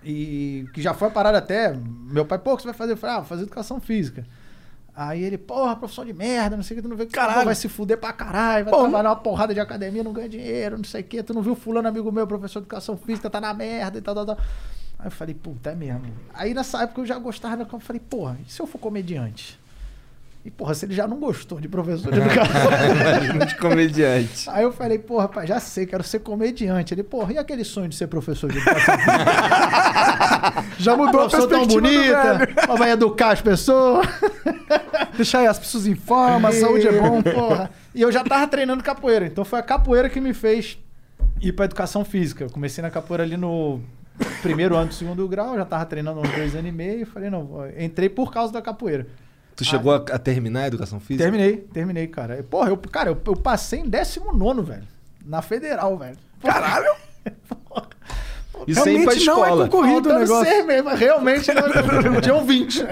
E que já foi parada até. Meu pai, pô, o que você vai fazer? Eu falei, ah, vou fazer educação física. Aí ele, porra, profissão de merda, não sei o que, tu não vê que Caralho. vai se fuder pra caralho, vai Pô, trabalhar uma porrada de academia, não ganha dinheiro, não sei o que, tu não viu fulano amigo meu, professor de educação física, tá na merda e tal, tal, tal. Aí eu falei, puta, é mesmo. Aí nessa época eu já gostava, da- eu falei, porra, e se eu for comediante? E porra, se ele já não gostou de professor de educação de comediante. Aí eu falei, porra, pai, já sei, quero ser comediante. Ele, porra, e aquele sonho de ser professor de educação? Já mudou a professor tão bonita, vai educar as pessoas. Deixar as pessoas em forma, a saúde é bom. porra. E eu já tava treinando capoeira, então foi a capoeira que me fez ir pra educação física. Eu comecei na capoeira ali no primeiro ano do segundo grau, já tava treinando uns dois anos e meio. Falei, não, entrei por causa da capoeira. Tu chegou a, a terminar a educação física? Terminei, terminei, cara. E, Porra, eu, cara, eu, eu passei em 19, velho. Na federal, velho. Caralho! E sem ir pra Realmente não é escola. concorrido o Faltando negócio. seis mesmo, realmente não, tinha um 20.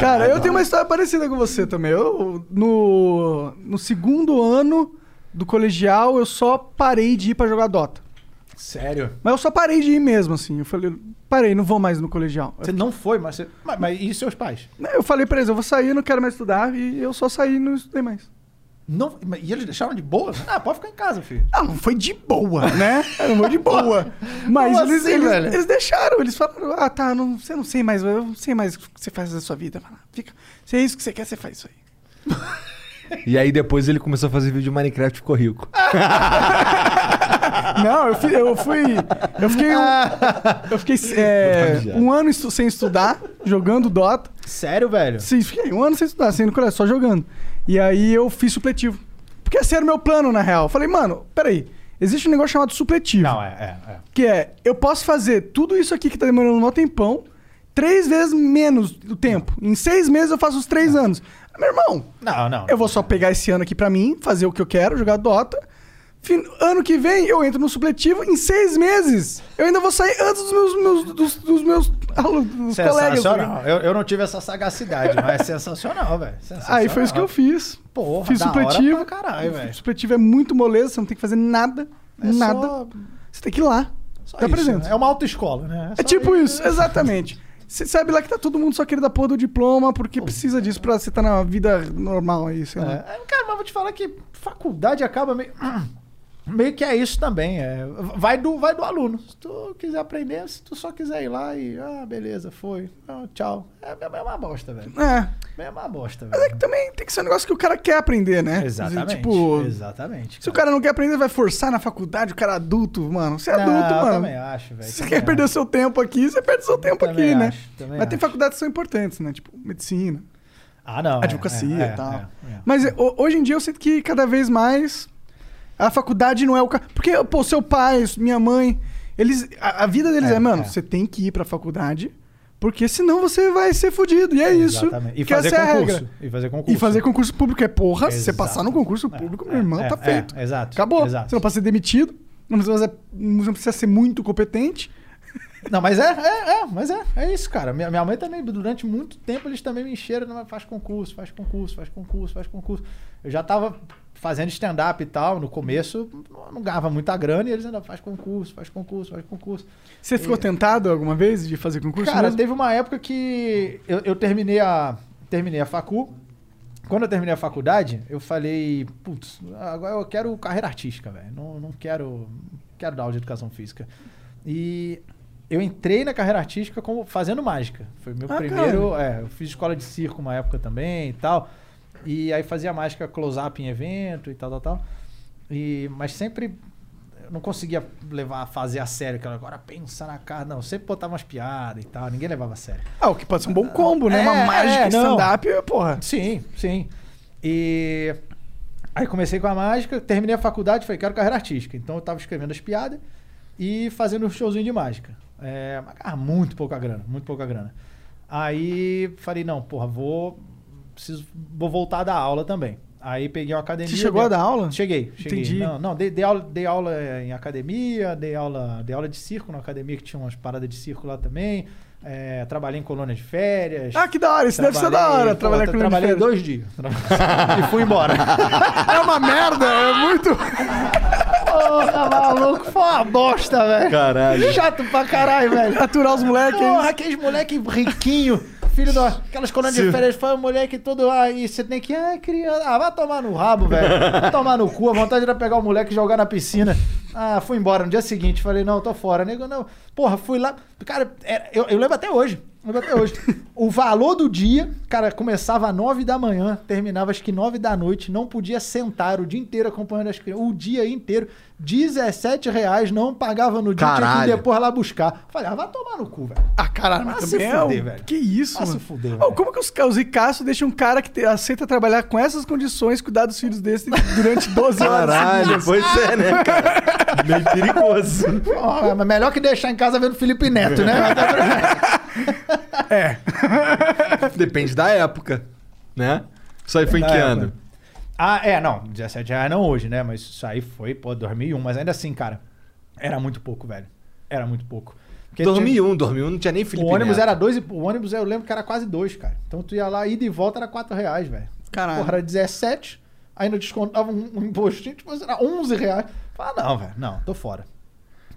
Cara, eu tenho uma história parecida com você também. Eu, no, no segundo ano do colegial, eu só parei de ir pra jogar Dota. Sério? Mas eu só parei de ir mesmo, assim. Eu falei, parei, não vou mais no colegial. Você não foi, mas, você, mas, mas e seus pais? Eu falei pra eles, eu vou sair, eu não quero mais estudar. E eu só saí e não estudei mais. Não, e eles deixaram de boa? Ah, pode ficar em casa, filho. Ah, não foi de boa, né? Não foi de boa. Mas eles, assim, eles, eles deixaram, eles falaram, ah, tá, não, você não sei mais, eu não sei mais o que você faz da sua vida. Fala, Fica, se é isso que você quer, você faz isso aí. E aí depois ele começou a fazer vídeo de Minecraft e ficou rico. Não, eu, fi- eu fui. Eu fiquei. um- eu fiquei é, um ano estu- sem estudar, jogando Dota. Sério, velho? Sim, fiquei um ano sem estudar, sem ir no colégio, só jogando. E aí eu fiz supletivo. Porque esse era o meu plano, na real. Eu falei, mano, peraí. Existe um negócio chamado supletivo. Não, é, é, é. Que é, eu posso fazer tudo isso aqui que tá demorando um maior tempão, três vezes menos do tempo. Em seis meses eu faço os três anos. Meu irmão, Não, não. eu vou só pegar esse ano aqui pra mim, fazer o que eu quero, jogar Dota. Ano que vem eu entro no supletivo, em seis meses eu ainda vou sair antes dos meus, meus- dos, dos meus alunos, dos colegas. tá Sensacional. Eu, eu não tive essa sagacidade, mas é sensacional, velho. Aí foi isso que eu fiz. Porra, fiz supletivo. caralho, velho. Supletivo é muito moleza, você não tem que fazer nada. É nada. só- Você tem que ir lá. Só Tá presente. né? É uma autoescola, né? É só tipo isso, exatamente. Você sabe lá que tá todo mundo só querendo da porra do diploma, porque precisa disso pra você estar na vida normal aí, sei lá. É, cara, mas vou te falar que faculdade acaba meio. Meio que é isso também. É, vai, do, vai do aluno. Se tu quiser aprender, se tu só quiser ir lá e. Ah, beleza, foi. Ah, tchau. É, é uma bosta, velho. É. É uma bosta, Mas é velho. que também tem que ser um negócio que o cara quer aprender, né? Exatamente. Tipo, exatamente. se o cara não quer aprender, vai forçar na faculdade, o cara é adulto, mano. Você é Não, adulto, eu mano. também acho, velho. Se você quer perder acho. seu tempo aqui, você perde seu tempo Também aqui, né? acho, também Mas tem acho. faculdades que são importantes, né? Tipo, medicina, Ah, não. é, advocacia é, e tal. é, é. Mas é, ho- hoje em dia eu sinto que cada vez mais a faculdade não é o. ca- Porque, pô, seu pai, minha mãe, eles. A, a vida deles é, É, mano, é. você tem que ir pra faculdade, porque senão você vai ser fudido. E é isso. Exatamente. E fazer é concurso. regra. E fazer concurso. E fazer concurso público é porra. Se você passar no concurso É, público, é, meu irmão, é, tá é, feito. exato. Acabou. Exato. Você não pode ser demitido. Não precisa, não precisa ser muito competente. Não, mas é, é, é, mas é, é isso, cara. Minha, minha mãe também, durante muito tempo, eles também me encheram, faz concurso, faz concurso, faz concurso, faz concurso. Eu já tava fazendo stand-up e tal, no começo, não- ganhava muita grana, e eles ainda faz concurso, faz concurso, faz concurso. Você ficou tentado alguma vez de fazer concurso? Cara, mesmo? teve uma época que eu, eu terminei a terminei a facu. Quando eu terminei a faculdade, eu falei, putz, agora eu quero carreira artística, velho. Não, não quero, não quero dar aula de educação física. E eu entrei na carreira artística como fazendo mágica. Foi meu Ah, primeiro, é, eu fiz escola de circo uma época também e tal. E aí fazia mágica close-up em evento e tal, tal, tal. E, mas sempre eu não conseguia levar, fazer a sério, aquela agora pensa na cara. Não, sempre botava umas piadas e tal, ninguém levava a sério. Ah, o que pode ser um bom combo, né? É, uma mágica é, stand-up, porra. Sim, sim. E aí comecei com a mágica, terminei a faculdade, falei, quero carreira artística. Então eu tava escrevendo as piadas e fazendo um showzinho de mágica. É, mas, ah, muito pouca grana, muito pouca grana. Aí falei, não, porra, vou. Preciso, vou voltar da aula também. Aí peguei uma academia. Você chegou a dei- dar aula? Cheguei, cheguei. Entendi. Não, não dei, dei aula, dei aula em academia, dei aula, dei aula de circo na academia, que tinha umas paradas de circo lá também. É, trabalhei em colônia de férias. Ah, que da hora. Isso deve ser da hora, pô, trabalhar tra- com Trabalhei férias. dois dias. e fui embora. É uma merda, é muito. Porra, maluco, foi uma bosta, velho. Caralho. Chato pra caralho, velho. Aturar os moleques. Porra, aqueles moleque riquinho, filho da. Aquelas colônias de férias, foi um moleque todo. Aí você tem que. Ah, criança. Ah, vai tomar no rabo, velho. Vai tomar no cu. A vontade era pegar o moleque e jogar na piscina. Ah, fui embora. No dia seguinte, falei, não, tô fora. Nego, não. Porra, fui lá. Cara, era- eu, eu lembro até hoje. Lembro até hoje. O valor do dia, cara, começava às 9 da manhã, terminava acho que 9 da noite, não podia sentar o dia inteiro acompanhando as crianças, o dia inteiro, 17 reais, não pagava no dia, tinha que Caralho. ir depois lá buscar. Falei, ah, vai tomar no cu, velho. Ah, caralho, mas se é fuder, velho. Que isso, se mano. fuder, Ô, velho. como que os, os ricaços deixam um cara que te- aceita trabalhar com essas condições, cuidar dos filhos desse durante 12 horas? Caralho, pois é, né, cara? Meio perigoso. Ó, mas melhor que deixar em casa vendo Felipe Neto, né? Depende da época, né? Isso aí foi em que ano? Ah, é, não, 17 reais não hoje, né? Mas isso aí foi, pô, 2001. Mas ainda assim, cara, era muito pouco, velho. Era muito pouco. Porque tinha- 2001, 2001 não tinha nem Felipe O ônibus Neto. era dois e o ônibus eu lembro que era quase dois, cara. Então tu ia lá, ida e volta era 4 reais, velho. Caralho. Porra, era 17, ainda descontava um, um impostinho, tipo, era 11 reais. Fala, não, velho, não, tô fora.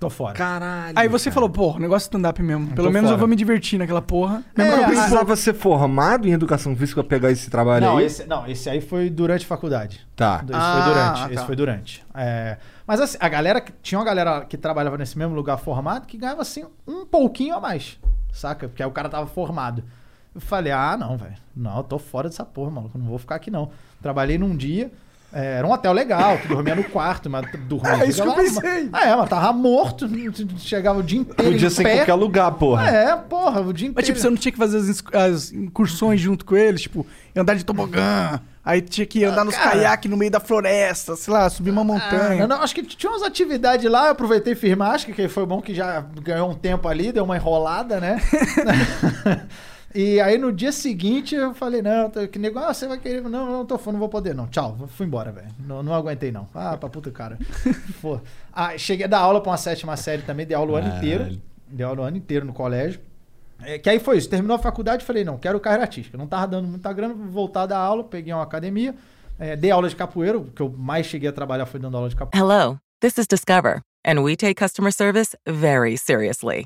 Tô fora. Caralho. Aí você cara. falou, pô, negócio stand-up mesmo. Pelo menos eu fora. vou me divertir naquela porra. É, eu Precisava ser formado em educação física pra pegar esse trabalho Não aí? esse, não, esse aí foi durante a faculdade. Tá. Esse Ah, foi durante. tá. Esse foi durante. É, mas assim, a galera. que- Tinha uma galera que trabalhava nesse mesmo lugar formado que ganhava assim um pouquinho a mais. Saca? Porque aí o cara tava formado. Eu falei, ah, não, velho. Não, eu tô fora dessa porra, maluco. Não vou ficar aqui, não. Trabalhei num dia. É, era um hotel legal, tu dormia no quarto, mas dormia. É isso que eu pensei. Ah, é, mas tava morto. Chegava o dia inteiro. Podia em ser em pé. qualquer lugar, porra. É, porra, o dia inteiro. Mas tipo, você não tinha que fazer as, as incursões junto com eles, tipo, andar de tobogã, aí tinha que andar nos Ah, cara. caiaques no meio da floresta, sei lá, subir uma Ah, montanha. não, não, acho que tinha umas atividades lá, eu aproveitei firmar, acho que foi bom que já ganhou um tempo ali, deu uma enrolada, né? e aí no dia seguinte eu falei, não, tô- que nego, ah, você vai querer. Não, não, tô não vou poder, não. Tchau, fui embora, velho. Não, não aguentei, não. Ah, pra puta cara. Pô. Ah, cheguei a dar aula pra uma sétima série também, dei aula o ano Caralho. inteiro. Dei aula o ano inteiro no colégio. É, que aí foi isso, terminou a faculdade, falei, não, quero carreira artística. Não tava dando muita grana, vou voltar da aula, peguei uma academia, é, dei aula de capoeira, o que eu mais cheguei a trabalhar foi dando aula de capoeira. Hello, this is Discover, and we take customer service very seriously.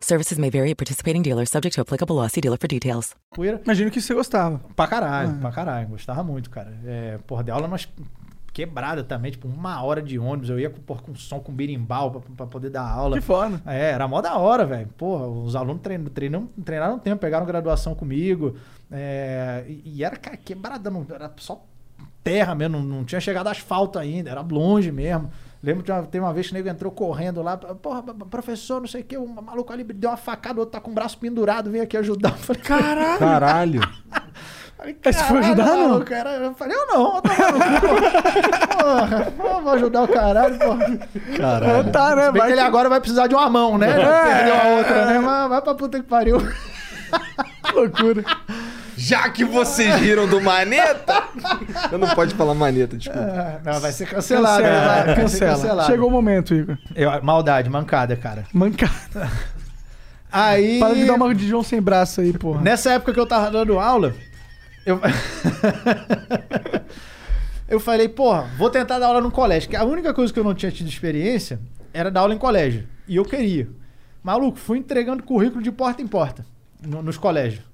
Services may vary at participating dealers, subject to applicable law. See dealer for details. Poeira. Imagino que você gostava. Pra caralho, Ah. pra caralho. Gostava muito, cara. É, porra, de aula nós quebrada também, tipo, uma hora de ônibus. Eu ia com, porra, com som com berimbau pra, pra poder dar aula. Que foda. É, era mó da hora, velho. Porra, os alunos treinam, treinam, treinaram um tempo, pegaram graduação comigo. É, e, e era, cara, quebrada, não, era só terra mesmo, não, não tinha chegado asfalto ainda, era longe mesmo. Lembro que uma- tem uma vez que o nego entrou correndo lá, porra, professor, não sei o que, um maluco ali deu uma facada, o outro tá com o braço pendurado, veio aqui ajudar. Eu falei, Caralho! Caralho. Falei, Mas você foi "Caralho, ajudar, não?" maluco, era- Eu falei, eu não, eu tô maluco, porra, vou ajudar o caralho, porra. Caralho. Tá, né? Se bem Vai que ele que- agora vai precisar de uma mão, né? Já Perdeu a outra, né? Mas vai pra puta que pariu. Que loucura. Já que vocês riram do maneta, Eu não pode falar maneta, desculpa. Ah, Não, vai ser cancelado. Cancela? Vai ser cancela. cancelado. Chegou o momento, Igor. Eu- maldade, mancada, cara. Mancada. Aí. Para de dar uma de João sem braço aí, porra. Nessa época que eu tava dando aula, eu. eu falei, porra, vou tentar dar aula no colégio. Que a única coisa que eu não tinha tido experiência era dar aula em colégio. E eu queria. Maluco, fui entregando currículo de porta em porta no- nos colégios.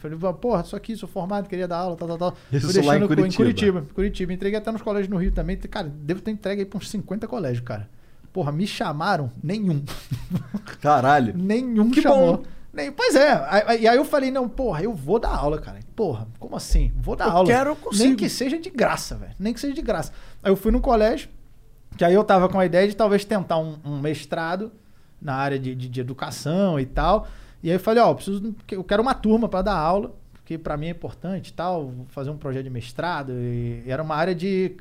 Falei, porra, isso aqui, sou formado, queria dar aula, tal, tal, tal. Isso Fui lá em Curitiba. Curitiba. Curitiba. Entreguei até nos colégios no Rio também. Cara, devo ter entregue aí pra uns 50 colégios, cara. Porra, me chamaram? Nenhum. Caralho. Nenhum Que chamou. bom. Nem, pois é. E aí eu falei, não, porra, eu vou dar aula, cara. Porra, como assim? Vou dar Eu aula. quero, eu consigo. Nem que seja de graça, velho. Nem que seja de graça. Aí eu fui no colégio, que aí eu tava com a ideia de talvez tentar um, um mestrado na área de, de, de educação e tal. E aí eu falei, ó, eu preciso, eu quero uma turma para dar aula, porque para mim é importante e tal, vou fazer um projeto de mestrado. E era uma área de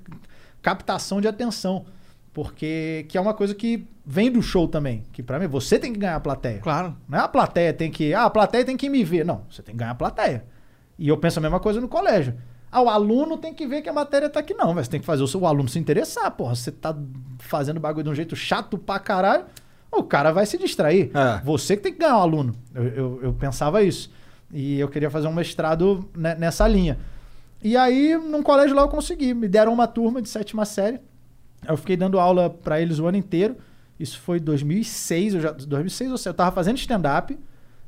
captação de atenção. Porque que é uma coisa que vem do show também. Que pra mim, você tem que ganhar a plateia. Claro. Não é a plateia tem que. Ah, a plateia tem que me ver. Não, você tem que ganhar a plateia. E eu penso a mesma coisa no colégio. Ah, o aluno tem que ver que a matéria tá aqui. Não, mas você tem que fazer o seu aluno se interessar, porra. Você tá fazendo bagulho de um jeito chato pra caralho, o cara vai se distrair. É. Você que tem que ganhar o aluno. Eu, eu, eu pensava isso. E eu queria fazer um mestrado ne- nessa linha. E aí, num colégio lá eu consegui. Me deram uma turma de sétima série. Eu fiquei dando aula pra eles o ano inteiro. Isso foi 2006, eu já 2006 ou seja, eu tava fazendo stand-up,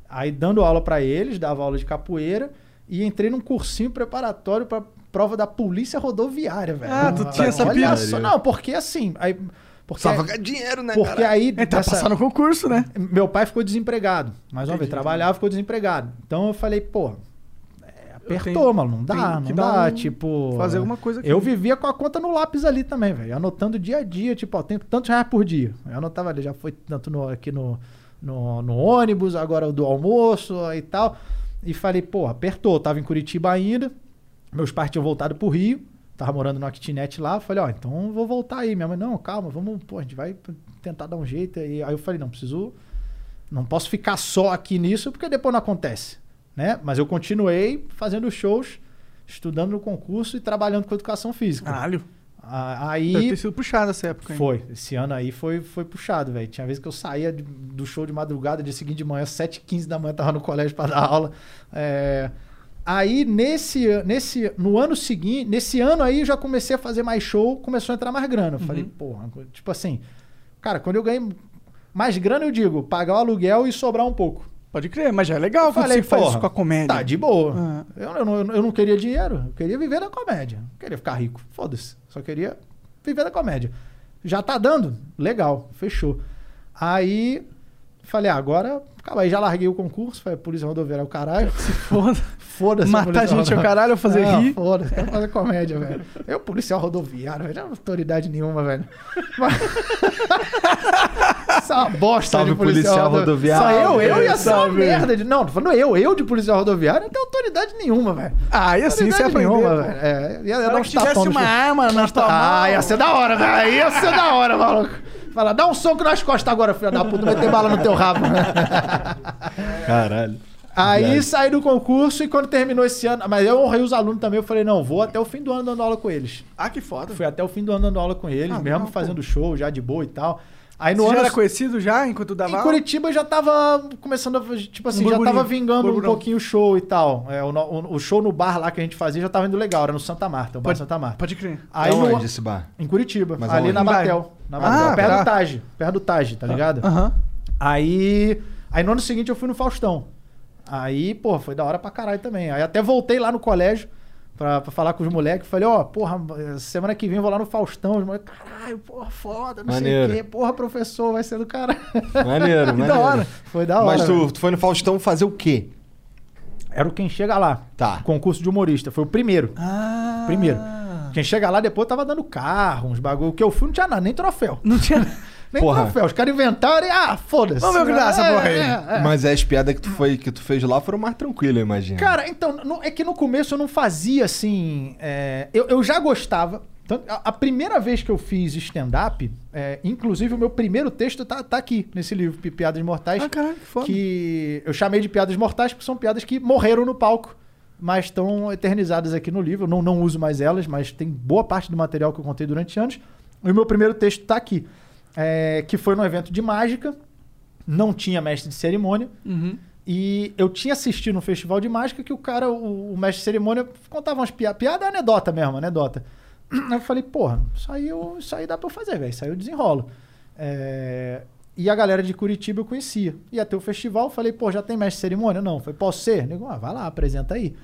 aí dando aula pra eles, dava aula de capoeira e entrei num cursinho preparatório pra prova da polícia rodoviária, velho. Ah, tu tinha essa Olha só, não, porque assim, aí porque só ganhar dinheiro, né, porque cara? aí Ele tá dessa- passando no concurso, né? meu pai ficou desempregado. Mais uma vez, trabalhava, ficou desempregado. Então eu falei, pô, é, apertou, tenho- mano, não dá, não dá, um- tipo... fazer alguma coisa aqui. Eu vivia com a conta no lápis ali também, velho, anotando dia a dia, tipo, ó, tem tantos reais por dia. Eu anotava ali, já foi tanto no- aqui no, no, no ônibus, agora do almoço e tal. E falei, pô, apertou, eu tava em Curitiba ainda, meus pais tinham voltado pro Rio, tava morando numa kitnet lá, falei, ó, então vou voltar aí. Minha mãe, não, calma, vamos, pô, a gente vai tentar dar um jeito. E aí eu falei, não, preciso, não posso ficar só aqui nisso, porque depois não acontece, né? Mas eu continuei fazendo shows, estudando no concurso e trabalhando com educação física. Caralho. Ah, Deve Aí ter sido puxado essa época, hein? foi, esse ano aí foi, foi puxado, velho. Tinha vezes que eu saía do show de madrugada, dia seguinte de manhã, 7h15 da manhã, tava no colégio pra dar aula. É, Aí, nesse, nesse, no ano seguinte, nesse ano aí, eu já comecei a fazer mais show, começou a entrar mais grana. Eu falei, porra, tipo assim, cara, quando eu ganhei mais grana, eu digo, pagar o aluguel e sobrar um pouco. Pode crer, mas já é legal Eu quando falei, você faz isso com a comédia. Tá, de boa. Ah. Eu, eu, não, eu não queria dinheiro, eu queria viver da comédia. Não queria ficar rico, foda-se. Só queria viver da comédia. Já tá dando? Legal, fechou. Aí, falei, ah, agora, acaba aí, já larguei o concurso, falei, polícia rodoviária é o caralho. Se foda. foda-se. a Matar policial gente ao rodoviária. caralho ou fazer Não, rir? Foda-se, quero fazer comédia, velho. Eu, policial rodoviário, velho, não é autoridade nenhuma, velho. Mas- é uma bosta Salve, de policial, policial rodo- rodoviário. Só eu, eu ia ser uma Salve. merda. De... Não, tô falando eu, eu de policial rodoviário, não tenho autoridade nenhuma, velho. Ah, e assim você aprendeu. nenhuma, velho. É, ia, ia dar Se uns tivesse uma arma na tua Ah, mão. ia ser da hora, velho. Ia ser da hora, maluco. Fala, dá um soco nas costas agora, filho da puta, meter bala no teu rabo. Caralho. Aí Viagem. saí do concurso e quando terminou esse ano, mas eu honrei os alunos também, eu falei, não, vou até o fim do ano dando aula com eles. Ah, que foda. Fui até o fim do ano dando aula com eles, Ah, mesmo não, fazendo show já de boa e tal. Aí no Você já ano era conhecido já enquanto dava em aula? Curitiba eu já tava começando a. Tipo assim, já burburinho. tava vingando um Burburão. pouquinho o show e tal. É, o, no- o show no bar lá que a gente fazia já tava indo legal, era no Santa Marta, o bar Pode- Santa Marta. Pode crer. Aí é no- onde esse bar? Em Curitiba, Mas ali na? Batel. Na Batel, Ah, perto tá. do Taj. Perto do Taj, tá ligado? Aham. Aí. Aí no ano seguinte eu fui no Faustão. Aí, pô, foi da hora pra caralho também. Aí até voltei lá no colégio pra, pra falar com os moleques. Falei, ó, porra, semana que vem eu vou lá no Faustão. Os moleques, caralho, porra, foda, não Maneiro. sei o quê. Porra, professor, vai ser do cara. Maneiro, maneiro. da hora. Foi da hora. Mas tu, tu foi no Faustão fazer o quê? Era o Quem Chega Lá. Tá. Concurso de humorista. Foi o primeiro. Ah. Primeiro. Quem chega lá depois tava dando carro, uns bagulho. O que eu fui não tinha nada, nem troféu. Não tinha. Nem Porra. troféu. Os caras inventaram e, ah, foda-se. Vamos ver o que dá essa É, porra aí. é, é. Mas as piadas que tu, foi, que tu fez lá foram mais tranquilas, eu imagino. Cara, então, no- é que no começo eu não fazia assim. é, eu, eu já gostava. Tanto- a, a primeira vez que eu fiz stand-up, é, inclusive o meu primeiro texto tá, tá aqui nesse livro, Pi- Piadas Mortais. Ah, caralho, que foda. que eu chamei de piadas mortais porque são piadas que morreram no palco, mas estão eternizadas aqui no livro. Eu não, não uso mais elas, mas tem boa parte do material que eu contei durante anos. E o meu primeiro texto tá aqui, é, que foi num evento de mágica, não tinha mestre de cerimônia. Uhum. E eu tinha assistido no festival de mágica que o cara, o, o mestre de cerimônia, contava umas piadas. Piada é anedota mesmo, anedota. Eu falei, porra, isso aí, eu- isso aí dá pra eu fazer, velho. Isso aí eu desenrolo. É, E a galera de Curitiba eu conhecia. Ia ter o festival, falei, pô, já tem mestre de cerimônia? Não. Foi, posso ser? Nego, ah, vai lá, apresenta aí.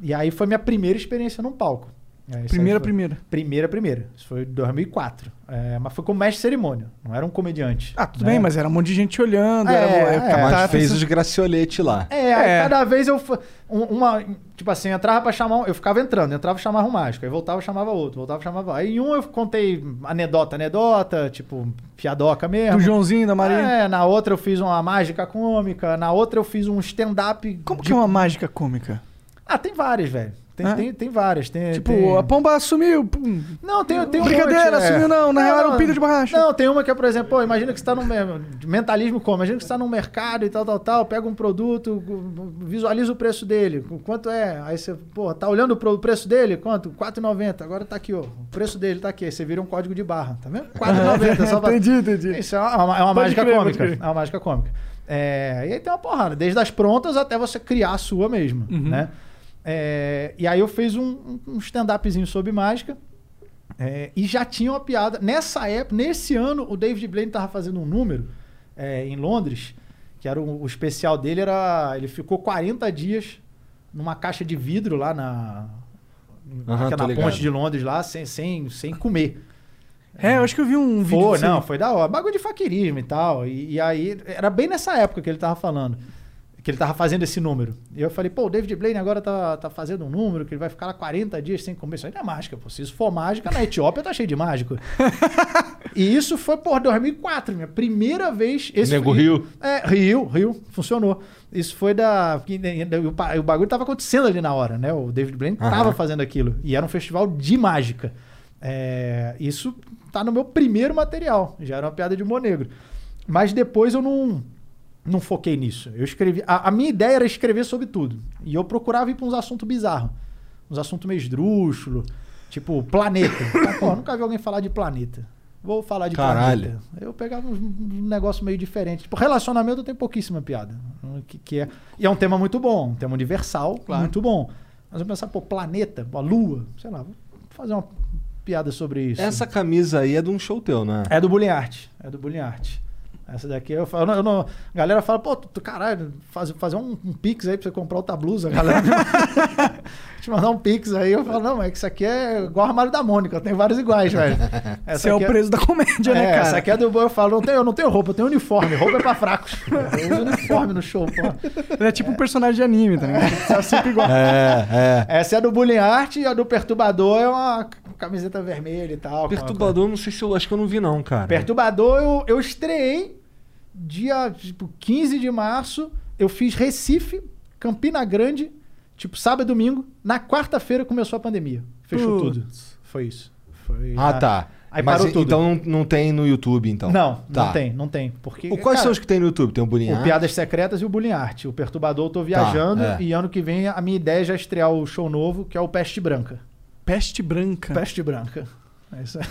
E aí foi minha primeira experiência num palco. É, aí Primeira, foi- primeira. Primeira, primeira. Isso foi em 2004. É, mas foi como mestre de cerimônia, não era um comediante. Ah, tudo né? bem, mas era um monte de gente olhando. É, era, é, captar Mas a fez atenção. os gracioletes lá. É, aí É. cada vez eu. um- Uma, tipo assim, eu entrava pra chamar. um- Eu ficava entrando, entrava e chamava um mágico. Aí voltava e chamava outro, voltava e chamava. Aí em um eu contei anedota, anedota, tipo, piadoca mesmo. Do Joãozinho, da Maria. É, na outra eu fiz uma mágica cômica, na outra eu fiz um stand-up. Como de- que é uma mágica cômica? Ah, tem várias, velho. Tem, É? tem, tem várias. Tem, Tipo, tem- a pomba sumiu. pum. Não, tem, tem um Brincadeira, monte, é. sumiu não, na real era um pinto de borracha. Não, tem uma que é, por exemplo, pô, imagina que você tá num mer- mentalismo como? Imagina que você tá num mercado e tal, tal, tal, pega um produto, visualiza o preço dele, quanto é? Aí você, pô, tá olhando pro preço dele? Quanto? 4,90. Agora tá aqui, ó. O preço dele tá aqui. Aí você vira um código de barra, tá vendo? 4,90 só pra... entendi, entendi. Isso é uma, é uma Pode mágica crer, cômica. É uma mágica cômica. É, e aí tem uma porrada, desde as prontas até você criar a sua mesmo, Uhum. né? É, e aí eu fiz um, um stand-upzinho sobre mágica. é, e já tinha uma piada. Nessa época, nesse ano, o David Blaine tava fazendo um número é, em Londres, que era o, o especial dele, era. Ele ficou 40 dias numa caixa de vidro lá na. Tô na ligado. ponte de Londres lá, sem, sem, sem comer. É, eu acho que eu vi um vídeo. Não, foi da hora. Bagulho de faquirismo e tal. E, e aí, era bem nessa época que ele tava falando. Que ele tava fazendo esse número. E eu falei, pô, o David Blaine agora tá, tá fazendo um número que ele vai ficar lá 40 dias sem comer. Isso aí não é mágica, pô. Se isso for mágica, na Etiópia tá cheio de mágico. e isso foi, por 2004, minha primeira vez. Esse Nego foi- riu. É, riu, riu, funcionou. Isso foi da. que- O bagulho tava acontecendo ali na hora, né? O David Blaine Aham. tava fazendo aquilo. E era um festival de mágica. É, isso tá no meu primeiro material. Já era uma piada de humor negro. Mas depois eu não, não foquei nisso. Eu escrevi. A, a minha ideia era escrever sobre tudo. E eu procurava ir pra uns assuntos bizarros. Uns assuntos meio esdrúxulos. Tipo, planeta. Ah, Pô, nunca vi alguém falar de planeta. Vou falar de Caralho. planeta. Eu pegava um, um negócio meio diferente. Tipo, relacionamento tem pouquíssima piada. Que, que é, e é um tema muito bom, um tema universal, muito bom. Mas eu pensar, pô, planeta, pô, lua, sei lá, vou fazer uma piada sobre isso. Essa camisa aí é de um show teu, né? É do Bullying Art. É do Bullying Art. Essa daqui eu falo, eu não- a galera fala, pô, tu, caralho, faz, fazer um, um pix aí pra você comprar outra blusa, galera. Te mandar um pix aí, eu falo, não, mas isso aqui é igual o armário da Mônica, tem vários iguais, velho. Esse é o aqui preço da comédia, né, é, cara? Essa aqui é do eu falo, não tenho, eu não tenho roupa, eu tenho uniforme. Roupa é pra fracos. Eu uso uniforme no show, pô. Ele é tipo um personagem de anime, tá ligado? Tá sempre igual. É, é. Essa é do Bullying Art e a do Perturbador é uma camiseta vermelha e tal. Perturbador, não sei se eu acho que eu não vi, não, cara. Perturbador, eu, eu estreiei dia tipo, 15 de março. Eu fiz Recife, Campina Grande, tipo sábado e domingo. Na quarta-feira começou a pandemia. Fechou Putz. tudo. Foi isso. Foi Ah, na- tá. Aí Mas parou tudo. então não, não tem no YouTube, então? Não, Tá. não tem, não tem. Porque, O, quais cara, são os que tem no YouTube? Tem o Bullying O? Piadas Secretas e o Bullying Art. O Perturbador eu tô viajando é. e ano que vem a minha ideia é já estrear o show novo, que é o Peste Branca. Peste branca. Peste Branca. É isso aí.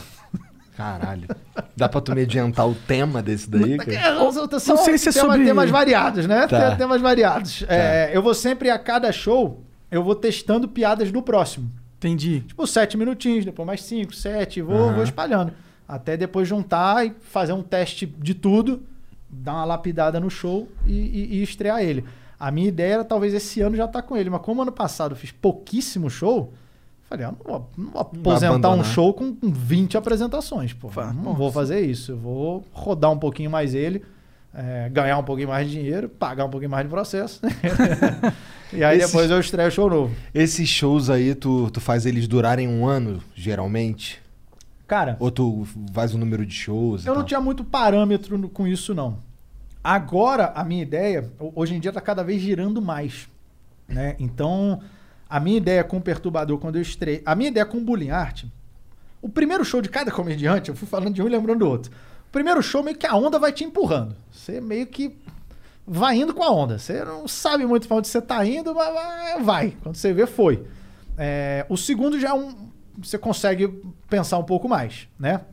Caralho. Dá pra tu me adiantar o tema desse daí, cara? É, não, são- são sei se é temas, sobre- temas variados, né? Tá. Tem Temas variados. É, eu vou sempre, a cada show, eu vou testando piadas do próximo. Entendi. Tipo, sete minutinhos, depois mais cinco, sete, vou, Aham. vou espalhando. Até depois juntar e fazer um teste de tudo, dar uma lapidada no show e, e- e estrear ele. A minha ideia era talvez esse ano já estar com ele, mas como ano passado eu fiz pouquíssimo show, falei, ah, não vou, não vou aposentar um abandonar. show com com 20 apresentações, pô. Não nossa. vou fazer isso. Eu vou rodar um pouquinho mais ele, é, ganhar um pouquinho mais de dinheiro, pagar um pouquinho mais de processo. e aí Esse- depois eu estreio o show novo. Esses shows aí, tu, tu faz eles durarem um ano, geralmente? Cara, Ou tu faz o número de shows? Eu não tinha muito parâmetro no- com isso, não. Agora, a minha ideia, ho- hoje em dia, está cada vez girando mais. Né? Então, a minha ideia com o Perturbador, quando eu estrei. A minha ideia com o Bullying Art. O primeiro show de cada comediante, eu fui falando de um e lembrando do outro. O primeiro show, meio que a onda vai te empurrando. Você meio que vai indo com a onda. Você não sabe muito pra onde você tá indo, mas vai. Quando você vê, foi. É, o segundo já é um. Você consegue pensar um pouco mais, né?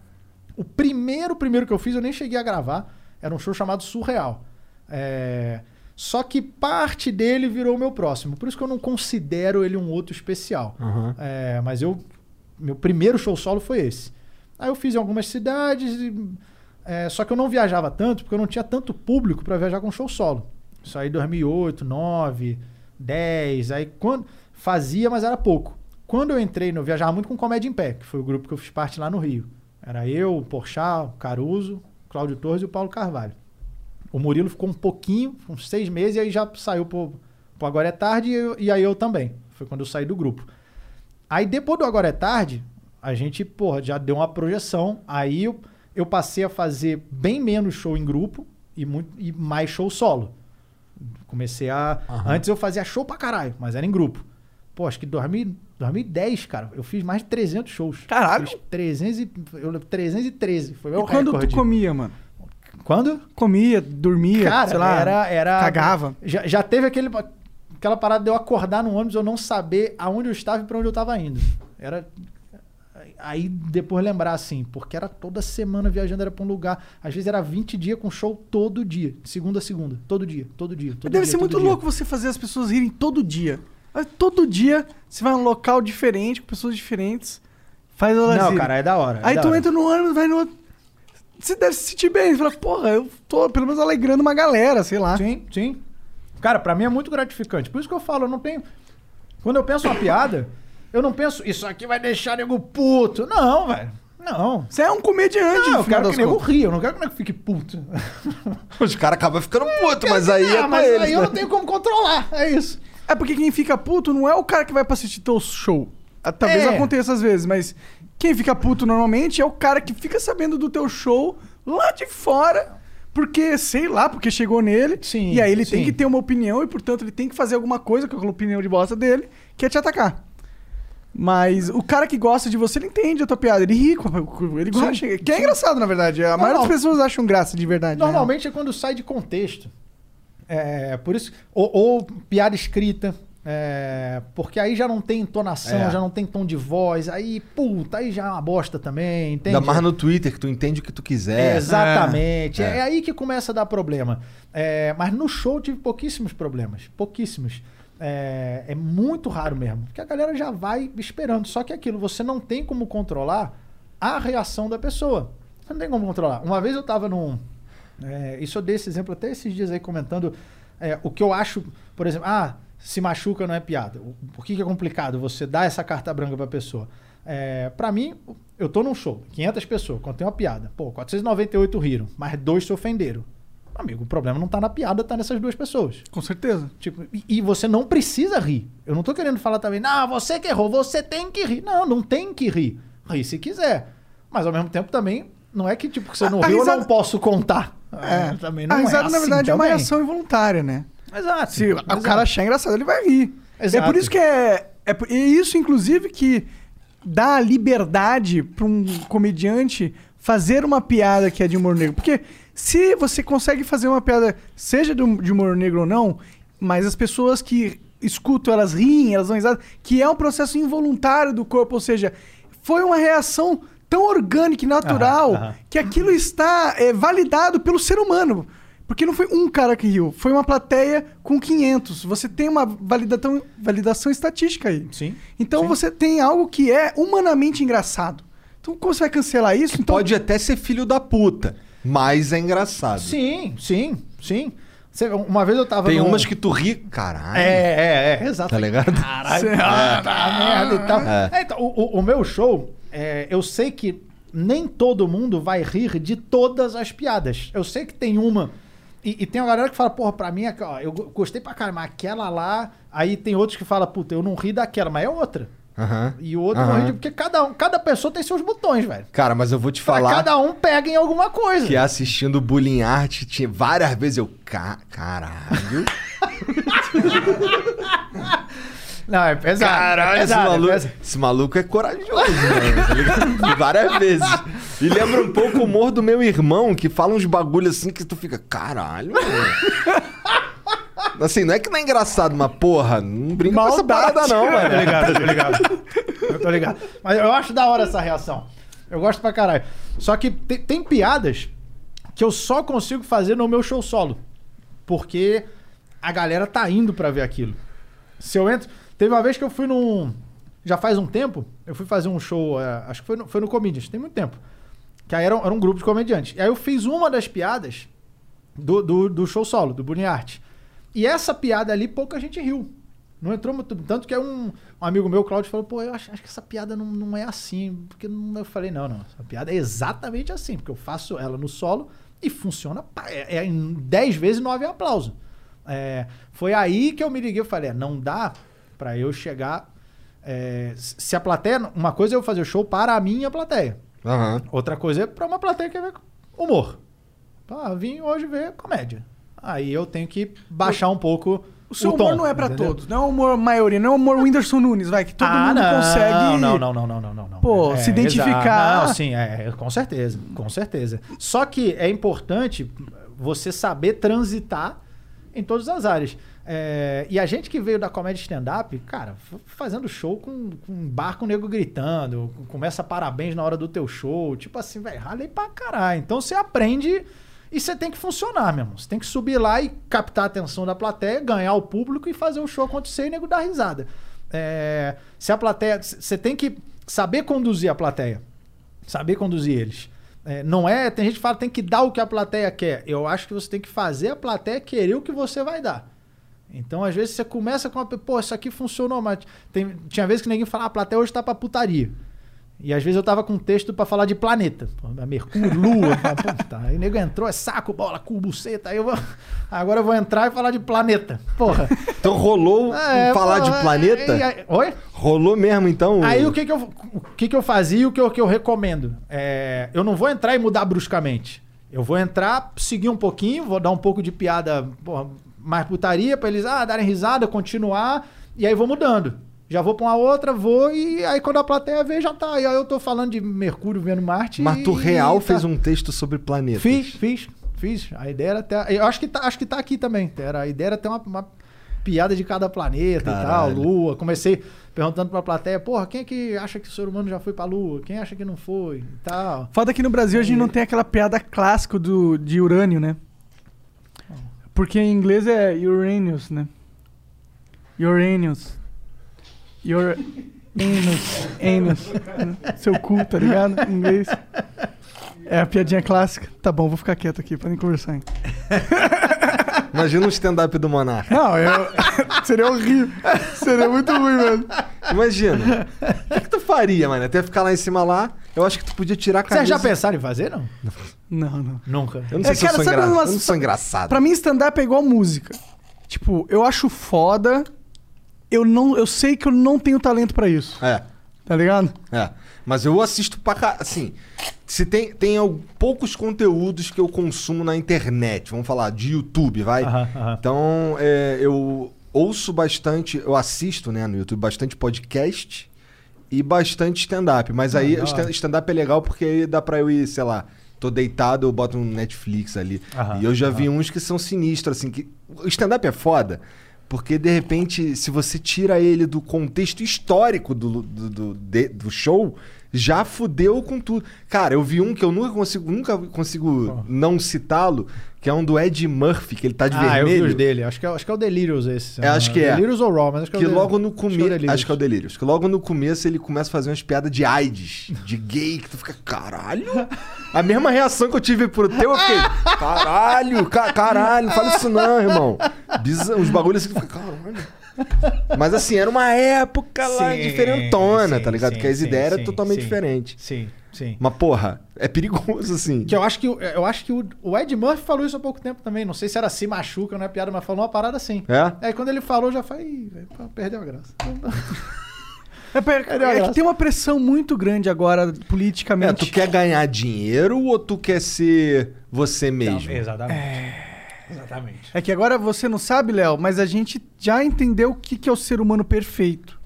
O primeiro, primeiro que eu fiz, eu nem cheguei a gravar. Era um show chamado Surreal. É, Só que parte dele virou o meu próximo. Por isso que eu não considero ele um outro especial. Aham. É, mas eu. Meu primeiro show solo foi esse. Aí eu fiz em algumas cidades. e, é, só que eu não viajava tanto, porque eu não tinha tanto público para viajar com show solo. Isso aí em 2008, 9, 10. Aí quando. Fazia, mas era pouco. Quando eu entrei, no- eu viajava muito com Comédia em Pé, que foi o grupo que eu fiz parte lá no Rio. Era eu, o Porchat, o Caruso, o Cláudio Torres e o Paulo Carvalho. O Murilo ficou um pouquinho, uns seis meses, e aí já saiu pro, pro Agora é Tarde e, eu- e aí eu também. Foi quando eu saí do grupo. Aí depois do Agora é Tarde, a gente, porra, já deu uma projeção. Aí eu, eu passei a fazer bem menos show em grupo e, muito, e mais show solo. Comecei a. Antes eu fazia show pra caralho, mas era em grupo. Pô, acho que 2000, 2010, cara, eu fiz mais de 300 shows. Caralho! Fiz 300 e, eu, lembro, 313. Foi meu E quando recorde. tu comia, mano? Quando? Comia, dormia, Cara, sei lá, era, era. cagava. Já, já teve aquele, aquela parada de eu acordar no ônibus eu não saber aonde eu estava e pra onde eu tava indo. Era. Aí depois lembrar assim, porque era toda semana viajando, era pra um lugar. Às vezes era 20 dias com show todo dia, segunda a segunda. Todo dia, todo dia. Todo Deve dia, ser muito dia. louco você fazer as pessoas rirem todo dia. Todo dia você vai num local diferente, com pessoas diferentes, faz elas Não, rirem. cara, é da hora. é Aí tu hora. entra no ônibus, vai no outro. Você deve se sentir bem. Você fala, porra, eu tô pelo menos alegrando uma galera, sei lá. Sim, sim. Cara, pra mim é muito gratificante. Por isso que eu falo, eu não tenho. Quando eu penso uma piada, eu não penso, isso aqui vai deixar nego puto. Não, velho. Não. Você é um comediante, Não, eu quero que nego ria, eu não quero que nego fique puto. Os caras acabam ficando putos, mas aí é Ah, pra mas eles, aí eu né? não tenho como controlar. É isso. É porque quem fica puto não é o cara que vai pra assistir teu show. Ah, Talvez É. aconteça às vezes, mas quem fica puto normalmente é o cara que fica sabendo do teu show lá de fora, porque, sei lá, porque chegou nele. Sim, e aí ele tem sim. que ter uma opinião e, portanto, ele tem que fazer alguma coisa com aquela opinião de bosta dele, que é te atacar. Mas o cara que gosta de você, ele entende a tua piada, ele ri, com- com- ele gosta. Sim, que é engraçado, na verdade. A maioria das pessoas acham graça de verdade. né? Normalmente é quando sai de contexto. É, por isso. Ou, ou piada escrita. É, porque aí já não tem entonação, É. já não tem tom de voz. Aí, puta, aí já é uma bosta também, entende? Ainda mais no Twitter, que tu entende o que tu quiser. Exatamente. É. É. aí que começa a dar problema. É, mas no show eu tive pouquíssimos problemas. Pouquíssimos. É, é muito raro mesmo. Porque a galera já vai esperando. Só que é aquilo, você não tem como controlar a reação da pessoa. Você não tem como controlar. Uma vez eu tava num, É, isso eu dei esse exemplo até esses dias aí comentando é, o que eu acho, por exemplo, ah, se machuca não é piada. O- Por que, que é complicado você dar essa carta branca pra pessoa? É, para mim, eu tô num show, 500 pessoas, contei uma piada. Pô, 498 riram, mas dois se ofenderam. Amigo, o problema não tá na piada, tá nessas duas pessoas. Com certeza. Tipo, e, e você não precisa rir. Eu não tô querendo falar também, não, você que errou, você tem que rir. Não, não tem que rir. Rir se quiser. Mas ao mesmo tempo também, não é que tipo, que você não A- a riu, eu risada- não posso contar. É, também não a é risada, na assim verdade, é uma também. reação involuntária, né? Exato. Se o cara achar engraçado, ele vai rir. Exato. É por isso que é. É isso, inclusive, que dá liberdade pra um comediante fazer uma piada que é de humor negro. Porque se você consegue fazer uma piada, seja de humor negro ou não, mas as pessoas que escutam, elas riem, elas dão risada, que é um processo involuntário do corpo, ou seja, foi uma reação tão orgânica e natural Aham, aham. que aquilo está é, validado pelo ser humano. Porque não foi um cara que riu, foi uma plateia com 500. Você tem uma validação, validação estatística aí. Sim. Então sim. você tem algo que é humanamente engraçado. Então como você vai cancelar isso? Então, Pode até ser filho da puta, mas é engraçado. Sim, sim, sim. Uma vez eu tava. Tem num- umas que tu ri, caralho. É, é, é, exato. Tá ligado? Caralho, ah, tá merda e tal. É. É, então, o, o- o meu show, é, eu sei que nem todo mundo vai rir de todas as piadas. Eu sei que tem uma. E, e tem uma galera que fala, porra, pra mim, ó, eu go- gostei pra caramba, aquela lá. Aí tem outros que falam, puta, eu não ri daquela, mas é outra. Aham. E o outro não Aham. ri. Porque cada, um, cada pessoa tem seus botões, velho. Cara, mas eu vou te Pra falar cada um pega em alguma coisa. que assistindo Bullying Art, tinha várias vezes eu. Ca... Caralho. Não, é pesado. Caralho, é esse, pesado, é maluco, pesado. esse maluco é corajoso, mano, tá ligado? Várias vezes. E lembra um pouco o humor do meu irmão, que fala uns bagulho assim que tu fica, caralho, mano. Assim, não é que não é engraçado, mas porra, não brinca com essa Maldade. parada não, Eu tô mano. ligado, eu tô ligado. Eu tô ligado. Mas eu acho da hora essa reação. Eu gosto pra caralho. Só que tem, tem piadas que eu só consigo fazer no meu show solo. Porque a galera tá indo pra ver aquilo. Se eu entro. Teve uma vez que eu fui num. Já faz um tempo, eu fui fazer um show, é, acho que foi no, foi no Comedians, tem muito tempo. Que aí era, era um grupo de comediantes. E aí eu fiz uma das piadas do, do, do show solo, do Bunny Art. E essa piada ali, pouca gente riu. Não entrou muito. Tanto que um, um amigo meu, Claudio, falou: pô, eu acho, acho que essa piada não, não é assim. Porque não, eu falei: não, não. Essa piada é exatamente assim. Porque eu faço ela no solo e funciona. É, é em 10 vezes 9 aplauso. É, foi aí que eu me liguei e falei: é, não dá pra eu chegar. é, se a plateia. Uma coisa é eu fazer o show para a minha plateia. Aham. Outra coisa é pra uma plateia que quer ver humor. Ah, vim hoje ver comédia. Aí eu tenho que baixar um pouco o seu o humor tom, não é pra entendeu? todos. Não é o humor maioria, não é o humor Whindersson Nunes, vai, que todo ah, mundo não, consegue... Não, não, não, não, não, não, não. Pô, se identificar. exato. Não, sim, é, com certeza, com certeza. Só que é importante você saber transitar em todas as áreas. É, e a gente que veio da comédia stand-up, cara, fazendo show com, com um bar com o nego gritando, começa parabéns na hora do teu show, tipo assim, velho, ralei pra caralho. Então você aprende e você tem que funcionar mesmo. Você tem que subir lá e captar a atenção da plateia, ganhar o público e fazer o show acontecer e o nego dar risada. É, se a plateia. Você tem que saber conduzir a plateia. Saber conduzir eles. É, não é. Tem gente que fala tem que dar o que a plateia quer. Eu acho que você tem que fazer a plateia querer o que você vai dar. Então, às vezes, você começa com uma. Pô, isso aqui funcionou, mas tem, tinha vezes que ninguém fala, ah, a plateia hoje tá pra putaria. E às vezes eu tava com um texto pra falar de planeta. Pô, Mercúrio, Lua. Puta, aí o nego entrou, é saco, bola, cu, buceta. Aí eu vou. Agora eu vou entrar e falar de planeta. Porra. Então rolou É, falar porra, de planeta? e aí- oi? Rolou mesmo, então? Aí o que que eu, o que que eu fazia e o que eu, que eu recomendo? É, eu não vou entrar e mudar bruscamente. Eu vou entrar, seguir um pouquinho, vou dar um pouco de piada porra, mais putaria pra eles ah, darem risada, continuar, e aí vou mudando. Já vou pra uma outra, vou, e aí quando a plateia vê, já tá. E aí eu tô falando de Mercúrio vendo Marte. Mas tu real e tá. fez um texto sobre planetas. Fiz, fiz, fiz. A ideia era até. Eu acho que tá, acho que tá aqui também. Era, a ideia era ter uma, uma piada de cada planeta e tal, Caralho. Lua. Comecei perguntando pra plateia, porra, quem é que acha que o ser humano já foi pra Lua? Quem acha que não foi? E tal. Foda que no Brasil a gente não tem aquela piada clássica do, de urânio, né? Porque em inglês é Uranus, né? Uranus. Your anus. Anus. Seu cu, tá ligado? Em inglês. É a piadinha clássica. Tá bom, vou ficar quieto aqui, podem conversar. Hein? Imagina um stand-up do Monarca. Não, eu... seria horrível. Seria muito ruim, mano. Imagina. O que, que tu faria, mano? Até ficar lá em cima lá, eu acho que tu podia tirar a camisa. Vocês já pensaram em fazer, não? Não, não. Nunca. Eu não sei É, se eu cara, sou, sabe engra... umas- eu não sou engraçado. Pra mim, stand-up é igual música. Tipo, eu acho foda. Eu, não, eu sei que eu não tenho talento pra isso. É. Tá ligado? É, mas eu assisto pra cá, assim, se tem, tem poucos conteúdos que eu consumo na internet, vamos falar de YouTube, vai? Aham, aham. Então, é, eu ouço bastante, eu assisto, né, no YouTube, bastante podcast e bastante stand-up, mas aí da o hora. stand-up é legal porque aí dá pra eu ir, sei lá, tô deitado, eu boto um Netflix ali, Aham, e eu já vi uns que são sinistros, assim, que o stand-up é foda, porque, de repente, se você tira ele do contexto histórico do, do, do, de- do show, já fudeu com tudo. Cara, eu vi um que eu nunca consigo, nunca consigo não citá-lo, que é um do Ed Murphy, que ele tá de ah, eu vi vermelho. os dele. Acho que, é, acho que é o Delirious esse. É, acho que é. Delirious ou Raw, mas acho que, Que é o logo no Acho que é o começo. Delirious. Acho que é o Delírios. Que logo no começo ele começa a fazer umas piadas de AIDS, de gay, que tu fica, caralho. A mesma reação que eu tive pro teu, eu fiquei, caralho, ca- caralho, não fala isso não, irmão. Uns bagulhos assim tu fica, caralho. Mas assim, era uma época lá Sim, diferentona, sim, tá ligado? sim, que as ideias eram totalmente sim. diferentes. Sim, sim. Mas, porra, é perigoso, assim. Que eu acho que, eu acho que o, Ed Murphy falou isso há pouco tempo também. Não sei se era se machuca, não é piada, mas falou uma parada assim. É? Aí quando ele falou, já foi. "Ih, velho, pô, perdeu a graça. É, a é que tem uma pressão muito grande agora, É, politicamente. tu quer ganhar dinheiro ou tu quer ser você mesmo? Exatamente. Exatamente. É que agora você não sabe, Léo, mas a gente já entendeu o que, que é o ser humano perfeito.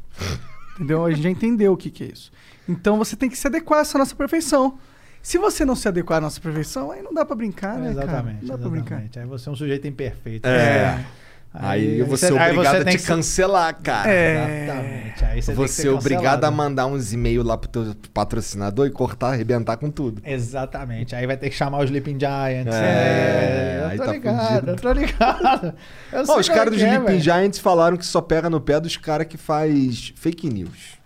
Entendeu? A gente já entendeu o que, que é isso. Então você tem que se adequar a essa nossa perfeição. Se você não se adequar à nossa perfeição, aí não dá pra brincar, né, cara? exatamente. Não dá pra brincar. exatamente. Aí você é um sujeito imperfeito. É. Aí, eu vou ser você- aí obrigado você a te que cancelar, cara. É. Exatamente. Aí você ser ser obrigado a mandar uns e-mails lá pro teu patrocinador e cortar, arrebentar com tudo. Exatamente. Aí vai ter que chamar os Sleeping Giants. É, eu aí tô tá ligado, fudido. eu tô ligado. Eu Ó, os é caras dos é, Sleeping. Giants falaram que só pega no pé dos caras que faz fake news.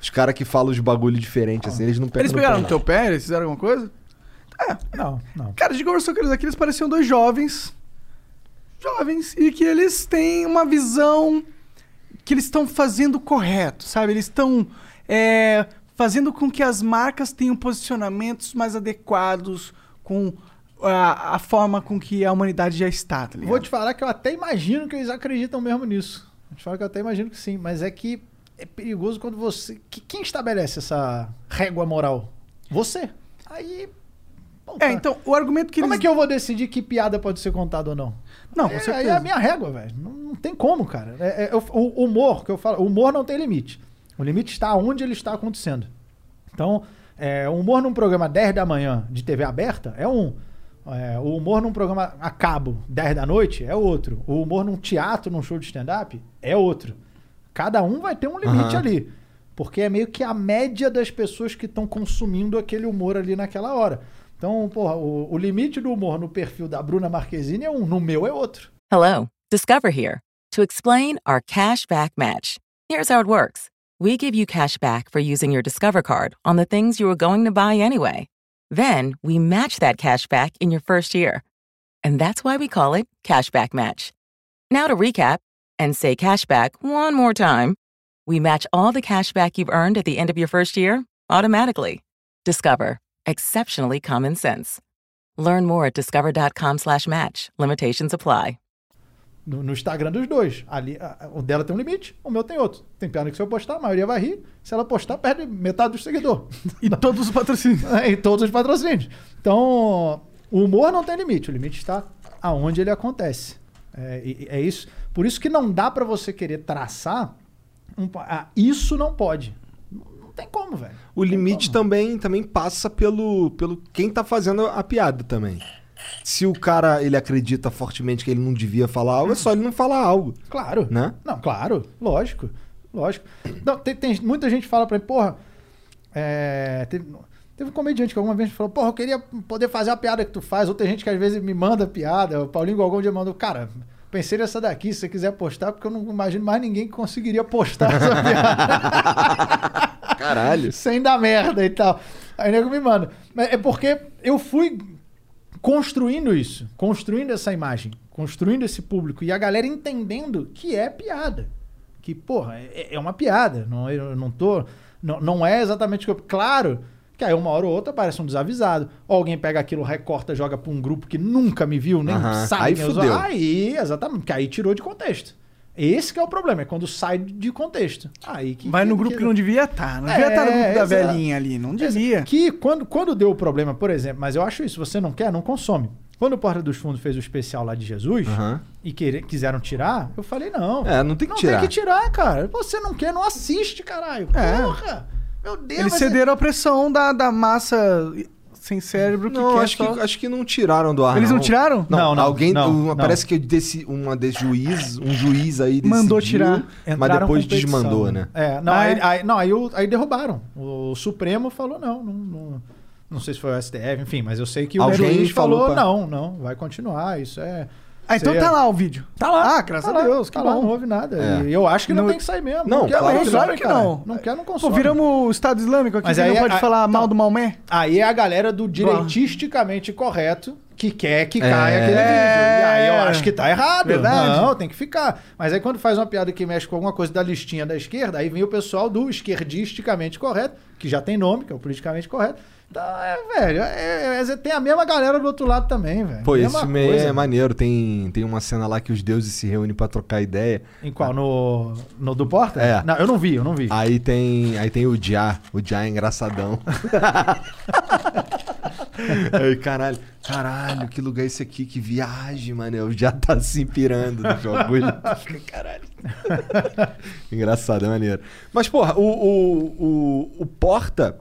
Os caras que falam os bagulho diferente, assim, eles não pegam Eles pegaram no pé, teu pé? Eles fizeram alguma coisa? Não, não. Cara, a gente conversou com eles aqui, eles pareciam dois jovens. Jovens. E que eles têm uma visão que eles estão fazendo correto, sabe? Eles estão é, fazendo com que as marcas tenham posicionamentos mais adequados com a, a forma com que a humanidade já está, tá? Vou te falar que eu até imagino que eles acreditam mesmo nisso. Vou te falar que eu até imagino que sim, mas é que é perigoso quando você. que- quem estabelece essa régua moral? Você. Aí. É, então, o argumento que Como eles... é que eu vou decidir que piada pode ser contada ou não? Não, com É, aí certeza. é a minha régua, velho. Não, não tem como, cara. É- é- eu- o humor, que eu falo, o humor não tem limite. O limite está onde ele está acontecendo. Então, é, o humor num programa 10 da manhã de TV aberta é um. É, o humor num programa a cabo 10 da noite é outro. O humor num teatro, num show de stand-up é outro. Cada um vai ter um limite Aham. ali. Porque é meio que a média das pessoas que estão consumindo aquele humor ali naquela hora. Então, porra, o, o limite do humor no perfil da Bruna Marquezine é um, no meu é outro. Hello, Discover here to explain our cash back match. Here's how it works we give you cash back for using your Discover card on the things you were going to buy anyway. Then we match that cash back in your first year. And that's why we call it Cashback Match. Now to recap and say cashback one more time. We match all the cash back you've earned at the end of your first year automatically. Discover. Exceptionally common sense. Learn more at discover.com slash match. Limitations apply. no, no Instagram dos dois. Ali, a- o dela tem um limite, o meu tem outro. Tem piada que se eu postar, a maioria vai rir. Se ela postar, perde metade do seguidor. E todos os patrocínios. e todos os patrocínios. Então, o humor não tem limite. O limite está aonde ele acontece. É, é isso. Por isso que não dá pra você querer traçar. um ah, isso não pode. Não, tem como, velho. O limite também, também passa pelo, pelo quem tá fazendo a piada também. Se o cara ele acredita fortemente que ele não devia falar algo, é só ele não falar algo. Claro. Né? Não, claro. Lógico. Lógico. Não, tem, tem- muita gente fala pra mim, porra. é, teve, teve um comediante que alguma vez falou, porra, eu queria poder fazer a piada que tu faz. Ou tem gente que às vezes me manda piada. O Paulinho Galgão um dia mandou, cara, pensei nessa daqui, se você quiser postar, porque eu não imagino mais ninguém que conseguiria postar essa piada. Caralho. sem dar merda e tal. Aí o nego me manda. É porque eu fui construindo isso, construindo essa imagem, construindo esse público e a galera entendendo que é piada. Que, porra, é, é uma piada. Não, eu não tô. Não, não é exatamente o que eu. Claro que aí uma hora ou outra aparece um desavisado. Ou alguém pega aquilo, recorta, joga pra um grupo que nunca me viu, nem Aham. sabe Aí quem eu sou. fudeu. Aí, exatamente, porque aí tirou de contexto. Esse que é o problema, é quando sai de contexto. Aí que, Vai no grupo que não devia estar. Não devia É, estar no grupo da exato. velhinha ali. Não devia. Que quando, quando deu o problema, por exemplo, mas eu acho isso, você não quer, não consome. Quando o Porta dos Fundos fez o especial lá de Jesus Aham. e querer- quiseram tirar, eu falei, não. É, não tem que não tirar. tem que tirar, cara. Você não quer, não assiste, caralho. É. Porra! Meu Deus, Eles cederam à pressão da, da massa sem cérebro que Não, quer acho só... que, acho que não tiraram do ar. Eles não tiraram? Não, Não, não, alguém. não, uma- não. Parece que desse, uma desse juiz, um juiz aí decidiu, Mandou tirar. Mas depois desmandou, né? É, não, Ah, aí, é? aí- não, aí, o- aí derrubaram. O Supremo falou não, não, não, não sei se foi o STF, enfim, mas eu sei que o Alguém juiz falou falou, pra- não, não, vai continuar, isso é... Ah, então tá é- lá o vídeo. Tá lá. Ah, graças tá a lá, Deus, que tá lá, bom. não houve nada. É. E eu acho que não, Não- tem que sair mesmo. Não, quer, claro não que claro não. Não quer, não Pô, consome. viramos o Estado Islâmico aqui, Mas aí não pode a- falar não. mal do Maomé. Aí é a galera do direitisticamente correto que quer que caia É. aquele vídeo. E aí eu acho que tá errado. Verdade. Não, tem que ficar. Mas aí quando faz uma piada que mexe com alguma coisa da listinha da esquerda, aí vem o pessoal do esquerdisticamente correto, que já tem nome, que é o politicamente correto. Então, é, velho, é- é- tem a mesma galera do outro lado também, velho. Pô, esse Mesma filme coisa. é maneiro. Tem, tem uma cena lá que os deuses se reúnem pra trocar ideia. Em qual? No, no do Porta? É. Não, eu não vi, eu não vi. Aí tem, aí tem o Já. O Já é engraçadão. aí, caralho. Caralho, que lugar é esse aqui? Que viagem, mano. Eu já tá se pirando no bagulho. caralho. Engraçado, é maneiro. Mas, porra, o, o, o, o Porta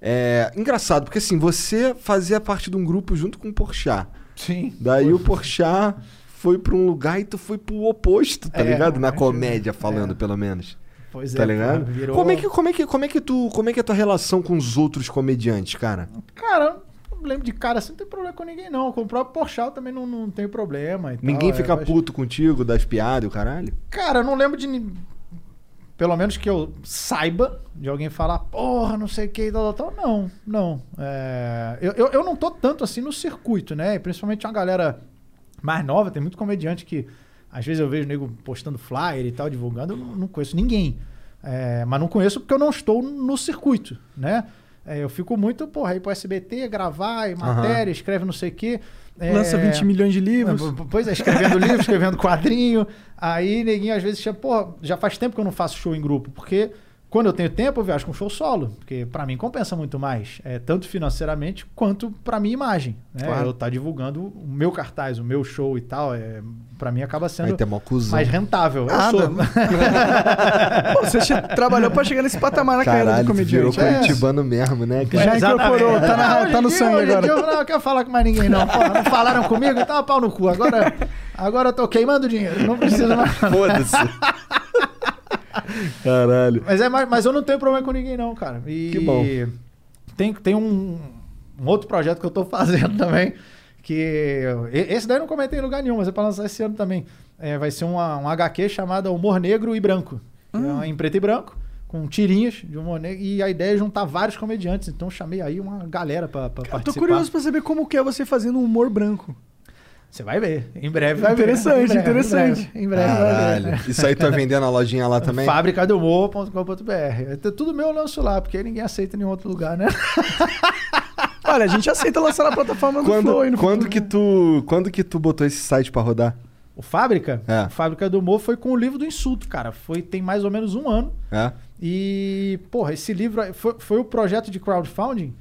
é engraçado, porque assim, você fazia parte de um grupo junto com o Porchat. Sim. Daí o Porchat foi pra um lugar e tu foi pro oposto, tá É, ligado? Na é, comédia, falando, pelo menos. Pois Tá é, ligado? cara, virou- Como é que como é que como é que tu como é que é a tua relação com os outros comediantes, cara? Cara, lembro de cara assim, não tem problema com ninguém, não. Com o próprio Porchat também não, não tem problema. e Ninguém tal, fica é, mas- puto contigo das piadas e o caralho? Cara, eu não lembro de. Pelo menos que eu saiba de alguém falar, porra, não sei o que, tal, tal, tal. Não, não. É, eu, eu, eu não tô tanto assim no circuito, né? E principalmente uma galera mais nova, tem muito comediante que às vezes eu vejo nego postando flyer e tal, divulgando, eu não, não conheço ninguém. É, mas não conheço porque eu não estou no circuito, né? É, eu fico muito, porra, ir pro SBT, gravar, e matéria, escreve não sei o quê. É, Lança 20 milhões de livros. P- Pois é, escrevendo livro, escrevendo quadrinho. Aí, neguinho, às vezes, chama, pô, já faz tempo que eu não faço show em grupo, porque quando eu tenho tempo, eu viajo com show solo, porque pra mim compensa muito mais, é, tanto financeiramente quanto pra minha imagem. Né? Claro. Eu tá divulgando o meu cartaz, o meu show e tal, é, pra mim acaba sendo mais rentável. Eu Nada. sou. Pô, você trabalhou pra chegar nesse patamar na carreira do tu virou comediante. É. curitibano mesmo, né, cara? Já incorporou, tá, na- tá no dia- sangue agora. dia Eu não quero falar com mais ninguém, não. Pô, não falaram comigo, então pau no cu. Agora, agora eu tô queimando dinheiro. Não preciso mais. Foda-se. Caralho. Mas, é, mais- mas eu não tenho problema com ninguém, não, cara. E Que bom. Tem, tem um, um outro projeto que eu tô fazendo também. Que. Esse daí eu não comentei em lugar nenhum, mas é pra lançar esse ano também. É, vai ser uma, um HQ chamado Humor Negro e Branco. Hum. É em preto e branco, com tirinhas de humor negro. E a ideia é juntar vários comediantes. Então eu chamei aí uma galera pra, pra Eu participar. tô curioso pra saber como que é você fazendo um humor branco. Você vai ver. Em breve vai ver. Interessante, Em breve, interessante. Em breve, em breve vai ver. Isso aí tu vai vender na lojinha lá também? Fabricadohumor.com.br. É Tudo meu eu lanço lá, porque ninguém aceita em nenhum outro lugar, né? Olha, a gente aceita lançar na plataforma do Quando, Flow aí no quando que tu quando que tu botou esse site pra rodar? O Fábrica? É. O Fábrica do Humor foi com o livro do insulto, cara. Foi, tem mais ou menos um ano. É? E, porra, esse livro foi, foi o projeto de crowdfunding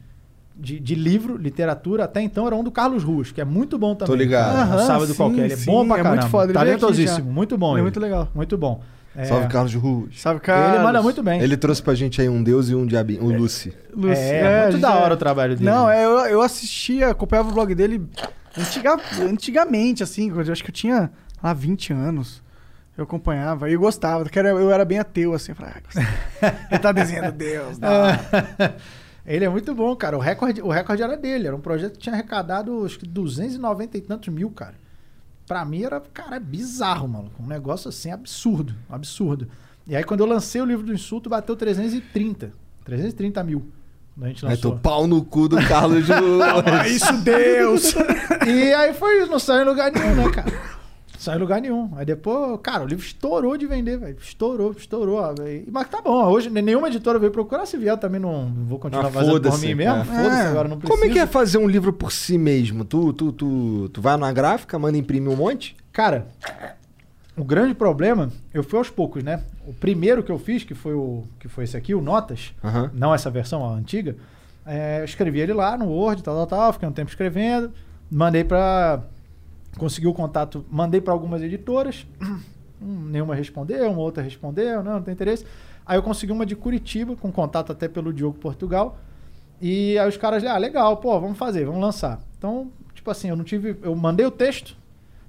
de, de livro, literatura. Até então era um do Carlos Ruas, que é muito bom também. Tô ligado. Aham, Um sábado sim, qualquer. Ele é sim, bom pra é caramba. muito foda. Talentosíssimo. Muito bom. Ele é ele. muito legal. Muito bom. É, Salve Carlos Ruas. Sabe, cara? Ele manda muito bem. Ele trouxe pra gente aí um deus e um diabinho, o Lucy. Lúcio, É, muito a da gente- hora o trabalho dele. Não, é, eu, eu assistia, acompanhava o blog dele antiga- antigamente, assim, eu acho que eu tinha lá 20 anos. Eu acompanhava e eu gostava, porque eu era bem ateu, assim. Eu falava, ah, ele tá desenhando Deus, não. Ele é muito bom, cara. O recorde, o recorde era dele. Era um projeto que tinha arrecadado, acho que 290 e tantos mil, cara. Pra mim era, cara, bizarro, mano. Um negócio assim absurdo, absurdo. E aí quando eu lancei o livro do insulto, bateu 330. 330 mil. A gente Aí lançou. tô pau no cu do Carlos Júnior. Isso, Deus! E aí foi isso, não saiu em lugar nenhum, né, cara? Saiu em lugar nenhum. Aí depois, cara, o livro estourou de vender, velho. Estourou, estourou. ó. Mas tá bom, hoje nenhuma editora veio procurar. Se vier, eu também não vou continuar Ah, fazendo por mim mesmo. é. Foda-se, agora não precisa. Como é que é fazer um livro por si mesmo? Tu, tu, tu, tu vai na gráfica, manda imprimir um monte? Cara, o grande problema, eu fui aos poucos, né? O primeiro que eu fiz, que foi o que foi esse aqui, o Notas, não essa versão, a antiga, é, eu escrevi ele lá no Word, tal, tal, tal, fiquei um tempo escrevendo, mandei pra. Consegui o contato, mandei pra algumas editoras, hum, nenhuma respondeu, uma outra respondeu, não, não tem interesse. Aí eu consegui uma de Curitiba, com contato até pelo Diogo Portugal, e aí os caras, ah, legal, pô, vamos fazer, vamos lançar. Então, tipo assim, eu não tive. Eu mandei o texto,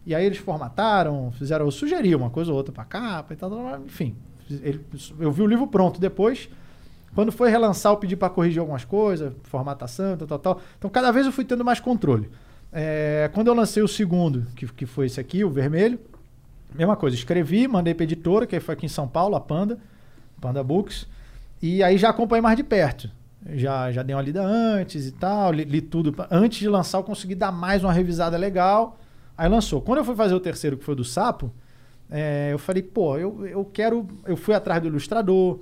e aí eles formataram, fizeram, eu sugeri uma coisa ou outra pra capa e tal, enfim. Ele- eu vi o livro pronto depois. Quando foi relançar, eu pedi pra corrigir algumas coisas, formatação, tal, tal, tal. Então, cada vez eu fui tendo mais controle. É, quando eu lancei o segundo, que, que foi esse aqui, o vermelho, mesma coisa, escrevi, mandei pra editora, que foi aqui em São Paulo, a Panda, Panda Books, e aí já acompanhei mais de perto. Já, já dei uma lida antes e tal, li, li tudo. Antes de lançar, eu consegui dar mais uma revisada legal. Aí lançou. Quando eu fui fazer o terceiro, que foi do Sapo, é, eu falei, pô, eu, eu quero. Eu fui atrás do ilustrador.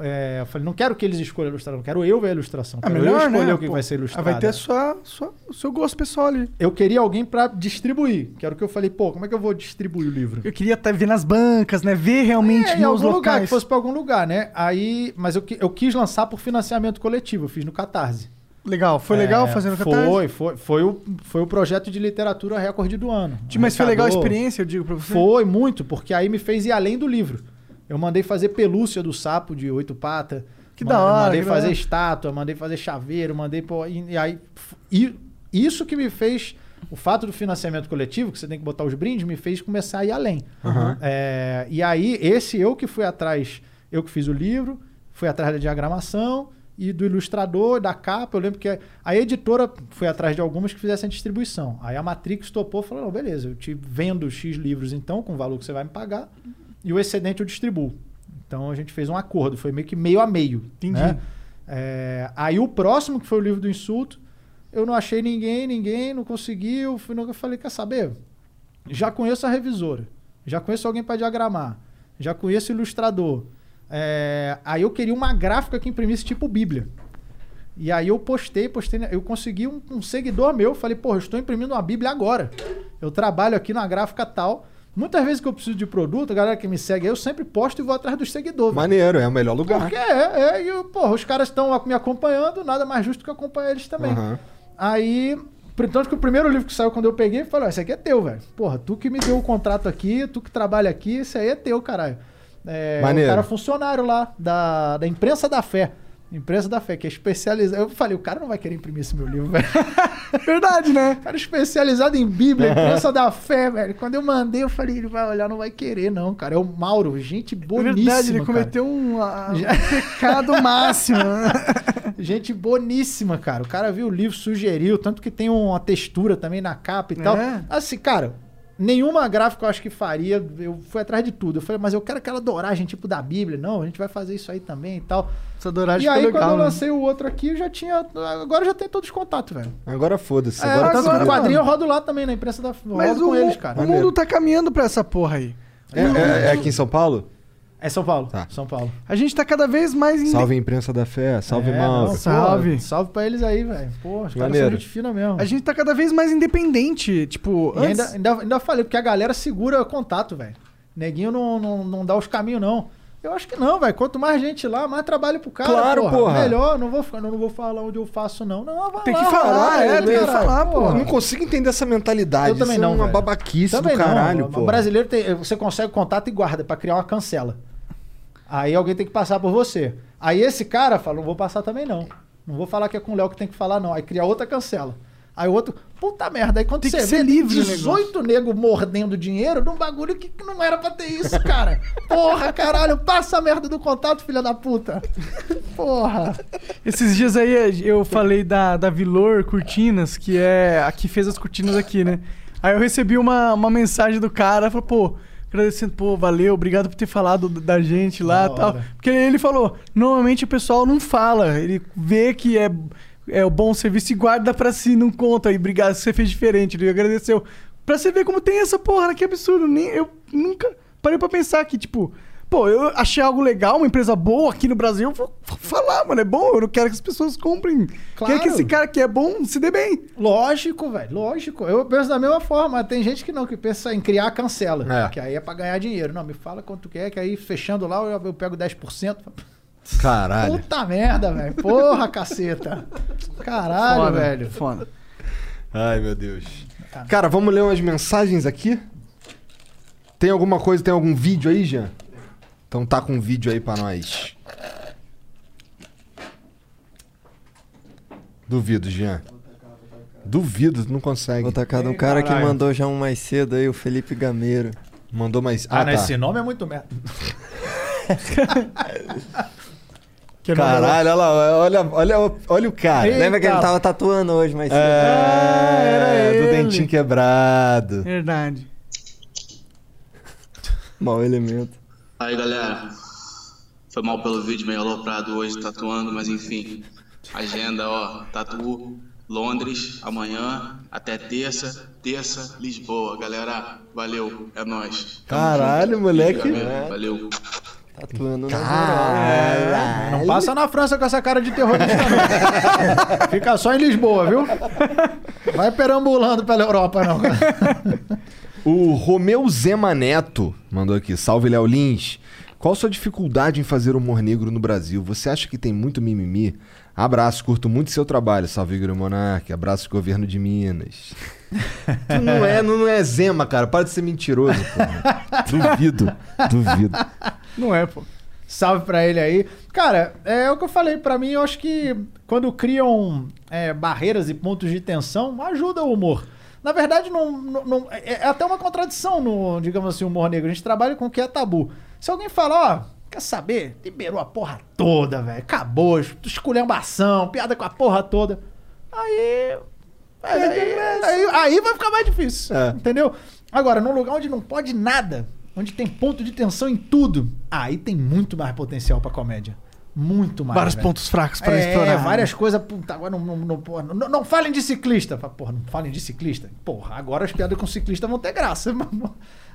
É, eu falei, não quero que eles escolham a ilustração, quero eu ver a ilustração. Quero melhor, eu escolher né? o que Pô, vai ser ilustrado. vai ter a sua, sua- o seu gosto pessoal ali. Eu queria alguém pra distribuir, que era o que eu falei, pô, como é que eu vou distribuir o livro? Eu queria até ver nas bancas, né? Ver realmente É, em nos algum lugar, locais. que fosse pra algum lugar, né? Aí, mas eu, eu quis lançar por financiamento coletivo, eu fiz no Catarse. Legal, foi legal É, fazendo catarse? Foi, foi, foi o, foi o projeto de literatura recorde do ano. Mas foi legal a experiência, eu digo pra você? Foi muito, porque aí me fez ir além do livro. Eu mandei fazer pelúcia do sapo de oito patas. Que da hora, Mandei fazer hora. estátua, mandei fazer chaveiro, mandei pô, e, e aí e isso que me fez o fato do financiamento coletivo, que você tem que botar os brindes, me fez começar a ir além. Aham. É, e aí esse eu que fui atrás, eu que fiz o livro, fui atrás da diagramação e do ilustrador, da capa. Eu lembro que a editora foi atrás de algumas que fizessem a distribuição. Aí a Matrix topou e falou: não, beleza, eu te vendo X livros então, com o valor que você vai me pagar, e o excedente eu distribuo. Então a gente fez um acordo, foi meio que meio a meio. Entendi. né? É, aí o próximo, que foi o livro do insulto, eu não achei ninguém, ninguém, não consegui. Eu, falei: quer saber? Já conheço a revisora, já conheço alguém para diagramar, já conheço o ilustrador. É, aí eu queria uma gráfica que imprimisse tipo Bíblia. E aí eu postei, postei, eu consegui um, um seguidor meu, falei, pô, eu estou imprimindo uma Bíblia agora. Eu trabalho aqui na gráfica tal. Muitas vezes que eu preciso de produto, a galera que me segue, eu sempre posto e vou atrás dos seguidores. Maneiro, é o melhor lugar. Porque é, é, e eu, porra, os caras estão me acompanhando, nada mais justo que acompanhar eles também. Aham. Aí, tanto que o primeiro livro que saiu quando eu peguei, falou: esse aqui é teu, velho. Porra, tu que me deu o contrato aqui, tu que trabalha aqui, esse aí é teu, caralho. É, Maneiro. o cara funcionário lá, da, da Imprensa da Fé. Imprensa da Fé, que é especializado. Eu falei, o cara não vai querer imprimir esse meu livro, velho. Verdade, né? cara especializado em Bíblia, Imprensa da Fé, velho. Quando eu mandei, eu falei, ele vai olhar, não vai querer, não, cara. É o Mauro, gente É boníssima. verdade, ele cara. cometeu um, um pecado máximo. né? Gente boníssima, cara. O cara viu o livro, sugeriu, tanto que tem uma textura também na capa e tal. É. Assim, cara, nenhuma gráfica eu acho que faria. Eu fui atrás de tudo. Eu falei, mas eu quero aquela doragem tipo da Bíblia. Não, a gente vai fazer isso aí também e tal. Essa douragem e aí, ficou quando legal. eu né? lancei o outro aqui, eu já tinha. Agora já tem todos os contatos, velho. Agora foda-se. É, Agora, que se o quadrinho eu rodo lá também, na imprensa da. eu Mas rodo o, com eles, cara. o mundo tá caminhando pra essa porra aí. É, é- é aqui em São Paulo? É São Paulo. Tá. São Paulo. A gente tá cada vez mais... inde- Salve a imprensa da fé, salve É, não, pô, Salve. salve pra eles aí, velho. Pô, os caras são gente fina mesmo. A gente tá cada vez mais independente. Tipo, E antes... ainda, ainda, ainda falei, porque a galera segura contato, velho. Neguinho não, não, não dá os caminhos, não. Eu acho que não, velho. Quanto mais gente lá, mais trabalho pro cara. Claro, porra. Melhor, não vou, ficar- não vou falar onde eu faço, não. Não, vai Tem lá, que falar, lá, é, tem que falar, Pô, porra. não consigo entender essa mentalidade. Eu também Isso não, é uma velho. babaquice Também do caralho, não. pô. O brasileiro tem, você consegue contato e guarda pra criar uma cancela. Aí alguém tem que passar por você. Aí esse cara fala, não vou passar também não. Não vou falar que é com o Léo que tem que falar não. Aí cria outra cancela. Aí o outro, puta merda, aí quando Tem que você ser vê livre o 18 nego mordendo dinheiro num bagulho que, que não era pra ter isso, cara. Porra, caralho, passa a merda do contato, filha da puta. Porra. Esses dias aí eu falei da, da Vilor Cortinas, que é a que fez as cortinas aqui, né? Aí eu recebi uma, uma mensagem do cara, falou, pô, agradecendo, pô, valeu, obrigado por ter falado da gente lá e tal. Porque ele falou, normalmente o pessoal não fala, ele vê que é, é o bom serviço e guarda pra si, não conta. E obrigado, você fez diferente, ele agradeceu. Pra você ver como tem essa porra, que absurdo. Nem, eu nunca parei pra pensar que, tipo, pô, eu achei algo legal, uma empresa boa aqui no Brasil, eu vou falar, mano, é bom, eu não quero que as pessoas comprem. Claro. Quero que esse cara que é bom se dê bem. Lógico, velho, lógico. Eu penso da mesma forma. Tem gente que não, que pensa em criar cancela. É. Que aí é pra ganhar dinheiro. Não, me fala quanto quer, que aí fechando lá eu, eu pego 10%. Caralho. Puta merda, velho. Porra, caceta. Caralho, Foda, velho. Foda. Ai, meu Deus. Cara, vamos ler umas mensagens aqui? Tem alguma coisa, tem algum vídeo aí, Jean? Então tá com um vídeo aí pra nós. Duvido, Jean. Duvido, tu não consegue. Vou tacar de um cara que caralho. mandou já um mais cedo aí, o Felipe Gameiro. Mandou mais. Ah, Ah, não, tá. esse nome é muito merda. Caralho, olha lá, olha, olha, olha o cara. Eita. Lembra que ele tava tatuando hoje mais cedo? É, era do ele. dentinho quebrado. Verdade. Mau elemento. Aí galera, foi mal pelo vídeo meio aloprado hoje tatuando, mas enfim. Agenda, ó, tatu, Londres, amanhã, até terça, terça, Lisboa. Galera, valeu, é nóis. Tamo Caralho, junto. moleque. Valeu, Valeu. Tatuando na Caralho. Não passa na França com essa cara de terrorista, não. Fica só em Lisboa, viu? Vai perambulando pela Europa, não. O Romeu Zema Neto mandou aqui. Salve, Léo Lins. Qual sua dificuldade em fazer humor negro no Brasil? Você acha que tem muito mimimi? Abraço, curto muito seu trabalho. Salve, Igor Monarque. Abraço, governo de Minas. tu não é, não, não é Zema, cara. Para de ser mentiroso, porra. Duvido, duvido. Não é, pô. Salve pra ele aí. Cara, é o que eu falei. Pra mim, eu acho que quando criam é, barreiras e pontos de tensão, ajuda o humor. Na verdade, não, não- não- é é até uma contradição no, digamos assim, humor negro. A gente trabalha com o que é tabu. Se alguém fala, ó, quer saber? Liberou a porra toda, velho. Acabou, esculhambação, piada com a porra toda. Aí. Aí, aí, aí vai ficar mais difícil. É. Entendeu? Agora, num lugar onde não pode nada, onde tem ponto de tensão em tudo, aí tem muito mais potencial pra comédia. Muito mais. Vários velho. pontos fracos pra é, explorar. várias coisas. Puta, agora não, não, não, porra, não, não falem de ciclista. Porra, não falem de ciclista. Porra, agora as piadas com ciclista vão ter graça.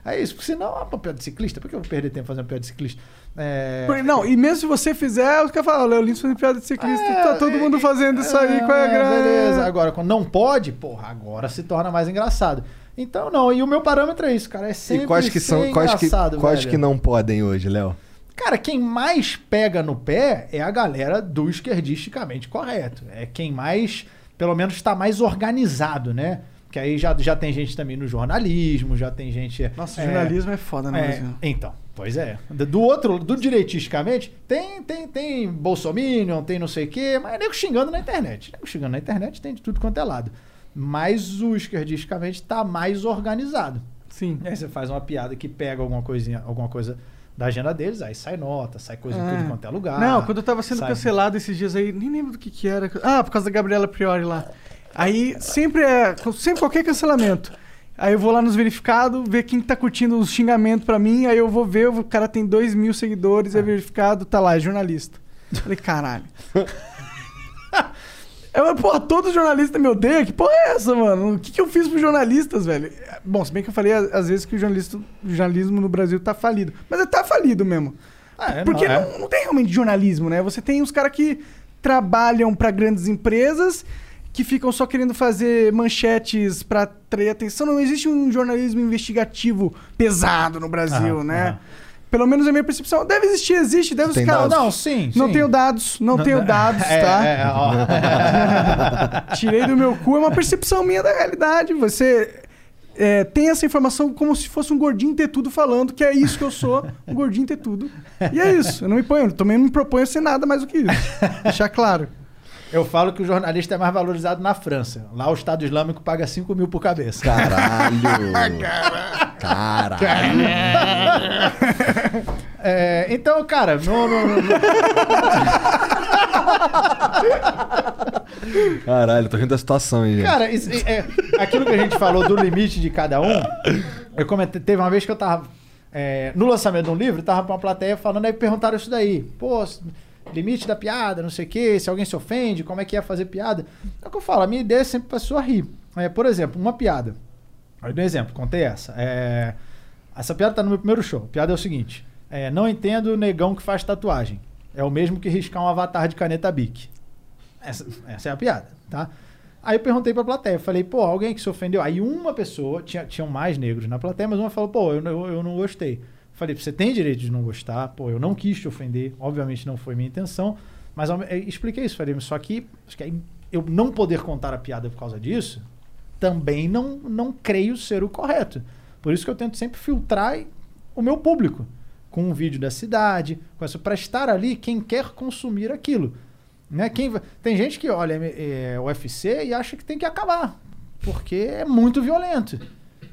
É isso, porque senão, ah, pô, piada de ciclista, por que eu vou perder tempo fazendo piada de ciclista? É, Não, e mesmo se você fizer, os caras falam, Léo Lins fazendo piada de ciclista, É, tá todo mundo fazendo isso aí, qual é a graça? Beleza, agora quando não pode, porra, agora se torna mais engraçado. Então, não, e o meu parâmetro é isso, cara. É sempre E quais que são, quais que, engraçado, quais velho. que não podem hoje, Léo? Cara, quem mais pega no pé é a galera do esquerdisticamente correto. É quem mais, pelo menos, está mais organizado, né? Que aí já, já tem gente também no jornalismo, já tem gente. Nossa, é, jornalismo é foda no é, Brasil. Então, pois é. Do outro, do direitisticamente, tem, tem, tem Bolsominion, tem não sei o quê, mas é nego xingando na internet. Nego xingando na internet tem de tudo quanto é lado. Mas o esquerdisticamente tá mais organizado. Sim. E aí você faz uma piada que pega alguma coisinha, alguma coisa da agenda deles, aí sai nota, sai coisa em É. tudo quanto é lugar. Não, quando eu tava sendo sai- cancelado esses dias aí, nem lembro do que que era. Ah, por causa da Gabriela Priori lá. Aí sempre é, sempre qualquer cancelamento. Aí eu vou lá nos verificados, ver quem tá curtindo os xingamentos pra mim, aí eu vou ver, o cara tem dois mil seguidores, é verificado, tá lá, é jornalista. Falei, caralho. Eu, porra, todo jornalista me odeia? Que porra é essa, mano? O que, que eu fiz pros jornalistas, velho? Bom, se bem que eu falei às vezes que o jornalista, o jornalismo no Brasil tá falido. Mas ele tá falido mesmo. Ah, é, Porque não, é. não, não tem realmente jornalismo, né? Você tem os caras que trabalham pra grandes empresas, que ficam só querendo fazer manchetes pra atrair atenção. Não existe um jornalismo investigativo pesado no Brasil, Aham, né? aham. Pelo menos a minha percepção. Deve existir, existe, deve os caras. dados? Não, sim, Não sim. tenho dados, não, tenho dados, É, tá? é, ó. Tirei do meu cu, é uma percepção minha da realidade. Você é, tem essa informação como se fosse um gordinho ter tudo falando, que é isso que eu sou, um gordinho ter tudo. E é isso, eu não me ponho, também não me proponho a ser nada mais do que isso. Deixar claro. Eu falo que o jornalista é mais valorizado na França. Lá o Estado Islâmico paga 5 mil por cabeça. Caralho. Caralho. É, então, cara, no, no- no- Caralho, tô rindo da situação aí, gente. Cara, isso- é, aquilo que a gente falou do limite de cada um, eu comentei, teve uma vez que eu tava é, no lançamento de um livro, tava pra uma plateia falando, aí perguntaram isso daí. Pô, limite da piada, não sei o quê, se alguém se ofende, como é que é fazer piada. É o que eu falo, a minha ideia é sempre pra pessoa rir. É, por exemplo, uma piada. Aí um exemplo, contei essa. É, essa piada tá no meu primeiro show. A piada é o seguinte: é, não entendo o negão que faz tatuagem. É o mesmo que riscar um avatar de caneta Bic. Essa, essa é a piada, tá? Aí eu perguntei pra plateia, falei, pô, alguém que se ofendeu? Aí uma pessoa, tinha, tinham mais negros na plateia, mas uma falou, pô, eu, eu, eu não gostei. Falei, você tem direito de não gostar, pô, eu não quis te ofender, obviamente não foi minha intenção, mas eu expliquei isso, falei, só que, que eu não poder contar a piada por causa disso, também não, não creio ser o correto. Por isso que eu tento sempre filtrar o meu público com um vídeo da cidade, com isso para estar ali quem quer consumir aquilo. Né? Quem, tem gente que olha é, o UFC e acha que tem que acabar, porque é muito violento.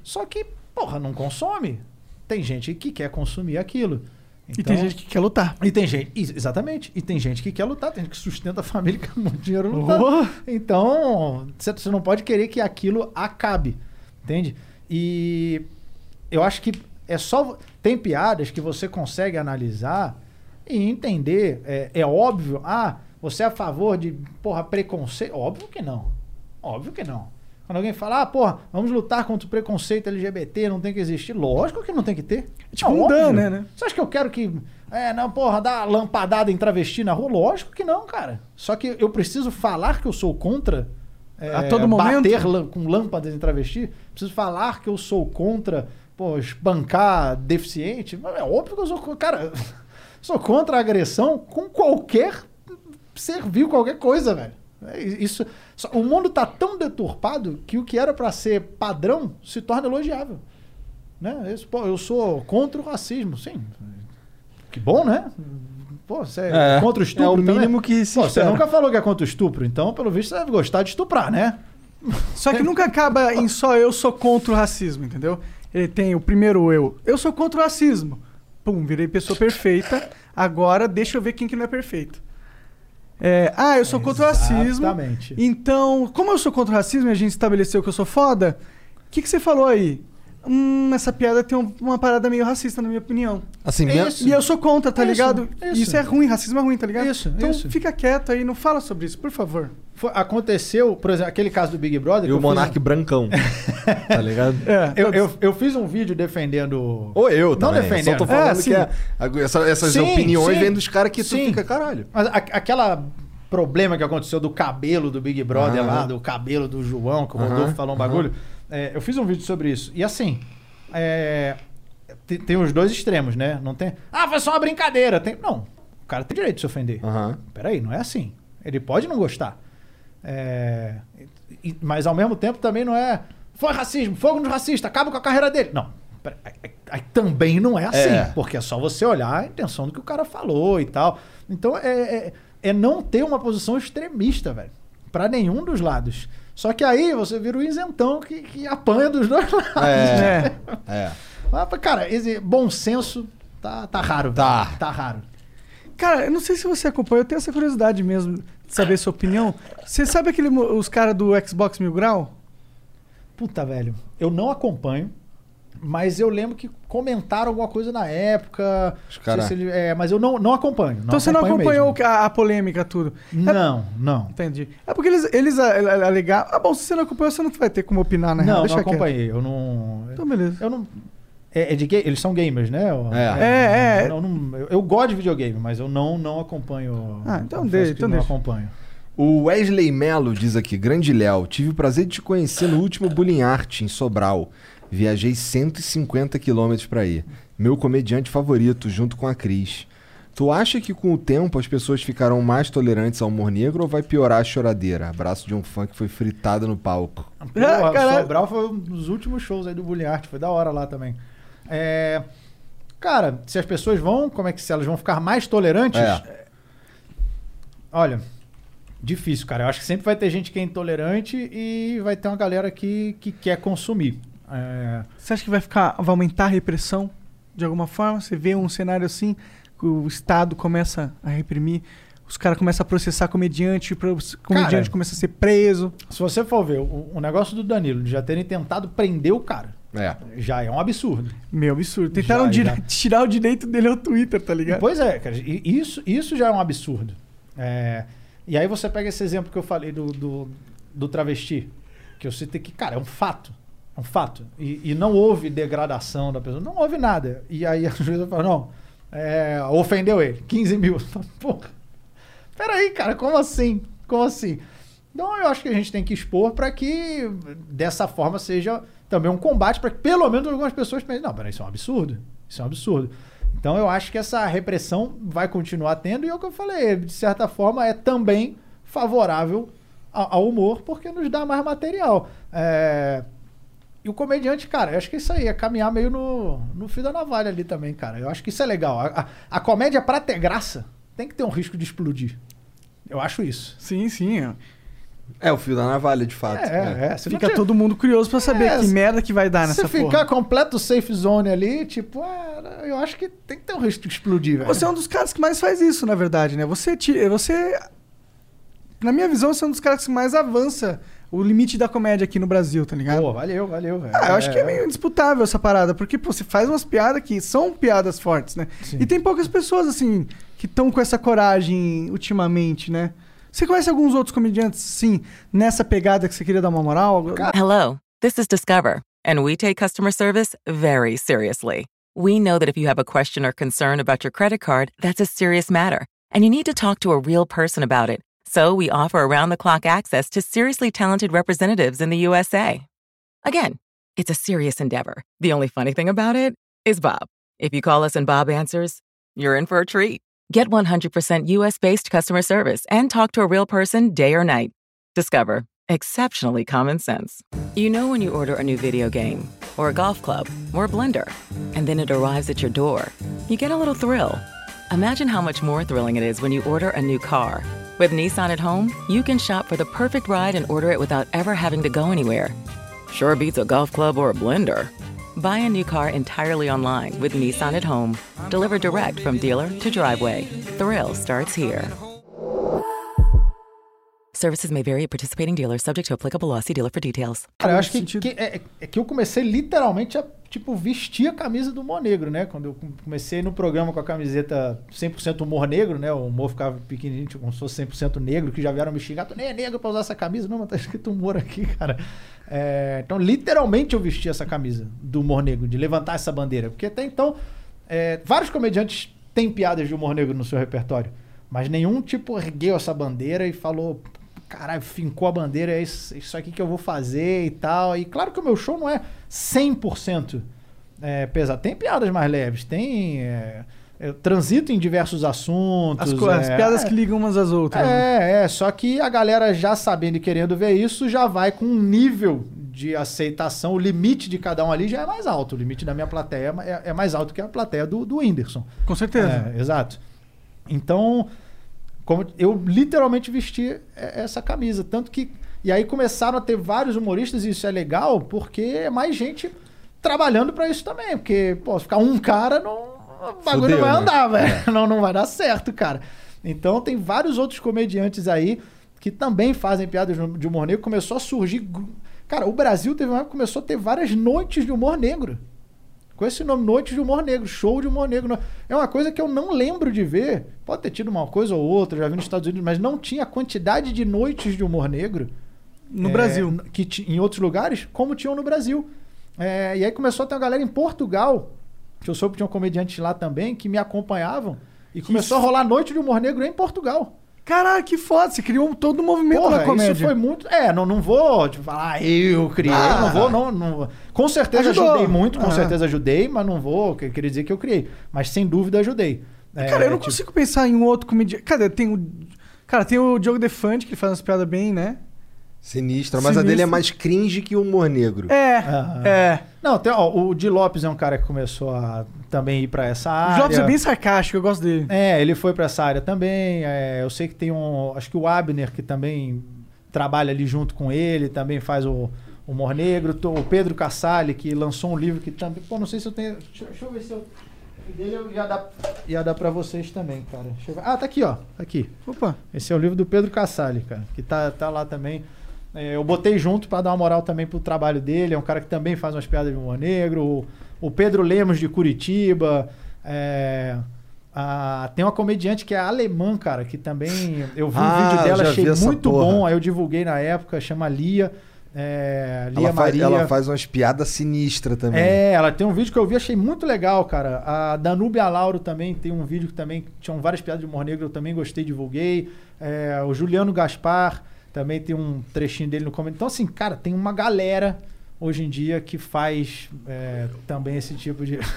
Só que, porra, não consome. Tem gente que quer consumir aquilo. E tem gente que quer lutar. E tem gente, ex- exatamente. E tem gente que quer lutar, tem gente que sustenta a família com muito dinheiro lutando. Oh. Então, você você não pode querer que aquilo acabe. Entende? E eu acho que é só. Tem piadas que você consegue analisar e entender. É, é óbvio, ah, você é a favor de, porra, preconceito? Óbvio que não. Óbvio que não. Quando alguém fala, ah, porra, vamos lutar contra o preconceito LGBT, não tem que existir. Lógico que não tem que ter. tipo Não, um. Dan, né, né? Você acha que eu quero que. É, não, porra, dar lampadada em travesti na rua? Lógico que não, cara. Só que eu preciso falar que eu sou contra. é, A todo momento? Bater lã- com lâmpadas em travesti. Preciso falar que eu sou contra, pô, espancar deficiente. É óbvio que eu sou. Cara, sou contra a agressão com qualquer servil, qualquer coisa, velho. É Isso, só- o mundo tá tão deturpado que o que era pra ser padrão se torna elogiável. Né? Isso, pô, eu sou contra o racismo, sim. Que bom, né? Pô, você é, É, contra o estupro é o também? mínimo que se Pô, Você nunca falou que é contra o estupro, então, pelo visto, você deve gostar de estuprar, né? Só que nunca acaba em só eu sou contra o racismo, entendeu? Ele tem o primeiro eu. Eu sou contra o racismo. Pum, virei pessoa perfeita. Agora deixa eu ver quem que não é perfeito. É, ah, eu sou contra o racismo. Exatamente. Então, como eu sou contra o racismo e a gente estabeleceu que eu sou foda, o que, que você falou aí? Hum, essa piada tem um- uma parada meio racista, na minha opinião. Assim, É minha- isso. E eu sou contra, tá Isso, ligado? isso. Isso é ruim, racismo é ruim, tá ligado? Isso, então isso. fica quieto aí, não fala sobre isso, por favor. Foi- aconteceu, por exemplo, aquele caso do Big Brother. E que o eu fiz Monark um- brancão. tá ligado? É, Eu, eu, eu fiz um vídeo defendendo. Ou eu Não também. defendendo. Só tô falando É, que é, essa- essas Sim, opiniões vêm dos caras que tu Sim. fica, caralho. Mas a- aquela problema que aconteceu do cabelo do Big Brother Aham. lá, do cabelo do João, que o Rodolfo falou um bagulho. É, eu fiz um vídeo sobre isso. E assim, é, tem, tem os dois extremos, né? Não tem. Ah, foi só uma brincadeira. Tem, não. O cara tem direito de se ofender. Aham. Peraí, não é assim. Ele pode não gostar. É, e- mas ao mesmo tempo também não é. Foi racismo, fogo no racista, acaba com a carreira dele. Não. aí- aí também não é assim. É. Porque é só você olhar a intenção do que o cara falou e tal. Então é, é, é não ter uma posição extremista, velho. Pra nenhum dos lados. Só que aí você vira o isentão que, que apanha dos dois lados. É. É. Mas, cara, esse bom senso tá, tá raro. Tá. Tá raro. Cara, eu não sei se você acompanha, eu tenho essa curiosidade mesmo de saber sua opinião. Você sabe aquele, os caras do Xbox Mil Grau? Puta, velho, eu não acompanho, mas eu lembro que comentaram alguma coisa na época. Os Não cara- se ele- é, mas eu não, não acompanho. então você não acompanho acompanhou mesmo. a, a polêmica, tudo. Não, não. Entendi. É porque eles, eles a- a- alegaram. Ah, bom, se você não acompanhou, você não vai ter como opinar, na real. Não, Deixa não quieto. acompanhei. Eu não. Então, beleza. Eu não. É, é de Eles são gamers, né? Eu- É. É, é. Eu, não- eu- eu gosto de videogame, mas eu não, não acompanho. Ah, então deixa, então não deixa. acompanho. O Wesley Melo diz aqui: Grande Léo, tive o prazer de te conhecer no último Bullying Art em Sobral. Viajei 150 quilômetros pra ir. Meu comediante favorito, junto com a Cris. Tu acha que com o tempo as pessoas ficarão mais tolerantes ao humor negro ou vai piorar a choradeira? Abraço de um fã que foi fritado no palco. Porra, caralho. Sobral foi um dos últimos shows aí do Bullying Art, foi da hora lá também. É, cara, se as pessoas vão, como é que se elas vão ficar mais tolerantes? É. Olha, difícil, cara. Eu acho que sempre vai ter gente que é intolerante e vai ter uma galera que, que quer consumir. É, Você acha que vai ficar. vai aumentar a repressão de alguma forma? Você vê um cenário assim, que o Estado começa a reprimir, os caras começam a processar comediante, o comediante Cara, começa a ser preso. se você for ver o, o negócio do Danilo, de já terem tentado prender o cara. É. Já é um absurdo. Meu absurdo. Tentaram Já, dire- já. tirar o direito dele ao Twitter, tá ligado? Pois é, cara, isso, isso já é um absurdo. É, e aí você pega esse exemplo que eu falei do, do, do travesti, que eu citei que, cara, é um fato. É um fato. E, e não houve degradação da pessoa, não houve nada. E aí a juíza fala, não, é, ofendeu ele, 15 mil. Porra, peraí, cara, como assim? Como assim? Então eu acho que a gente tem que expor para que dessa forma seja também um combate para que pelo menos algumas pessoas pensem, não, peraí, isso é um absurdo. Isso é um absurdo. Então eu acho que essa repressão vai continuar tendo e é o que eu falei, de certa forma é também favorável ao humor porque nos dá mais material. É, E o comediante, cara, eu acho que é isso aí, é caminhar meio no, no fio da navalha ali também, cara. Eu acho que isso é legal. A, a- a comédia, pra ter graça, tem que ter um risco de explodir. Eu acho isso. Sim, sim. ó. É o fio da navalha, de fato. É, é. Se não Fica todo mundo curioso pra saber É, que se- merda que vai dar Se nessa ficar porra. completo safe zone ali, tipo, é, eu acho que tem que ter um risco de explodir, velho. Você é um dos caras que mais faz isso, na verdade, né? Você, ti- você na minha visão, você é um dos caras que mais avança o limite da comédia aqui no Brasil, tá ligado? Pô, valeu, valeu, velho. Ah, eu acho que é meio indisputável essa parada, porque pô, você faz umas piadas que são piadas fortes, né? Sim. E tem poucas pessoas, assim, que estão com essa coragem ultimamente, né? Você conhece alguns outros comediantes, sim, nessa pegada que você queria dar uma moral? Hello, this is Discover, and we take customer service very seriously. We know that if you have a question or concern about your credit card, that's a serious matter, and you need to talk to a real person about it. So we offer around the clock access to seriously talented representatives in the USA. Again, it's a serious endeavor. The only funny thing about it is Bob. If you call us and Bob answers, you're in for a treat. Get 100% US based customer service and talk to a real person day or night. Discover exceptionally common sense. You know when you order a new video game, or a golf club, or a blender, and then it arrives at your door, you get a little thrill. Imagine how much more thrilling it is when you order a new car. With Nissan at home, you can shop for the perfect ride and order it without ever having to go anywhere. Sure beats a golf club or a blender. Buy a new car entirely online with Nissan at home. Delivered direct from dealer to driveway. Thrill starts here. Services may vary at participating dealers, subject to applicable law. See dealer for details. Cara, eu acho que, que- é, é que eu comecei literalmente a, tipo, vestir a camisa do humor negro, né? Quando eu com- comecei no programa com a camiseta 100% humor negro, né? O humor ficava pequenininho, tipo, como se fosse 100% negro, que já vieram me xingar. Tu nem é negro pra usar essa camisa. Não, mas tá escrito humor aqui, cara. É, então, literalmente eu vesti essa camisa do humor negro, de levantar essa bandeira. Porque até então, é, vários comediantes têm piadas de humor negro no seu repertório. Mas nenhum, tipo, ergueu essa bandeira e falou, caralho, fincou a bandeira, é isso, isso aqui que eu vou fazer e tal. E claro que o meu show não é 100% é, pesado. Tem piadas mais leves, tem... É, eu transito em diversos assuntos. As, co- as é, piadas é, que ligam umas às outras. né? é, é, só que a galera já sabendo e querendo ver isso, já vai com um nível de aceitação, o limite de cada um ali já é mais alto. O limite da minha plateia é, é mais alto que a plateia do, do Whindersson. Com certeza. É, exato. Então, como eu literalmente vesti e- essa camisa. Tanto que. E aí começaram a ter vários humoristas, e isso é legal, porque é mais gente trabalhando pra isso também. Porque, pô, ficar um cara, não, o bagulho Fudeu, não vai né? andar, velho. Não, não vai dar certo, cara. Então tem vários outros comediantes aí que também fazem piadas de humor negro. Começou a surgir. Cara, o Brasil teve uma época que começou a ter várias noites de humor negro. Com esse nome, Noites de Humor Negro, show de humor negro. É uma coisa que eu não lembro de ver. Pode ter tido uma coisa ou outra, já vi nos Estados Unidos, mas não tinha a quantidade de noites de humor negro No é, Brasil. que em outros lugares, como tinham no Brasil. É, e aí começou a ter uma galera em Portugal, que eu soube que tinha um comediante lá também, que me acompanhavam, e começou a rolar noite de humor negro em Portugal. Caralho, que foda. Você criou todo um movimento Porra, na comédia. isso foi muito. É, não, não vou tipo, falar, ah, eu criei, Ah. não vou, não, não. Com certeza Ajudou. ajudei muito, com Ah. certeza ajudei, mas não vou que- querer dizer que eu criei. Mas sem dúvida ajudei. É, Cara, eu não tipo, consigo pensar em um outro comediante. Cara, tem o. Cara, tem o Diogo Defante, que ele faz umas piadas bem, né? Sinistra, mas a Sinistra. dele é mais cringe que o humor negro. É, Aham. é. Não, tem, ó, o Di Lopes é um cara que começou a também ir pra essa O área. Jobs é bem sarcástico, eu gosto dele. É, ele foi pra essa área também. é, eu sei que tem um. Acho que o Abner, que também trabalha ali junto com ele, também faz o o humor negro. O Pedro Cassali, que lançou um livro que também. Pô, não sei se eu tenho. Deixa, deixa eu ver se eu. o Dele eu ia dar, ia dar pra vocês também, cara. Ah, tá aqui, ó. Tá aqui. Opa. Esse é o livro do Pedro Cassali, cara. Que tá, tá lá também. É, eu botei junto pra dar uma moral também pro trabalho dele. É um cara que também faz umas piadas de humor negro. O, Pedro Lemos de Curitiba. É, a- tem uma comediante que é alemã, cara, que também. Eu vi Ah, o vídeo dela, achei muito porra. bom. Aí eu divulguei na época, chama Lia. É, Lia Ela faz, Maria. ela faz umas piadas sinistras também. É, ela tem um vídeo que eu vi, achei muito legal, cara. A Danúbia Lauro também tem um vídeo que também tinham várias piadas de humor negro, eu também gostei, divulguei. É, o Juliano Gaspar também tem um trechinho dele no comentário. Então, assim, cara, tem uma galera hoje em dia que faz é, também esse tipo de.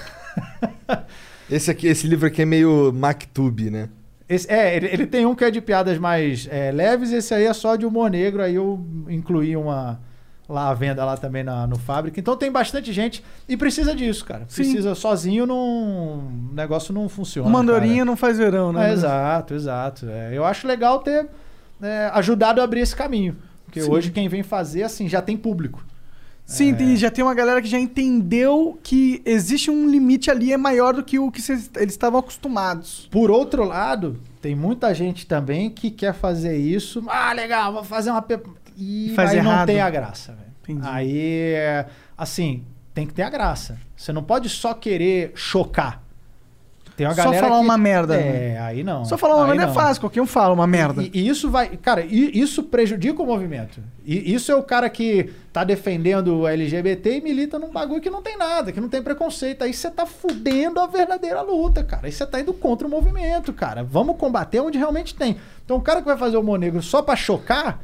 Esse, aqui, esse livro aqui é meio MacTube, né? Esse- é, ele, ele tem um que é de piadas mais é, leves, esse aí é só de humor negro, aí eu incluí uma lá à venda lá também na, no fábrica. Então tem bastante gente e precisa disso, cara. Sim. Precisa sozinho não o negócio não funciona. Uma andorinha cara. não faz verão, né? É, exato, exato. É, eu acho legal ter é, ajudado a abrir esse caminho. Porque Sim. hoje quem vem fazer, assim, já tem público. Sim, e já tem uma galera que já entendeu que existe um limite ali, é maior do que o que cês- eles estavam acostumados. Por outro lado, tem muita gente também que quer fazer isso. Ah, legal, vou fazer uma. pe- E Faz aí não errado. tem a graça, velho. Aí, é, assim, tem que ter a graça. Você não pode só querer chocar. Tem uma Só galera falar que- uma merda, É, né? aí não. Só falar uma Aí merda é não. fácil, qualquer um fala uma merda. E, e isso vai. Cara, e- isso prejudica o movimento. E isso é o cara que tá defendendo o LGBT e milita num bagulho que não tem nada, que não tem preconceito. Aí você tá fudendo a verdadeira luta, cara. Aí você tá indo contra o movimento, cara. Vamos combater onde realmente tem. Então o cara que vai fazer o humor negro só pra chocar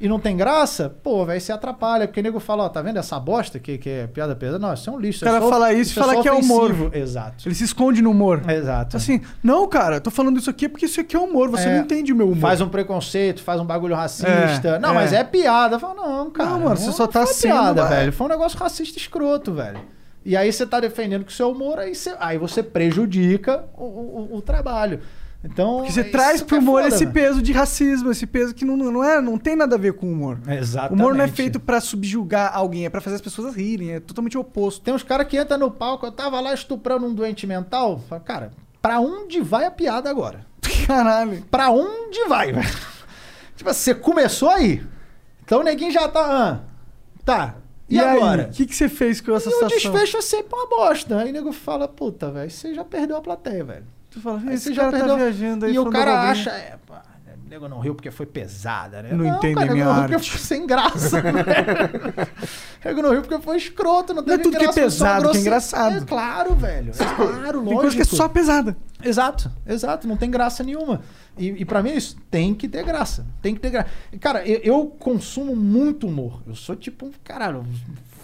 e não tem graça, pô, velho, você atrapalha. Porque o nego fala, ó, tá vendo essa bosta que, que é piada pesada? Não, isso é um lixo. O cara é só- fala isso e é fala só que é humor. ofensivo. Exato. Ele se esconde no humor. Exato. Assim, não, cara, eu tô falando isso aqui porque isso aqui é humor, você É, não entende o meu humor. Faz um preconceito, faz um bagulho racista. É, não, é. mas é piada. Fala, não, cara. Não, mano, você só tá sendo, piada, velho. velho. Foi um negócio racista escroto, velho. E aí você tá defendendo que o seu humor, aí você, aí você prejudica o, o- o trabalho. Então. Porque você isso traz pro é humor foda, esse velho. peso de racismo, esse peso que não, não, é, não tem nada a ver com o humor. Exatamente. O humor não é feito pra subjugar alguém, é pra fazer as pessoas rirem, é totalmente o oposto. Tem uns caras que entram no palco, eu tava lá estuprando um doente mental. Fala, cara, pra onde vai a piada agora? Caralho. Pra onde vai, velho? Tipo, você começou aí. Então o neguinho já tá. Ah, tá. E, aí, agora? O que, que você fez com essa E o situação? desfecho é sempre uma bosta. Aí o nego fala, puta, velho, você já perdeu a plateia, velho. Tu fala, Aí esse cara tá viajando aí E o cara acha, é, pá, nego não riu porque foi pesada, né? Não entendem cara, o nego minha não riu porque arte. foi sem graça, né? Nego não riu porque foi escroto, não Não é teve tudo que é graça, foi só pesado, que é engraçado. É claro, velho. É claro, lógico. Tem coisa que é só pesada. Exato, exato, não tem graça nenhuma. E, e para mim é isso, tem que ter graça. Tem que ter graça. Cara, eu, eu consumo muito humor. Eu sou tipo um, caralho, um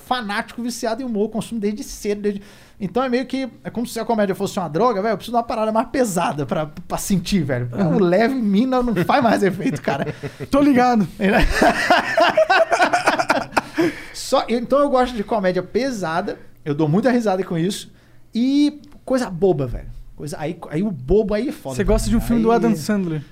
fanático viciado em humor, eu consumo desde cedo. Desde... Então é meio que. É como se a comédia fosse uma droga, velho. Eu preciso de uma parada mais pesada pra, pra sentir, velho. O leve em mim não, não faz mais efeito, cara. Tô ligado. Só, então eu gosto de comédia pesada. Eu dou muita risada com isso. E coisa boba, velho. Coisa, aí, aí o bobo aí é foda. Você gosta de um filme do Aí- Adam Sandler?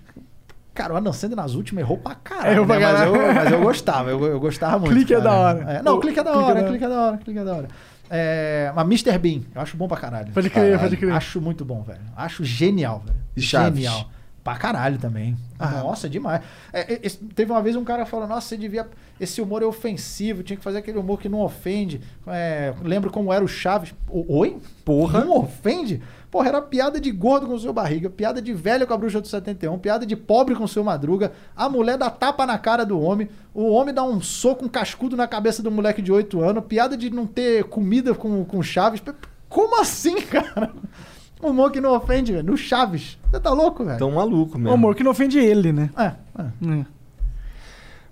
Cara, o Adam Sandler nas últimas errou pra caralho. Errou pra né? mas, caralho. eu, mas eu gostava, eu, eu gostava muito. Clique é cara. da hora. É, não, O- clique é da clique é hora, da- clique é da hora, clique é da hora. É, mas Mr. Bean, eu acho bom pra caralho. Pode crer, Caralho. pode crer. Acho muito bom, velho. Acho genial, velho. E Chaves? Genial. Pra caralho também. Nossa, demais. É, é, teve uma vez um cara falou: Nossa, você devia. Esse humor é ofensivo, tinha que fazer aquele humor que não ofende. É, lembro como era o Chaves. O- Oi? Porra. Não ofende? Porra, era piada de gordo com o seu barriga, piada de velho com a bruxa do 71, piada de pobre com o seu madruga. A mulher dá tapa na cara do homem, o homem dá um soco, um cascudo na cabeça do moleque de 8 anos, piada de não ter comida com, com Chaves. Como assim, cara? Humor que não ofende, velho. No Chaves. Você tá louco, velho? Tão maluco mesmo. Humor que não ofende ele, né? É, é. É.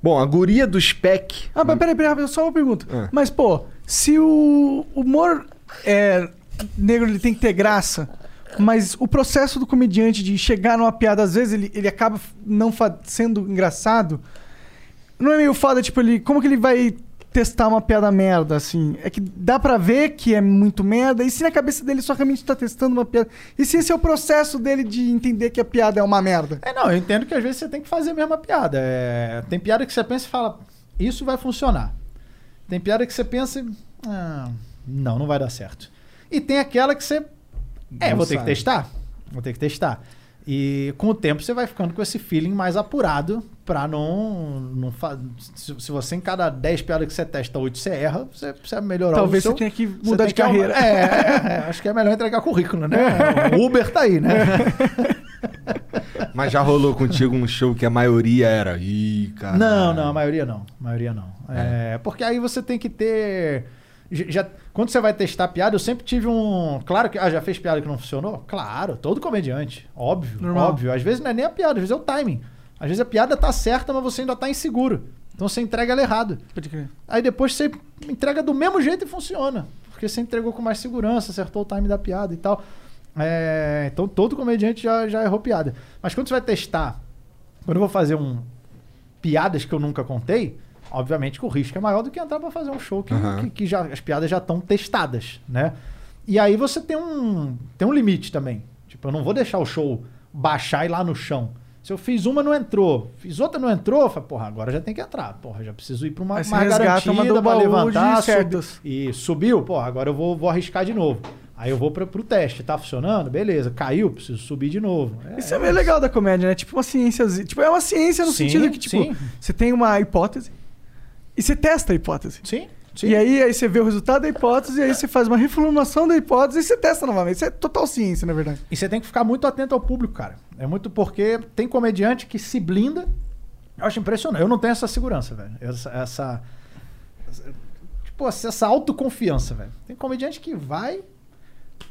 Bom, a guria do Spec. Ah, mas peraí, peraí, só uma pergunta. Ah. Mas, pô, se o humor é, negro ele tem que ter graça, mas o processo do comediante de chegar numa piada, às vezes ele, ele acaba não sendo engraçado, não é meio foda, tipo, ele, como que ele vai testar uma piada merda, assim? É que dá pra ver que é muito merda, e se na cabeça dele só realmente tá testando uma piada, e se esse é o processo dele de entender que a piada é uma merda? É, não, eu entendo que às vezes você tem que fazer a mesma piada. É, tem piada que você pensa e fala, isso vai funcionar. Tem piada que você pensa e. "Ah, não, não vai dar certo. E tem aquela que você. É, Não vou ter sabe. que testar. Vou ter que testar. E com o tempo você vai ficando com esse feeling mais apurado pra não. não se, se você em cada 10 piadas que você testa, 8 você erra, você precisa melhorar Talvez o seu, você tenha que mudar de que carreira. É, é, é, acho que é melhor entregar currículo, né? O Uber tá aí, né? Mas já rolou contigo um show que a maioria era. Ih, cara. Não, não, a maioria não. A maioria não. É, porque aí você tem que ter. Já, quando você vai testar piada, eu sempre tive um. Claro que. Ah, já fez piada que não funcionou? Claro, todo comediante. Óbvio, Normal. óbvio. Às vezes não é nem a piada, às vezes é o timing. Às vezes a piada tá certa, mas você ainda tá inseguro. Então você entrega ela errado. Pode crer. Aí depois você entrega do mesmo jeito e funciona. Porque você entregou com mais segurança, acertou o time da piada e tal. É, então todo comediante já, já errou piada. Mas quando você vai testar, quando eu vou fazer um piadas que eu nunca contei, obviamente que o risco é maior do que entrar pra fazer um show que, Aham. que, que já, as piadas já estão testadas, né? E aí você tem um, tem um limite também. Tipo, eu não vou deixar o show baixar e ir lá no chão. Se eu fiz uma, não entrou. Fiz outra, não entrou. Falei, porra, agora já tem que entrar. Porra, já preciso ir pra uma mais garantida de levantar. subi- e subiu, porra, agora eu vou, vou arriscar de novo. Aí eu vou pra, pro teste. Tá funcionando? Beleza. Caiu, preciso subir de novo. É, Isso é meio legal da comédia, né? Tipo uma ciência. Tipo, é uma ciência no Sim, sentido que, tipo, sim. você tem uma hipótese e você testa a hipótese. Sim, sim. E aí, aí você vê o resultado da hipótese, e aí você faz uma reformulação da hipótese e você testa novamente. Isso é total ciência, na verdade. E você tem que ficar muito atento ao público, cara. É muito porque tem comediante que se blinda. Eu acho impressionante. Eu não tenho essa segurança, velho. Essa. essa tipo, essa autoconfiança, velho. Tem comediante que vai,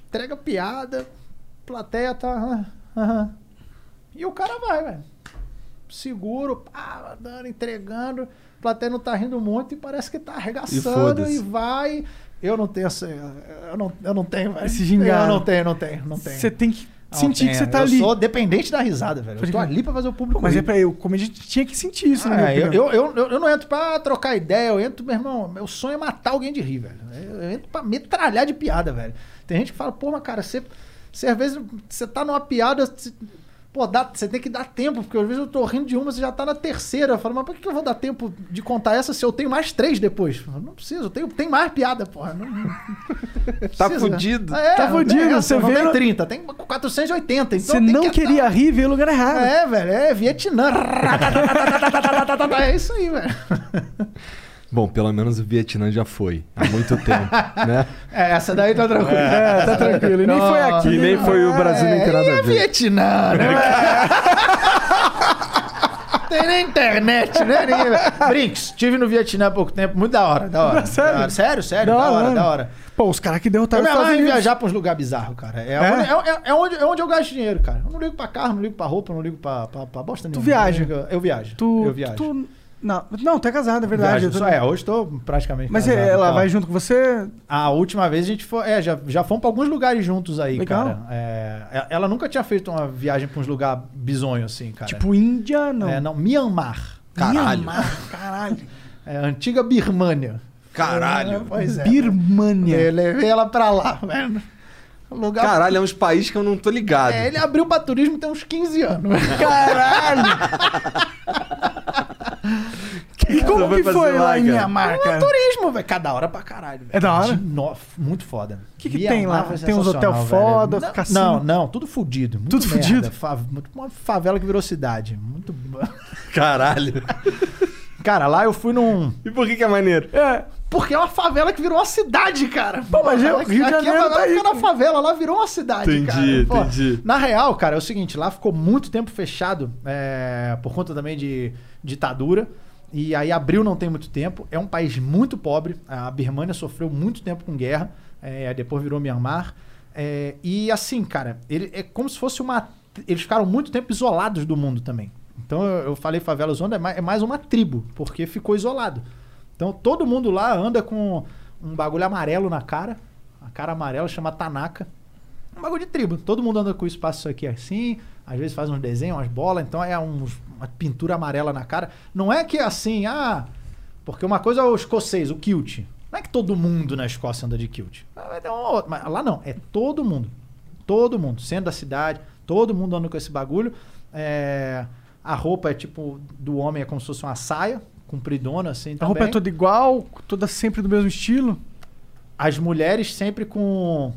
entrega piada, plateia tá. ah, aham. E o cara vai, velho. Seguro, pá, dando, entregando. A plateia não tá rindo muito e parece que tá arregaçando foda-se. e, vai. Eu não tenho essa. Eu não, eu não tenho, velho. Esse gingado. Eu não tenho, não tenho, não tenho. Você tem que Não sentir que tenho. você tá eu ali. sou dependente da risada, velho. Eu tô ali pra fazer o público. Pô, mas é rir. pra eu, o comediante tinha que sentir isso, Ah, né? eu, eu, eu, eu- eu não entro pra trocar ideia, eu entro, meu irmão, meu sonho é matar alguém de rir, velho. Eu, eu entro pra metralhar de piada, velho. Tem gente que fala, pô, mas cara, você, você às vezes, você tá numa piada, você, pô, dá, você tem que dar tempo, porque às vezes eu tô rindo de uma, você já tá na terceira. Eu falo, mas por que eu vou dar tempo de contar essa se eu tenho mais três depois? Eu falo, não preciso, eu tenho, tem mais piada, porra. Não, não Tá fudido. É, Tá não tem fudido, essa, você não vê tem no- 30, tem 480. Então Você tem não que queria rir, ver o lugar errado. é, velho, é Vietnã. é isso aí, velho. Bom, pelo menos o Vietnã já foi. Há muito tempo, né? É, essa daí tá tranquilo. É, tá tranquilo. E nem foi aqui. E nem foi o Brasil, nem tem nada a é ver. Vietnã, né? Tem nem internet, né? Brinks, estive no Vietnã há pouco tempo, muito da hora, da hora. Sério? Da hora. Sério, sério, Da da, hora, hora. da hora. Pô, os caras que Eu derrotaram me os Estados amarro em Unidos. viajar pra uns lugares bizarros, cara. É, É? Onde, é, é- é onde, é onde eu gasto dinheiro, cara. Eu não ligo pra carro, não ligo pra roupa, não ligo pra, pra, pra bosta nenhuma. viaja? Eu, eu viajo. Tu, eu viajo. tu- não, não, tu é casado, é verdade. Viajo. Eu tô- Só é, hoje tô praticamente Mas casado, ela então. vai junto com você? A última vez a gente foi. É, já, já fomos pra alguns lugares juntos aí, Legal. cara. É, é- ela nunca tinha feito uma viagem pra uns lugares bizonhos assim, cara. Tipo Índia, não. É, não, Myanmar. Caralho. Myanmar, caralho. É, antiga Birmânia. Caralho. É, pois é. Birmania. Eu levei ela pra lá, velho. Lugar. Caralho, é uns países que eu não tô ligado. É, ele abriu pra turismo tem uns 15 anos. Caralho! e como que foi lá, lá em cara? Mianmar, É cara? turismo, velho. Cada hora pra caralho. É da hora? De no- Muito foda. O que que tem lá? Tem uns hotel velho. foda, não, cassino? Não, não, tudo fudido. Tudo merda. fudido? Fa- Uma favela que virou cidade. Muito. Caralho. Cara, lá eu fui num. E por que que é maneiro? É. Porque é uma favela que virou uma cidade, cara. Pô, mas é o Aqui- Rio de aqui Janeiro a tá favela aí, na favela, lá virou uma cidade, Entendi, cara. Pô, entendi. Na real, cara, é o seguinte, lá ficou muito tempo fechado é, por conta também de ditadura. E aí abriu não tem muito tempo. É um país muito pobre. A Birmania sofreu muito tempo com guerra. é, depois virou Myanmar. É, e assim, cara, ele, é como se fosse uma. Eles ficaram muito tempo isolados do mundo também. Então eu, eu falei favela zona, é mais, é mais uma tribo, porque ficou isolado. Então todo mundo lá anda com um bagulho amarelo na cara. A cara amarela chama Tanaka. Um bagulho de tribo. Todo mundo anda com passa isso aqui assim. Às vezes faz uns desenhos, umas bolas. Então é uns- uma pintura amarela na cara. Não é que é assim, ah. Porque uma coisa é o escocês, o kilt. Não é que todo mundo na Escócia anda de kilt. Ah, um outro, Mas lá não, é todo mundo. Todo mundo. Centro da cidade, todo mundo anda com esse bagulho. É, a roupa é tipo, do homem é como se fosse uma saia, compridona assim A roupa é toda igual, toda sempre do mesmo estilo. As mulheres sempre com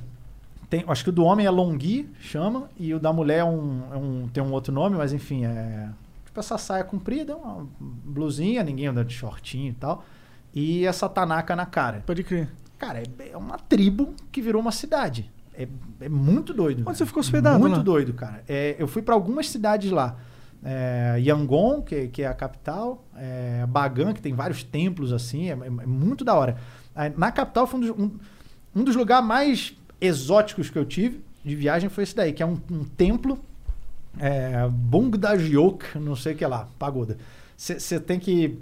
tem, acho que o do homem é Longhi, chama, e o da mulher é um, é um- tem um outro nome, mas enfim, é tipo essa saia comprida, uma blusinha, ninguém anda de shortinho e tal, e essa tanaca na cara. Pode crer. Cara, é, é uma tribo que virou uma cidade. É, é muito doido. Onde velho. você ficou hospedado Muito lá? doido, cara. É, eu fui pra algumas cidades lá. É, Yangon, que, que é a capital. É, Bagan, que tem vários templos assim. É, é- é muito da hora. Na capital foi um dos, um, um dos lugares mais exóticos que eu tive de viagem foi esse daí, que é um, um templo é, Bongdajiok, não sei o que lá, pagoda. Você tem que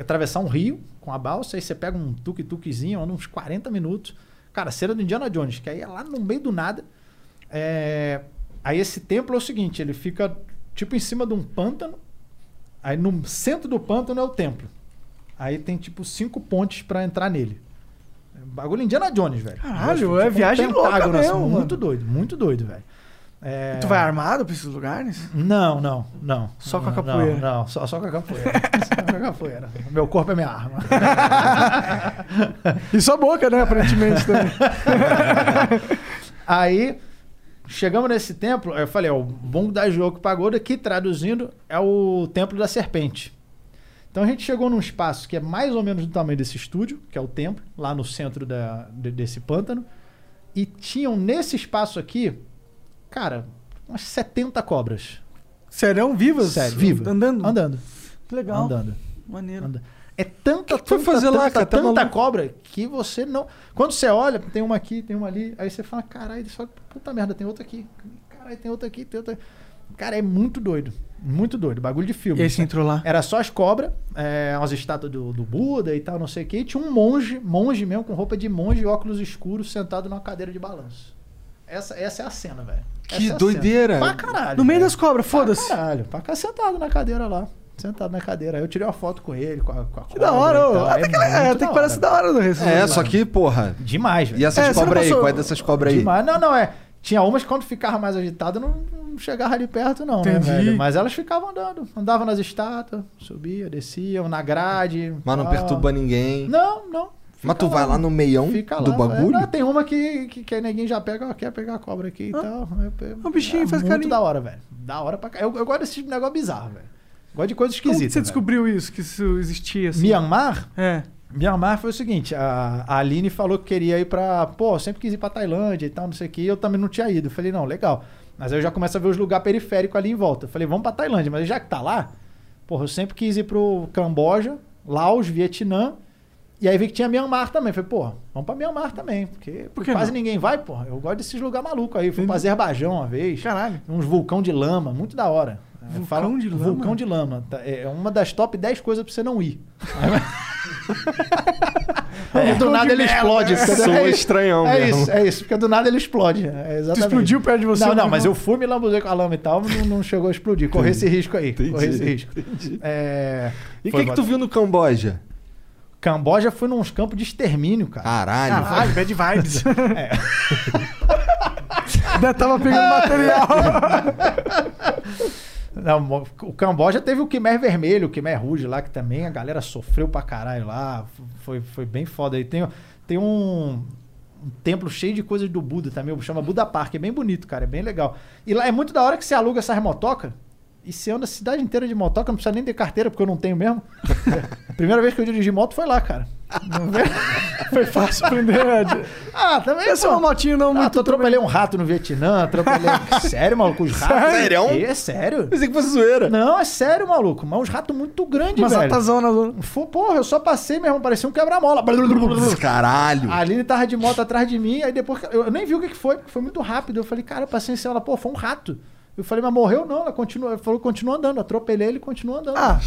atravessar um rio com a balsa, aí você pega um tuk-tukzinho, anda uns 40 minutos. Cara, cena do Indiana Jones, que aí é lá no meio do nada. É, aí esse templo é o seguinte, ele fica tipo em cima de um pântano, aí no centro do pântano é o templo. Aí tem tipo cinco pontes pra entrar nele. É Bagulho Indiana Jones, velho. Caralho, Tipo é um viagem louca pentágono, assim, mesmo, Muito mano. doido, muito doido, velho. É, Tu vai armado pra esses lugares? Não, não, não. Só com a capoeira. Não, não, só, só com a capoeira. só com a capoeira. Meu corpo é minha arma. E sua boca, né? Aparentemente também. Aí, chegamos nesse templo, eu falei, ó, o Bongo da Joko Pagoda, que traduzindo é o Templo da Serpente. Então a gente chegou num espaço que é mais ou menos do tamanho desse estúdio, que é o templo, lá no centro da, de- desse pântano. E tinham nesse espaço aqui, cara, umas 70 cobras. Serão vivas? Sério, vivas. Andando? Andando. Legal. Andando. Maneiro. Anda. É tanta, que foi tanta, fazer lá, tanta, cara? Tá tanta maluco? cobra que você não. Quando você olha, tem uma aqui, tem uma ali, aí você fala, caralho, só puta merda, tem outra aqui. Caralho, tem outra aqui, tem outra. Cara, é muito doido. Muito doido. Bagulho de filme. E aí você entrou lá? Era só as cobras, é, umas estátuas do, do Buda e tal, não sei o que. E tinha um monge, monge mesmo, com roupa de monge e óculos escuros, sentado numa cadeira de balanço. Essa, essa é a cena, velho. Que é doideira. Cena. Pra caralho. No meio velho. das cobras, foda-se. Pra caralho. Pra cá sentado na cadeira lá. Sentado na cadeira. Aí eu tirei uma foto com ele, com a, com a Que da hora, ô. Até que, é, até que parece da hora do resto. É, só que, porra. Demais, velho. E essas É, cobras aí? é dessas cobras aí? Demais. Não, não, é. Tinha umas que quando ficava mais agitado não, não chegava ali perto, não, né, Entendi. velho? Mas elas ficavam andando. Andavam nas estátuas, subia, desciam, na grade. Mas não tal. perturba ninguém. Não, não. Mas tu vai lá no meião Fica do lá, bagulho? é. Não, tem uma que, que, que ninguém já pega, ó, quer pegar a cobra aqui e tal. O bichinho faz muito carinho. da hora, velho. Da hora pra cá. Eu, eu gosto desse tipo de negócio bizarro, velho. Gosto de coisa Como esquisita. você velho. descobriu isso? Que isso existia assim? Myanmar? É. Myanmar foi o seguinte, a, a Aline falou que queria ir pra. Pô, eu sempre quis ir pra Tailândia e tal, não sei o que, e eu também não tinha ido. Eu falei, não, legal. Mas aí eu já começo a ver os lugares periféricos ali em volta. Eu falei, vamos pra Tailândia, mas já que tá lá, porra, eu sempre quis ir pro Camboja, Laos, Vietnã. E aí vi que tinha Myanmar também. Falei, porra, vamos pra Myanmar também. Porque Por quase não? ninguém vai, porra. Eu gosto desses lugares malucos aí. Fui pra Azerbaijão uma vez. Caralho. Uns vulcão de lama, muito da hora. É, Vulcão falam- de lama? Vulcão de lama. Tá, É uma das top 10 coisas pra você não ir. É, do nada ele explode. Sou é isso, estranhão É mesmo. isso, é isso. Porque do nada ele explode. É exatamente. explodiu perto de você, Não, não, não? mas eu fui, me lambuzei com a lama e tal, não, não chegou a explodir. Correr esse risco aí. Correr esse risco. É, E o que, que tu viu no Camboja? Camboja foi nos campos de extermínio, cara. Caralho. Caralho, bad vibes. É. Ainda tava pegando material. Não, o Camboja teve o Khmer Vermelho, o Khmer Rouge lá, que também a galera sofreu pra caralho lá. Foi, foi bem foda. E tem, tem um, um templo cheio de coisas do Buda também, chama Buda Park. É bem bonito, cara, é bem legal. E lá é muito da hora que você aluga essas motoca e você anda a cidade inteira de motoca, não precisa nem ter carteira, porque eu não tenho mesmo. a primeira vez que eu dirigi moto foi lá, cara. Foi fácil aprender. né? Ah, também. Essa é uma motinha não Ah, muito... tu atropelei um rato no Vietnã, atropelei. sério, maluco? Os ratos. Sério? É sério. Pensei que fosse zoeira. Não, é sério, maluco. Mas uns ratos muito grandes, Umas velho. ratazonas. Fô, Porra, eu só passei mesmo, parecia um quebra-mola. Caralho. A Aline tava de moto atrás de mim, aí depois. Eu nem vi o que que foi, porque foi muito rápido. Eu falei, cara, eu passei em cima. Ela, pô, foi um rato. Eu falei, mas morreu não. Ela continua, ela falou, continua andando. Atropelei ele e continua andando. Ah,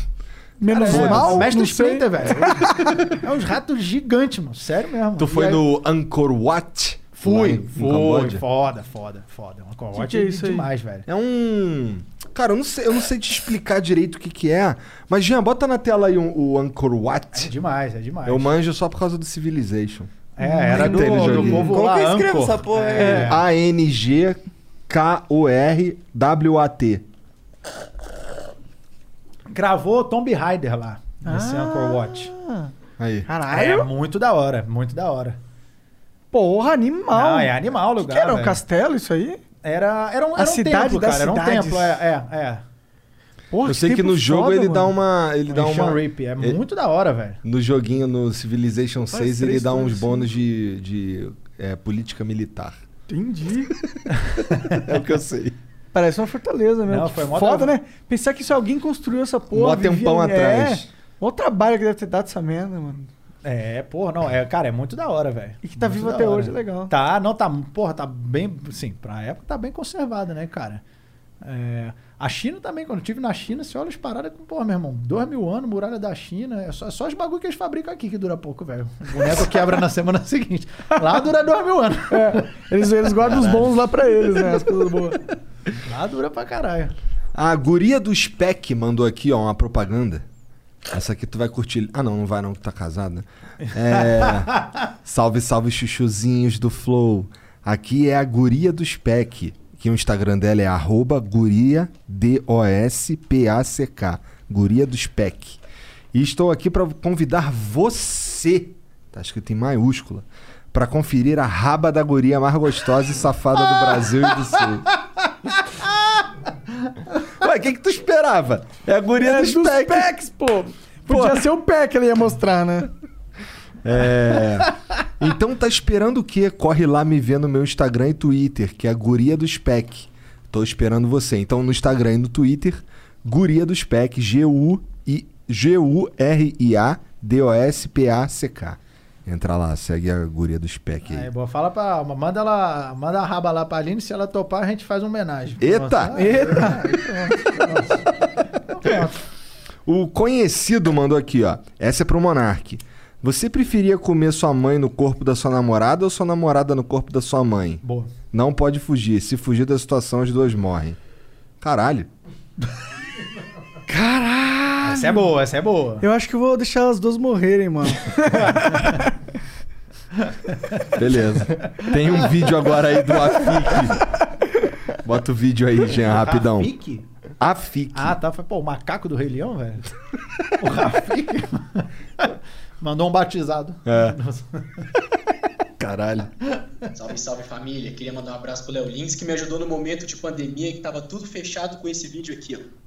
menos Cara, é, mal, Mestre. Splinter, velho. é uns ratos gigantes, mano. Sério mesmo. Tu foi aí- no Angkor Wat? Fui, fui. Foda, foda, foda. Uma coiote que é isso aí? demais, velho. É um. Cara, eu não sei, eu não sei te explicar direito o que, que é. Mas, Jean, bota na tela aí o, o Angkor É Wat. demais, é demais. Eu manjo só por causa do Civilization. É, era do, do povo Como lá, que eu escrevo Angkor. essa porra aí? É. A-N-G-K-O-R-W-A-T. Gravou Tomb Raider lá, nesse Ah. Angkor Watch. Aí. É Caralho. muito da hora, muito da hora. Porra, animal. Não, é animal o Que lugar. que era um castelo isso aí? Era, era um, A era um cidade templo, das cara. Era um cidades. templo, é, é. é. Porra, Eu sei que tempo no jogo foda, ele dá mano. uma. Ele dá uma. Rape, é ele- muito da hora, velho. No joguinho, no Civilization 6, ele dá uns coisas, bônus de, de é, política militar. Entendi. É o que eu sei. Parece uma fortaleza mesmo. Não, foi mó Foda, da- né? Pensar que se alguém construiu essa porra. Mó vivia tempão ali- atrás. É. Olha o trabalho que deve ter dado essa merda, mano. É, porra, não, é, cara, é muito da hora, velho. E que tá Muito vivo até hora. hoje, é legal. Tá, não, tá, porra, tá bem, sim, pra época tá bem conservado, né, cara? É, a China também, quando eu estive na China, você olha as paradas com, porra, meu irmão, dois mil anos, muralha da China, é só, é só os bagulho que eles fabricam aqui que dura pouco, velho. O boneco quebra na semana seguinte. Lá dura dois mil anos. Eles, eles guardam os bons lá pra eles, né? As coisas boas. Lá dura pra caralho. A guria do Spec mandou aqui, ó, uma propaganda. Essa aqui tu vai curtir. Ah, não, não vai não, que tá casado, né? É... salve, salve, chuchuzinhos do Flow. Aqui é a guria do Spec. Que o Instagram dela é arroba guria, D-O-S-P-A-C-K. Guria do Spec. E estou aqui para convidar você, tá escrito em maiúscula, para conferir a raba da guria mais gostosa e safada do Brasil e do Sul. Ué, o que, que tu esperava? É a guria É dos dos packs, pô. Podia ser o pé que ele ia mostrar, né? É. Então tá esperando o quê? Corre lá me ver no meu Instagram e Twitter, que é a Guria do Spec. Tô esperando você. Então no Instagram e no Twitter, Guria do Spec, G-U-R-I-A D-O-S-P-A-C-K. Entra lá, segue a Guria do Spec aí. Aí, boa, fala pra. Manda, ela, manda a raba lá pra Aline, se ela topar, a gente faz uma homenagem. Eita! Nossa, Eita! O conhecido mandou aqui, ó. Essa é pro Monark. Você preferia comer sua mãe no corpo da sua namorada ou sua namorada no corpo da sua mãe? Boa. Não pode fugir. Se fugir da situação, as duas morrem. Caralho. Caralho! Essa é boa, essa é boa. Eu acho que vou deixar as duas morrerem, mano. Beleza. Tem um vídeo agora aí do Afik. Bota o vídeo aí, Jean, rapidão. Rafik? Afik. Ah, tá. Foi, pô, o macaco do Rei Leão, velho. O Rafik. Mandou um batizado. É. Caralho. Salve, salve família. Queria mandar um abraço pro Léo Lins, que me ajudou no momento de pandemia, que tava tudo fechado com esse vídeo aqui, ó.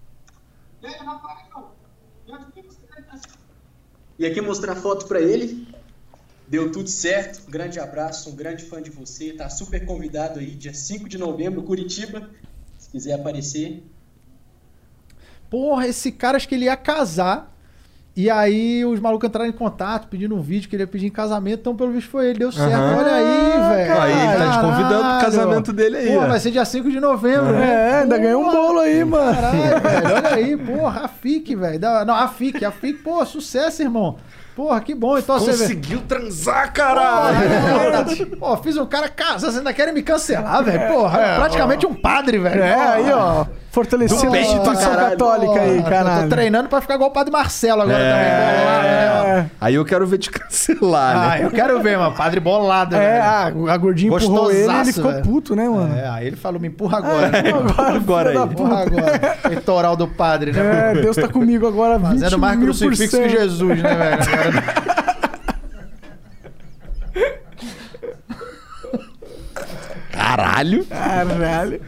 E aqui mostrar a foto pra ele. Deu tudo certo. Um grande abraço, um grande fã de você. Tá super convidado aí, dia 5 de novembro, Curitiba. Se quiser aparecer. Porra, esse cara acho que ele ia casar. E aí os malucos entraram em contato, pedindo um vídeo que ele ia pedir em casamento. Então, pelo visto, foi ele. Deu certo. Aham. Olha aí, velho. Aí ele tá te convidando pro casamento dele aí, Pô, ó. vai ser dia 5 de novembro, né? É, ainda ganhou um bolo aí, mano. Caralho, velho. Olha aí, porra, a FIC, velho. Não, a FIC, a FIC, pô, sucesso, irmão. Porra, que bom. Então você. Conseguiu transar, caralho! Pô, fiz um cara casar, vocês ainda querem me cancelar, velho? Porra, praticamente um padre, velho. É, aí, ó. Fortalecendo a caralho. católica aí, caralho. Tô treinando pra ficar igual o padre Marcelo agora É. também. Bolado, né? É, Aí eu quero ver te cancelar, Ah, né? eu quero ver, mano. Padre bolado, é velho. a, a gordinha empurrou ele e ele ficou velho. puto, né, mano? É, aí ele falou, me empurra agora. né? Agora, Agora da aí. Empurra agora. Peitoral do padre, né? É, Deus tá comigo agora, 20 Fazendo mais crucifixo que. Jesus, né, velho? Agora- Caralho! Caralho.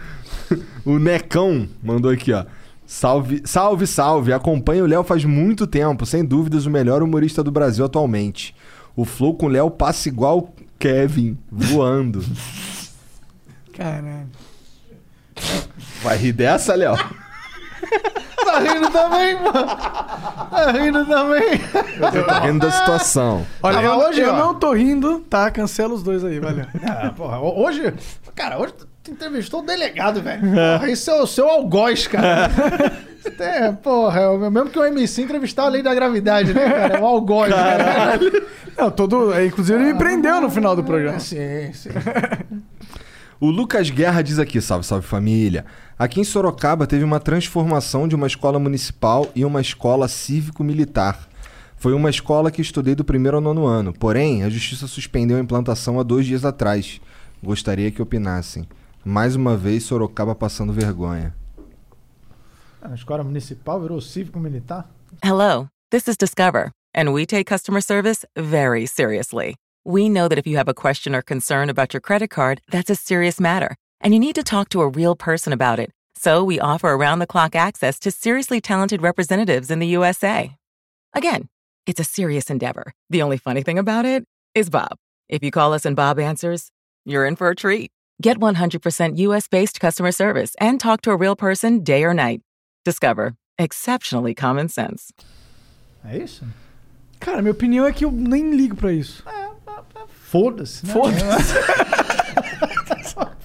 O Necão mandou aqui, ó. Salve, salve, salve. Acompanho o Léo faz muito tempo. Sem dúvidas, o melhor humorista do Brasil atualmente. O flow com o Léo passa igual Kevin, voando. Caralho. Vai rir dessa, Léo? Tá rindo também, mano. Tá rindo também. Eu tô rindo da situação. Olha, eu, mas hoje, eu ó. não tô rindo, tá? Cancela os dois aí, valeu. Ah, porra, ho- hoje. Cara, hoje tu entrevistou o delegado, velho. Porra, isso é o seu algoz, cara. É, porra, é o mesmo que o MC entrevistar a lei da gravidade, né, cara? É um algoz, cara. Não, todo, é, inclusive ele me prendeu no final do programa. Sim, sim. O Lucas Guerra diz aqui, salve, salve família. Aqui em Sorocaba teve uma transformação de uma escola municipal e uma escola cívico-militar. Foi uma escola que estudei do primeiro ao nono ano, porém a justiça suspendeu a implantação há dois dias atrás. Gostaria que opinassem. Mais uma vez, Sorocaba passando vergonha. A escola municipal virou cívico militar? Hello, this is Discover, and we take customer service very seriously. We know that if you have a question or concern about your credit card, that's a serious matter, and you need to talk to a real person about it. So we offer around the clock access to seriously talented representatives in the USA. Again, it's a serious endeavor. The only funny thing about it is Bob. If you call us and Bob answers, you're in for a treat. Get 100% US based customer service and talk to a real person day or night. Discover exceptionally common sense. É isso? Cara, minha opinião é que eu nem ligo pra isso. Foda-se, né? Foda-se.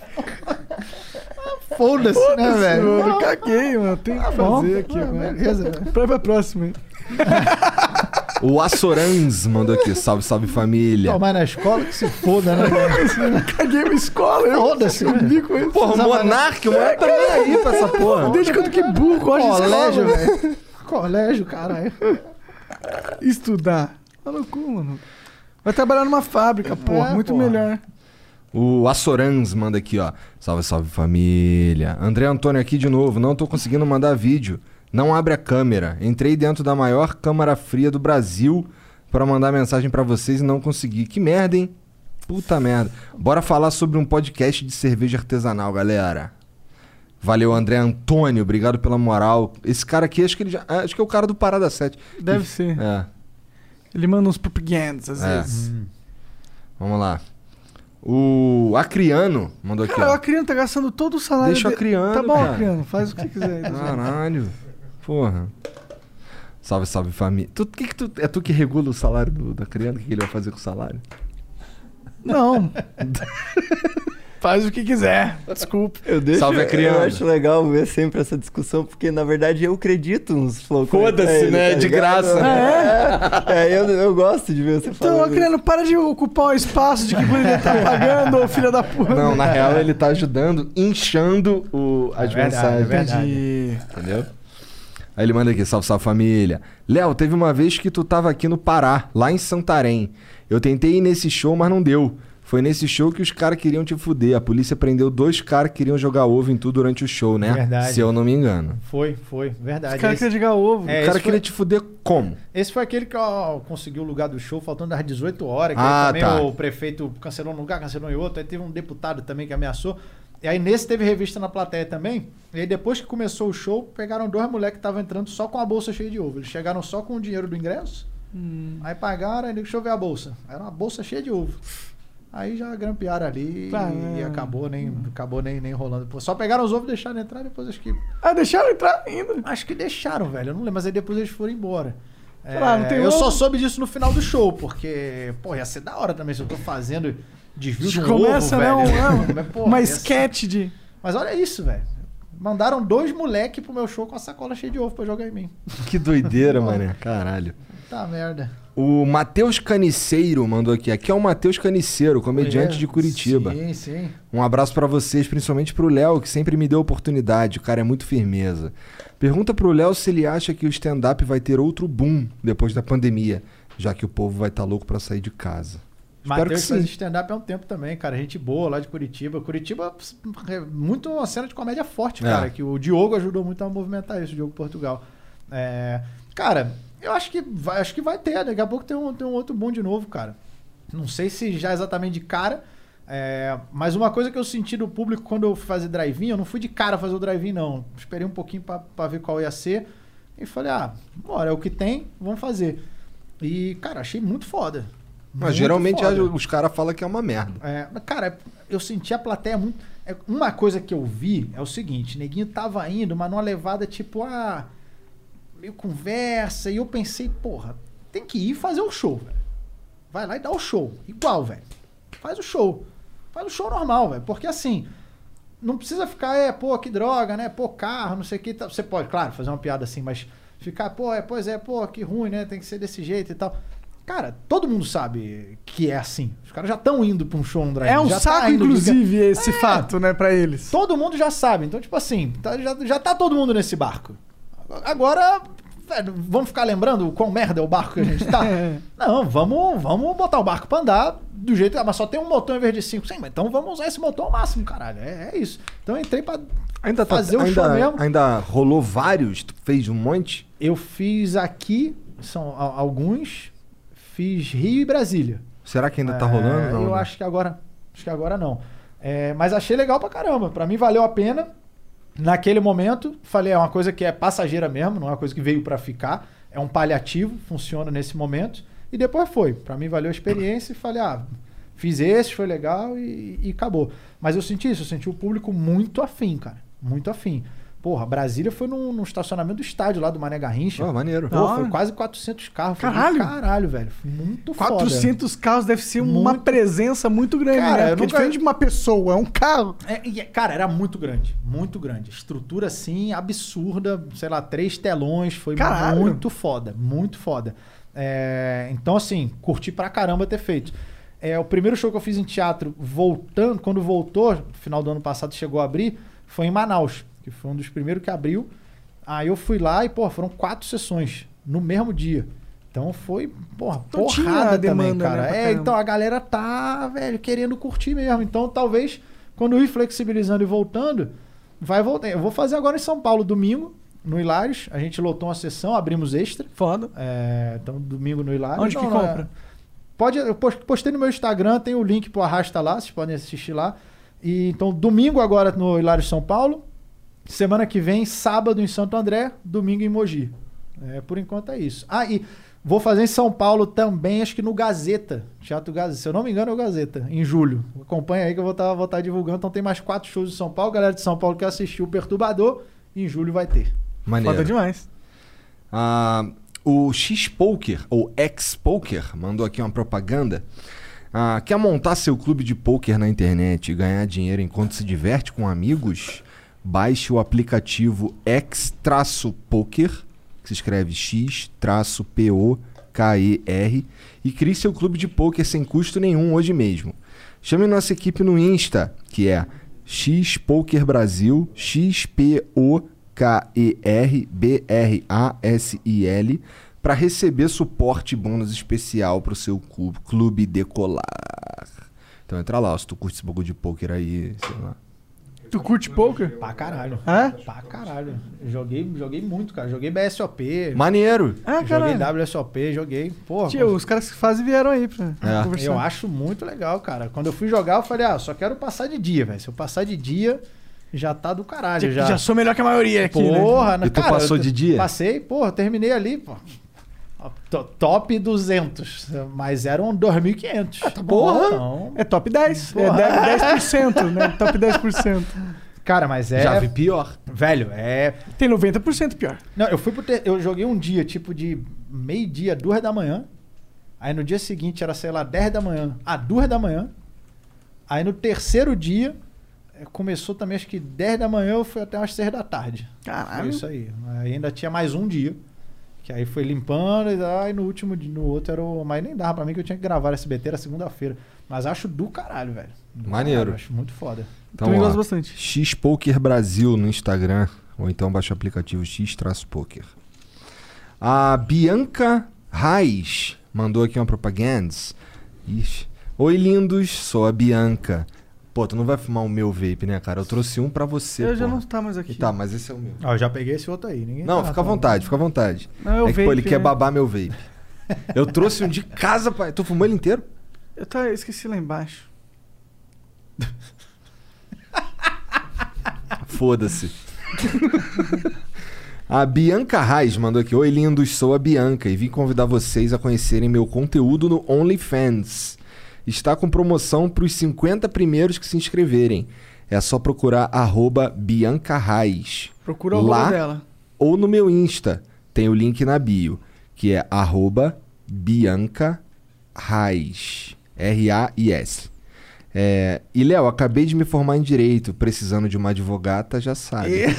Foda-se, né, Foda-se, velho? mano, Eu caguei, mano. Tem que bom. fazer aqui Ah, agora. beleza, velho. Pra, pra próxima, hein? O Assorans mandou aqui. Salve, salve família. Tomar na escola que se foda, né? Caguei minha escola, eu Foda-se, eu né? ligo com isso. Porra, o Monark, o Monark tá nem aí pra essa porra. Desde quando que burro gosta Colégio, escola, velho. Colégio, caralho. Estudar. Tá no cu, mano. Vai trabalhar numa fábrica, porra. É, muito porra. melhor. O Assorans manda aqui, ó. Salve, salve família. André Antônio aqui de novo. Não tô conseguindo mandar vídeo. Não abre a câmera. Entrei dentro da maior câmara fria do Brasil pra mandar mensagem pra vocês e não consegui. Que merda, hein? Puta merda. Bora falar sobre um podcast de cerveja artesanal, galera. Valeu, André Antônio. Obrigado pela moral. Esse cara aqui, acho que ele já, acho que é o cara do Parada 7. Deve ser. É. Ele manda uns propagandas, às É. vezes. Vamos lá. O Acriano mandou aqui, Cara, o. Acriano tá gastando todo o salário Deixa o de- Acriano, Tá bom, cara. Acriano. Faz o que você quiser. aí. Caralho. Porra. Salve, salve família. Tu, que que tu, é tu que regula o salário do, da criança? O que que ele vai fazer com o salário? Não. Faz o que quiser. Desculpa. Eu deixo, Salve a criança. Eu acho legal ver sempre essa discussão, porque na verdade eu acredito nos flow. Foda-se, né? De graça. É, é eu, eu gosto de ver você Então, falando. Acriano, para de ocupar o espaço de que ele tá pagando, ô filha da puta. Não, na real ele tá ajudando, inchando o, as É verdade, mensagens. é verdade. Entendeu? Aí ele manda aqui, salve, salve família. Léo, teve uma vez que tu tava aqui no Pará, lá em Santarém. Eu tentei ir nesse show, mas não deu. Foi nesse show que os caras queriam te fuder. A polícia prendeu dois caras que queriam jogar ovo em tu durante o show, né? Verdade. Se eu não me engano. Foi, foi, verdade. Os caras Esse- querem jogar ovo. É, o cara esse queria foi- te fuder como? Esse foi aquele que ó, conseguiu o lugar do show faltando às 18 horas. Que Ah, aí também tá. o prefeito cancelou um lugar, cancelou em outro. Aí teve um deputado também que ameaçou. E aí nesse teve revista na plateia também. E aí depois que começou o show, pegaram dois moleques que estavam entrando só com a bolsa cheia de ovo. Eles chegaram só com o dinheiro do ingresso. Hum. Aí pagaram, aí deixa eu ver a bolsa. Era uma bolsa cheia de ovo. Aí já grampearam ali e é. acabou nem, acabou nem, nem rolando. Só pegaram os ovos, deixaram entrar, depois acho que Ah, deixaram entrar ainda. Acho que deixaram, velho. Eu não lembro, mas aí depois eles foram embora. É, Ah, eu ovo? só soube disso no final do show, porque, pô, ia ser da hora também se eu tô fazendo desvio de um Começa, ovo, né? velho. Mas, pô, uma sketch de. Mas olha isso, velho. Mandaram dois moleque pro meu show com a sacola cheia de ovo pra jogar em mim. Que doideira, mané. Caralho. Tá merda. O Matheus Caniceiro mandou aqui. Aqui é o Matheus Caniceiro, comediante Conheço. de Curitiba. Sim, sim. Um abraço pra vocês, principalmente pro Léo, que sempre me deu oportunidade. O cara é muito firmeza. Pergunta pro Léo se ele acha que o stand-up vai ter outro boom depois da pandemia, já que o povo vai estar louco pra sair de casa. Matheus faz stand-up há um tempo também, cara. Gente boa lá de Curitiba. Curitiba é muito uma cena de comédia forte, É. cara. Que o Diogo ajudou muito a movimentar isso, o Diogo Portugal. É, cara, eu acho que vai, acho que vai ter. Daqui a pouco tem um, tem um outro boom de novo, cara. Não sei se já exatamente de cara. é, mas uma coisa que eu senti do público quando eu fui fazer drive-in, eu não fui de cara fazer o drive-in, não. Esperei um pouquinho pra ver qual ia ser. E falei, ah, bora, é o que tem, vamos fazer. E, cara, achei muito foda. Mas Muito geralmente foda. os caras falam que é uma merda. É, cara, eu senti a plateia muito. é, uma coisa que eu vi é o seguinte: neguinho tava indo, mas numa levada tipo, ah, meio conversa. E eu pensei, porra, tem que ir fazer o show, velho. Vai lá e dá o show. Igual, velho. Faz o show. Faz o show normal, velho. Porque assim, não precisa ficar, é, pô, que droga, né? Pô, carro, não sei o que. Você pode, claro, fazer uma piada assim, mas ficar, pô, é, pois é, pô, que ruim, né? Tem que ser desse jeito e tal. Cara, todo mundo sabe que é assim. Os caras já estão indo pra um show no drive É um já tá saco, de- inclusive, esse É. fato, né, pra eles. Todo mundo já sabe. Então, tipo assim, tá- já, já tá todo mundo nesse barco. Agora, velho, vamos ficar lembrando o quão merda é o barco que a gente tá? Não, vamos, vamos botar o barco pra andar do jeito. Ah, mas só tem um motor em vez de cinco. Sim, mas então vamos usar esse motor ao máximo, caralho. É, é isso. Então eu entrei pra Ainda, tá- fazer o show ainda, mesmo. ainda rolou vários? Tu fez um monte? Eu fiz aqui, são alguns, fiz Rio e Brasília. Será que ainda tá É, rolando? Não, eu né? acho que agora. Acho que agora não. É, mas achei legal pra caramba. Pra mim valeu a pena. Naquele momento, falei, é uma coisa que é passageira mesmo, não é uma coisa que veio pra ficar. É um paliativo, funciona nesse momento. E depois foi. Pra mim valeu a experiência e falei, ah, fiz esse, foi legal e, e acabou. Mas eu senti isso, eu senti o público muito afim, cara. Muito afim. Porra, Brasília foi num, num estacionamento do estádio lá do Mané Garrincha. Pô, maneiro. Pô, Da foi quase 400 carros. Caralho! do Caralho, velho. Foi Muito foda. 400 carros deve ser uma Muito- presença muito grande, Cara, né? Porque é nunca- diferente de uma pessoa, é um carro. É, e, cara, era muito grande, muito grande. Estrutura assim, absurda, sei lá, três telões, foi Caralho. muito foda, muito foda. É, então, assim, curti pra caramba ter feito. É, o primeiro show que eu fiz em teatro, voltando, quando voltou, final do ano passado chegou a abrir, foi em Manaus, que foi um dos primeiros que abriu. Aí eu fui lá e, pô, foram quatro sessões no mesmo dia. Então foi, porra, Então porrada também, demanda, cara. né, é, então a galera tá, velho, querendo curtir mesmo. Então talvez quando ir flexibilizando e voltando, vai voltar. Eu vou fazer agora em São Paulo, domingo, no Hilários. A gente lotou uma sessão, abrimos extra. Foda. É, então domingo no Hilários. Onde que Não, não, compra? Pode, eu pos- postei no meu Instagram, tem o link pro Arrasta lá, vocês podem assistir lá. E, então, domingo agora no Hilário São Paulo. Semana que vem, sábado em Santo André, domingo em Mogi. É, por enquanto é isso. Ah, e vou fazer em São Paulo também, acho que no Gazeta. Teatro Gazeta. Se eu não me engano, é o Gazeta, em julho. Acompanha aí que eu vou estar vou tá divulgando. Então tem mais quatro shows em São Paulo. Galera de São Paulo que assistiu o Perturbador, em julho vai ter. Maneiro. Foda demais. Ah, o X-Poker, ou X-Poker, mandou aqui uma propaganda. Ah, quer montar seu clube de poker na internet e ganhar dinheiro enquanto se diverte com amigos? Baixe o aplicativo X-Poker, que se escreve X-P-O-K-E-R, e crie seu clube de poker sem custo nenhum hoje mesmo. Chame nossa equipe no Insta, que é X-Poker Brasil, X-P-O-K-E-R-B-R-A-S-I-L, para receber suporte e bônus especial para o seu clube, clube decolar. Então entra lá, se tu curte esse bagulho de poker aí, sei lá. Tu curte poker? Pra caralho. É? Pra caralho. Joguei, joguei muito, cara. Joguei BSOP. Maneiro! Ah, joguei caralho. WSOP, joguei. Porra, Tio, os caras que fazem vieram aí pra É. conversar. eu acho muito legal, cara. Quando eu fui jogar, eu falei, ah, só quero passar de dia, velho. Se eu passar de dia, já tá do caralho. já, Já, sou melhor que a maioria aqui, né? Porra, né? E tu cara, passou eu- de dia? Passei, porra, terminei ali, pô. To- Top 200, mas eram 2.500. tá Porra! Então, É top 10. Porra. É 10%, né? Top 10%. cara, mas é... Já vi pior. Velho, é... Tem 90% pior. Não, eu fui pro ter... Eu joguei um dia, tipo, de meio-dia, duas da manhã. Aí no dia seguinte era, sei lá, 10 da manhã. Ah, duas da manhã. Aí no terceiro dia, eh, começou também, acho que 10 da manhã, eu fui até umas 6 da tarde. Caralho. Foi isso aí. Aí ainda tinha mais um dia. Que aí foi limpando e aí no último dia, no outro era o. Mas nem dava pra mim que eu tinha que gravar SBT, era segunda-feira. Mas acho do caralho, velho. Do Maneiro. caralho, acho muito foda. Então, Também gosto bastante. X-Poker Brasil no Instagram, ou então baixa o aplicativo X-Poker. A Bianca Reis mandou aqui uma propaganda. Ixi. Oi, lindos, sou a Bianca. Pô, tu não vai fumar o meu vape, né, cara? Eu trouxe um pra você, Eu já não tá mais aqui. E Tá, mas esse é o meu. Ó, eu já peguei esse outro aí. Ninguém Não, tá fica à vontade, fica à vontade. Não, é é que, pô, ele vape, quer né? babar meu vape. Eu trouxe um de casa, pai. Tu fumou ele inteiro? Eu tá, eu esqueci lá embaixo. Foda-se. A Bianca Reis mandou aqui: Oi, lindos, sou a Bianca e vim convidar vocês a conhecerem meu conteúdo no OnlyFans. Está com promoção para os 50 primeiros que se inscreverem. É só procurar arroba Bianca Reis. Procura o Lá dela. ou no meu Insta. Tem o link na bio, que é arroba Bianca Reis. R-A-I-S. É, e, Léo, acabei de me formar em Direito. Precisando de uma advogata, já sabe.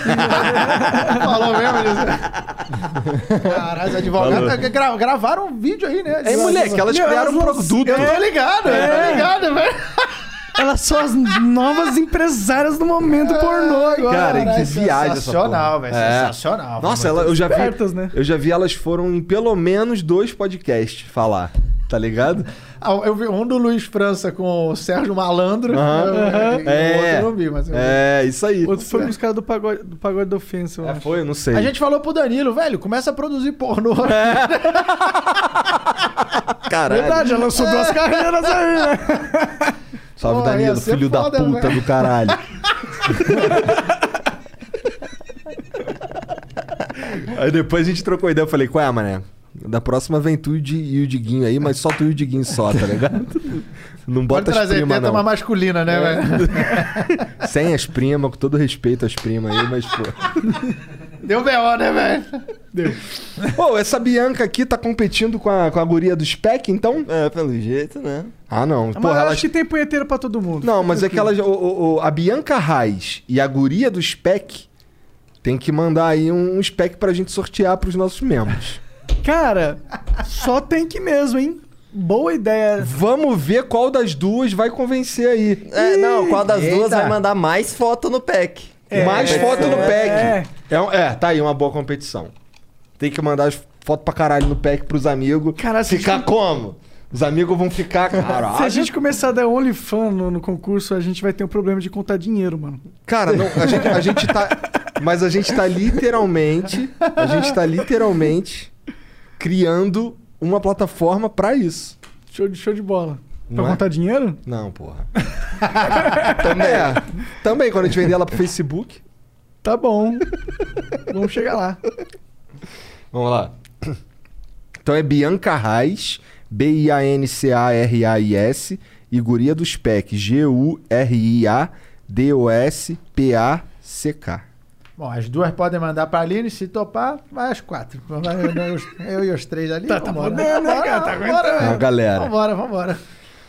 Falou mesmo isso? Caralho, os advogados gra- gravaram um vídeo aí, né? É, moleque, elas Meu, criaram um produto. Eu tô ligado, eu É. tô ligado, velho. Elas são as novas empresárias do momento pornô agora. Cara, que Caralho, viagem essa Sensacional, velho. É. Sensacional. Nossa, ela, eu já vi. espertas, né? Eu já vi elas foram em pelo menos dois podcasts falar. Tá ligado? Ah, eu vi um do Luiz França com o Sérgio Malandro. Eu- É. outro eu não vi, mas eu vi. É, isso aí. Outro foi os caras do pagode, do pagode da ofensa, eu É, foi, eu não sei. A gente falou pro Danilo, velho, começa a produzir pornô. Caralho. Verdade, já lançou duas carreiras aí, né? Salve, Pô, Danilo, filho da foda, puta velho. do caralho. aí depois a gente trocou ideia. Eu falei, qual é, mané? Da próxima vem tu e o Di- o Diguinho aí, mas só tu e o Diguinho só, tá ligado? Não Pode bota as trazer primas, teta não. uma masculina, né, É. velho? Sem as primas, com todo respeito às primas aí, mas, pô. Deu B.O., né, velho? Deu. Pô, essa Bianca aqui tá competindo com a, com a guria do Spec, então? É, pelo jeito, né? Ah, não. Mas Porra, eu elas acho que tem punheteiro pra todo mundo. Não, mas é que elas, o- o- o- a Bianca Reis e a guria do Spec tem que mandar aí um, um spec pra gente sortear pros nossos membros. Cara, só tem que mesmo, hein? Boa ideia. Vamos ver qual das duas vai convencer aí. É, não, qual das duas Eita. vai mandar mais foto no pack? Mais É, foto no é. pack. É. um- é, tá aí uma boa competição. Tem que mandar as fotos pra caralho no pack pros amigos. Cara, ficar gente- como? Os amigos vão ficar. Caralho. Se a gente começar a dar OnlyFans no, no concurso, a gente vai ter um problema de contar dinheiro, mano. Cara, não, a gente, a gente tá. Mas a gente tá literalmente. A gente tá literalmente criando uma plataforma pra isso. Show de, show de bola. Não pra é? contar dinheiro? Não, porra. também. É, também, quando a gente vender ela pro Facebook. Tá bom. Vamos chegar lá. Vamos lá. Então é Bianca Reis, B-I-A-N-C-A-R-A-I-S, e Guria do Spec, G-U-R-I-A-D-O-S-P-A-C-K. Bom, as duas podem mandar pra Aline, se topar, vai as quatro. Vai Eu, eu e os três ali. Tá- tá vambora. né, cara? Tá Vambora, aguentando. A galera. Vambora, vambora.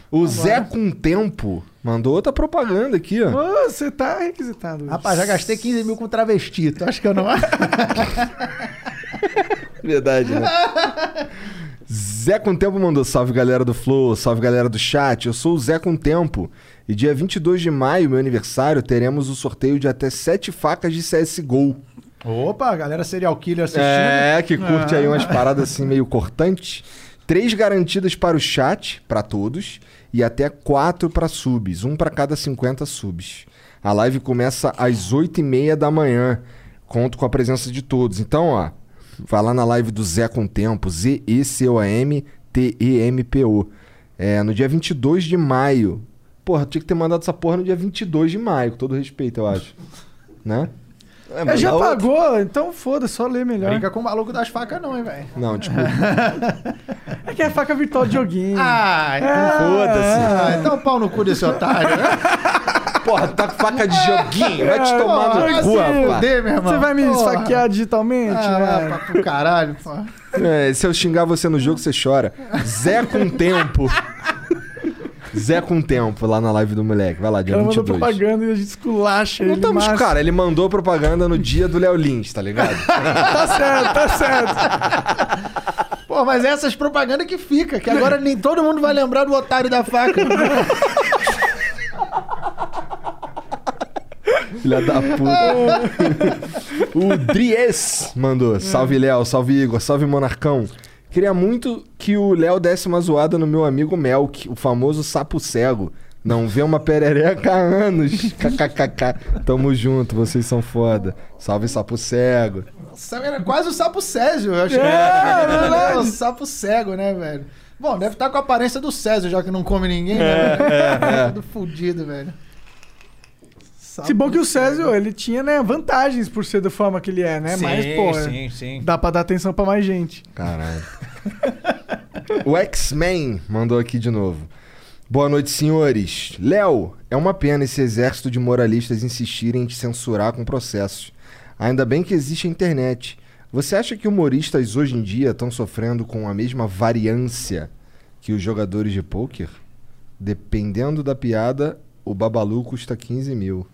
O Zé com Tempo mandou outra propaganda aqui, ó. Você tá requisitado. Rapaz, já gastei 15 mil com travesti. Tu acha que eu não... Verdade, né? Zé com Tempo mandou salve galera do Flow, salve galera do chat. Eu sou o Zé com Tempo e dia 22 de maio, meu aniversário, teremos o sorteio de até 7 facas de CSGO. Opa, galera serial killer assistindo. É, que curte aí Ah. umas paradas assim meio cortantes. Três garantidas para o chat, para todos, e até quatro para subs, um para cada 50 subs. A live começa às 8h30 da manhã. Conto com a presença de todos. Então, ó, vai lá na live do Zé com Tempo, Z-E-C-O-M-T-E-M-P-O. É, no dia 22 de maio. Porra, tinha que ter mandado essa porra no dia 22 de maio, com todo respeito, eu acho. né? É, já pagou, então foda, só lê melhor. Brinca com o maluco das facas não, hein, velho. Não, desculpa. É que é faca virtual de joguinho. Ah, Ah, foda-se. Ah, então pau no cu desse otário, né? Porra, tá com faca de joguinho. Vai te É, tomar no cu, rapaz. fuder, meu irmão. Você vai me Porra. esfaquear digitalmente? Ah, né? vai pro caralho, pô. É, se eu xingar você no jogo, você chora. Zé com tempo. Zé com tempo lá na live do moleque. Vai lá, dia cara mandou 22. propaganda e a gente esculacha Não ele. estamos, massa. cara, ele mandou propaganda no dia do Léo Lins, tá ligado? Tá certo, tá certo. Pô, mas é essas propagandas que fica, que agora nem todo mundo vai lembrar do otário da faca. Filha da puta. o Dries mandou. Salve, Léo. Salve, Igor. Salve, Monarcão. Queria muito que o Léo desse uma zoada no meu amigo Melk, o famoso sapo cego. Não vê uma perereca há anos. KKKK. Tamo junto, vocês são foda. Salve, sapo cego. Nossa, era quase o sapo Césio. Eu achei É, que é verdade. o sapo cego, né, velho? Bom, deve estar com a aparência do Césio, já que não come ninguém, né? é, é. Tudo fudido, velho. Sapo Se bom que o. Césio, ele tinha, né, vantagens por ser da forma que ele é, né? Sim, Mas, pô, sim, sim. dá pra dar atenção pra mais gente. Caralho. o X-Men mandou aqui de novo. Boa noite, senhores. Léo, é uma pena esse exército de moralistas insistirem em te censurar com processos. Ainda bem que existe a internet. Você acha que humoristas hoje em dia estão sofrendo com a mesma variância que os jogadores de pôquer? Dependendo da piada, o Babalu custa 15 mil.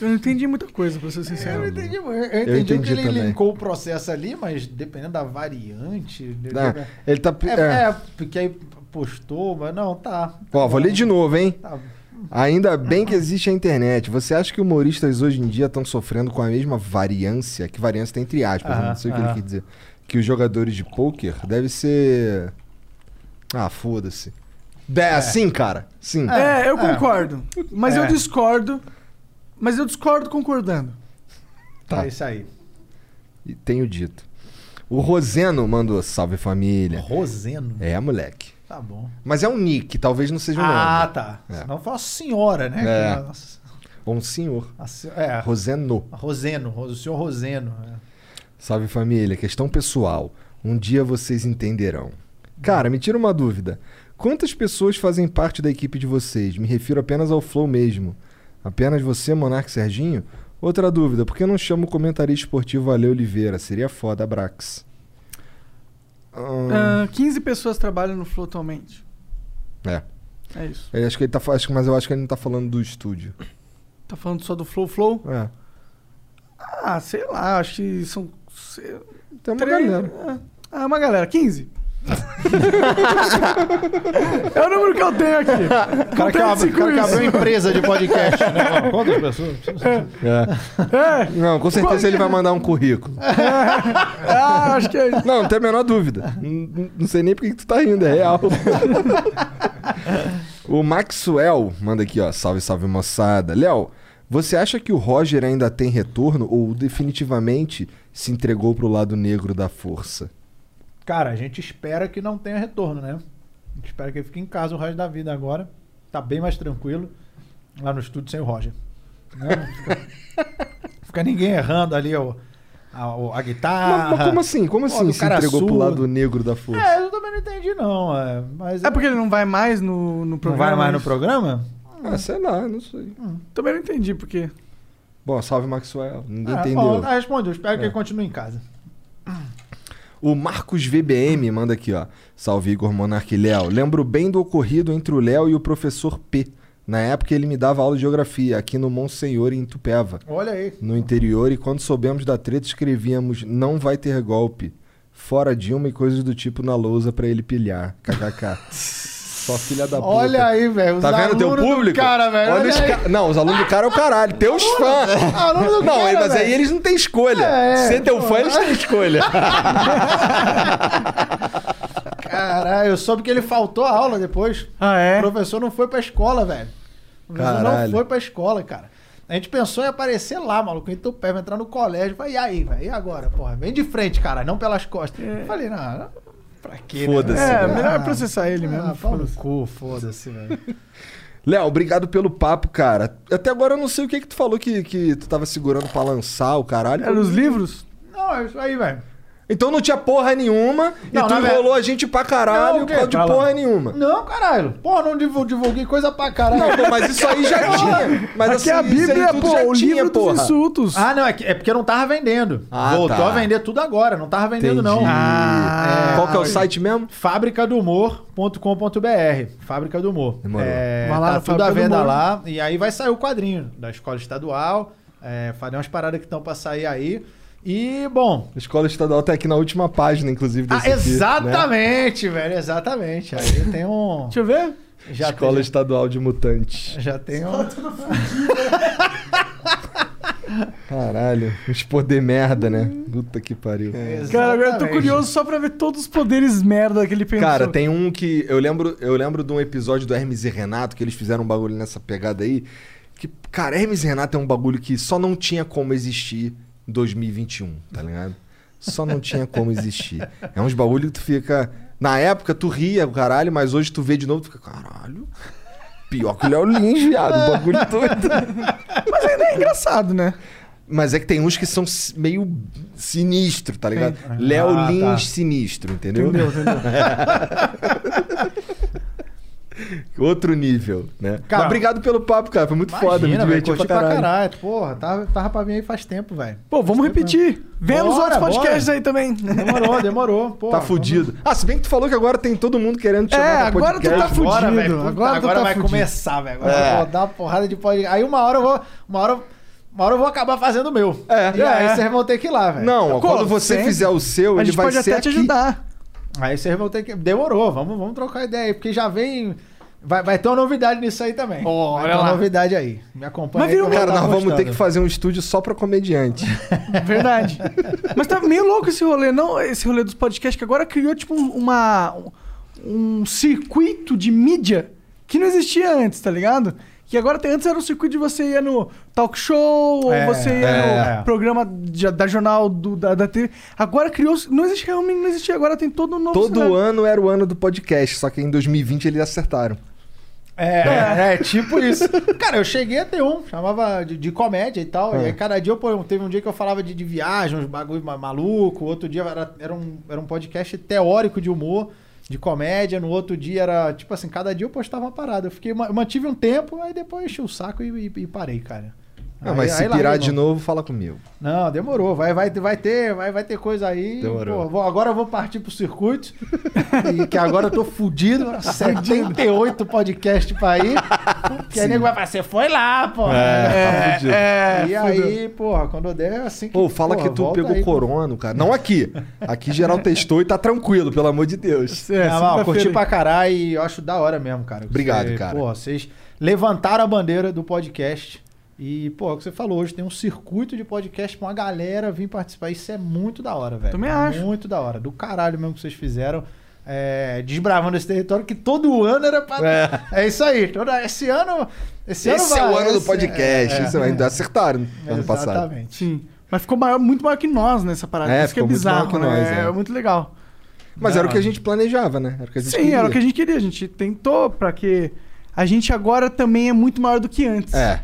Eu não entendi muita coisa, pra ser sincero. Eu entendi, eu entendi, entendi que ele também. linkou o processo ali, mas dependendo da variante. Ah, ele tá. É, é. é, porque aí postou, mas não, tá. Ó, vou ler de novo, hein? Tá. Ainda bem que existe a internet. Você acha que humoristas hoje em dia estão sofrendo com a mesma variância? Que variância tem entre aspas, né? Aham, não sei o que ele quer dizer. Que os jogadores de pôquer deve ser. Ah, foda-se. É, sim, cara. Sim. É, eu concordo. Mas eu É. discordo. Mas eu discordo concordando. Tá. É isso aí. E tenho dito. O Roseno mandou salve família. Roseno? É, moleque. Tá bom. Mas é um nick, talvez não seja um Ah, nome. tá. É. Senão foi uma senhora, né? É. Que- Nossa. Ou um senhor. A se- É. Roseno. Roseno, o senhor Roseno. é. Salve família, questão pessoal. Um dia vocês entenderão. Cara, me tira uma dúvida. Quantas pessoas fazem parte da equipe de vocês? Me refiro apenas ao Flow mesmo. Apenas você, Monark e Serginho? Outra dúvida, por que não chamo o comentarista esportivo Ale Oliveira? Seria foda, Brax. Hum, Ah, 15 pessoas trabalham no Flow atualmente. é. É isso. Eu acho que ele tá, acho mas eu acho que ele não tá falando do estúdio. Tá falando só do Flow Flow? É. Ah, sei lá, acho que são. sei- Tem uma três- galera. Ah, uma galera, 15. é o número que eu tenho aqui. O cara que, abre, o cara que abriu uma empresa de podcast, né? Quantas pessoas? É. Não, com certeza ele vai mandar um currículo. ah, acho que é isso. Não, não tem a menor dúvida. Não, não sei nem por que que tu tá rindo, é real. o Maxwell manda aqui, ó. Salve, salve, moçada. Léo, você acha que o Roger ainda tem retorno ou definitivamente se entregou pro lado negro da força? Cara, a gente espera que não tenha retorno, né? A gente espera que ele fique em casa o resto da vida agora. Tá bem mais tranquilo lá no estúdio sem o Roger. Né? Não Fica, fica ninguém errando ali o, a, o- a guitarra. Mas, mas como assim? Como assim do se cara entregou pro surdo. lado negro da força? É, eu também não entendi, não. É, mas É porque ele não vai mais no, no não programa? vai mais no programa? Ah, sei lá, não sei. Também não entendi porque. Bom, salve Maxwell. Ninguém Ah, entendeu. bom, tá respondido. Eu espero que É. ele continue em casa. O Marcos VBM manda aqui, ó. Salve Igor Monarque Léo. Lembro bem do ocorrido entre o Léo e o professor P. Na época ele me dava aula de geografia aqui no Monsenhor em Tupéva, Olha aí. no interior, e quando soubemos da treta escrevíamos não vai ter golpe. Fora Dilma e coisas do tipo na lousa pra ele pilhar. KKK. Só filha da puta. Olha aí, velho. os Tá vendo teu alunos do público? Cara, velho. Olha olha os ca- Não, os alunos do cara é o caralho. Teus fãs. Aluno do Não, cara, mas aí eles não têm escolha. É, Ser teu pô. fã, eles têm escolha. Caralho, eu soube que ele faltou a aula depois. Ah, é? O professor não foi pra escola, velho. O professor Caralho. não foi pra escola, cara. A gente pensou em aparecer lá, maluco, em Tupé, vai entrar no colégio. Falei, e aí, velho? E agora, porra? Vem de frente, cara, não pelas costas. Eu Falei, não, não, pra quê? né? Foda-se, É, né? melhor processar ele mesmo. Ah, pau no foda-se. cu, foda-se, velho. Léo, obrigado pelo papo, cara. Até agora eu não sei o que que tu falou que, que tu tava segurando pra lançar o caralho. Era os livros? Não, é isso aí, velho. Então não tinha porra nenhuma Não, e tu enrolou verdade- a gente pra caralho Não, o por causa de Fala. porra nenhuma. Não, caralho. Porra, não divul- divulguei coisa pra caralho. Não, pô, mas isso aí já tinha. Mas Aqui assim, é a isso aí Bíblia, tudo pô, já o tinha, livro porra. dos insultos. Ah, não, é, que- é porque não tava vendendo. Ah, Voltou tá. a vender tudo agora, não tava vendendo não. Entendi. Ah, Qual que é o site mesmo? Fabricadohumor.com.br Fábrica do Humor. Demorou. É, Vai lá tá no tudo à Fábrica do venda lá. E aí vai sair o quadrinho da escola estadual. É, falei umas paradas que estão pra sair aí. E, bom. A escola estadual tá aqui na última página, inclusive, Ah, desse aqui, né? exatamente, velho, exatamente. Aí tem um. Deixa eu ver. Já Escola tem, Estadual de Mutantes. já tem um. Caralho, uns poder merda, né? Puta que pariu. Cara, agora eu tô curioso só pra ver todos os poderes merda que ele pensou. Cara, tem um que. Eu lembro, eu lembro de um episódio do Hermes e Renato, que eles fizeram um bagulho nessa pegada aí. Que, cara, Hermes e Renato é um bagulho que só não tinha como existir 2021, tá ligado? Só não tinha como existir. É uns bagulho que tu fica. Na época tu ria, o caralho, mas hoje tu vê de novo, tu fica, caralho. Pior que o Léo Lins, viado, o bagulho todo. Mas ainda é engraçado, né? Mas é que tem uns que são meio sinistro, tá ligado? Léo Ah, Lins tá. sinistro, entendeu? Entendeu, entendeu? Outro nível, né? Cara, Mas obrigado pelo papo, cara. Foi muito foda, me Imagina, velho, diverti curti pra caralho. pra caralho. Porra, tava, tava pra mim aí faz tempo, velho. Pô, vamos repetir. Vê nos Bora, outros podcasts bora. aí também. Demorou, demorou. Porra, Tá fudido. Ah, se bem que tu falou que agora tem todo mundo querendo te chamar É, pra agora tu podcast. tá fudido. Agora, velho, puta, agora agora, tu tá vai fudido. começar, velho. Agora É. eu vou dar uma porrada de podcast. Aí uma hora eu vou. Uma hora, uma hora eu vou acabar fazendo o meu. É. E aí É. vocês vão ter que ir lá, velho. Não, quando você sempre. fizer o seu, A ele gente vai pode ser até te aqui. ajudar. Aí vocês vão ter que. Demorou, vamos, vamos trocar ideia aí, porque já vem. Vai, vai ter uma novidade nisso aí também. Olha vai ter uma lá. novidade aí. Me acompanha Mas aí. Cara, tá nós vamos ter que fazer um estúdio só pra comediante. Verdade. Mas tá meio louco esse rolê, não? Esse rolê dos podcasts que agora criou, tipo, uma. um circuito de mídia que não existia antes, tá ligado? Que agora tem, antes era um circuito de você ia no talk show, ou É, você ia é. no programa de- da jornal do, da, da TV. Agora criou. Não existe realmente, não existia. Agora tem todo um novo Todo cenário. ano era o ano do podcast, só que em 2020 eles acertaram. É, é, tipo isso. Cara, eu cheguei a ter um, chamava de, de comédia e tal. É. E aí cada dia, eu, pô, teve um dia que eu falava de, de viagem, uns bagulho ma- maluco. Outro dia era, era, um, era um podcast teórico de humor, de comédia. No outro dia era, tipo assim, cada dia eu postava uma parada. Eu fiquei, ma- mantive um tempo, aí depois enchi o saco e, e- e parei, cara. Não, Aí- mas se aí pirar de novo, fala comigo. Não, demorou. Vai, vai, vai, ter, vai, vai ter coisa aí. Demorou. Pô, vou- agora eu vou partir pro circuito. e que agora eu tô fudido. 78 podcasts pra ir. Que aí nego vai falar, você foi lá, pô. É, tá fudido. e aí, porra, quando eu der, assim que. Pô, fala porra, que tu pegou aí, pô. corona, cara. Não aqui. Aqui geral testou e tá tranquilo, pelo amor de Deus. É, Não, não, curti pra caralho e eu acho da hora mesmo, cara. Obrigado, Você- cara. Porra, vocês levantaram a bandeira do podcast. E, pô, é o que você falou hoje, tem um circuito de podcast pra uma galera vir participar. Isso é muito da hora, velho. Também acho. Muito da hora. Do caralho mesmo que vocês fizeram. é, desbravando esse território que todo ano era pra. É, isso aí. Toda, esse ano. Esse, Esse ano é o vai, ano do esse- podcast. é, Isso ainda acertaram no ano passado. Exatamente. Sim. Mas ficou maior, muito maior que nós nessa parada. É, Isso que é bizarro, que né? nós, é. muito legal. Mas era o que a gente planejava, né? Era o que a gente Sim, queria. era o que a gente queria. A gente tentou pra que. A gente agora também é muito maior do que antes. É.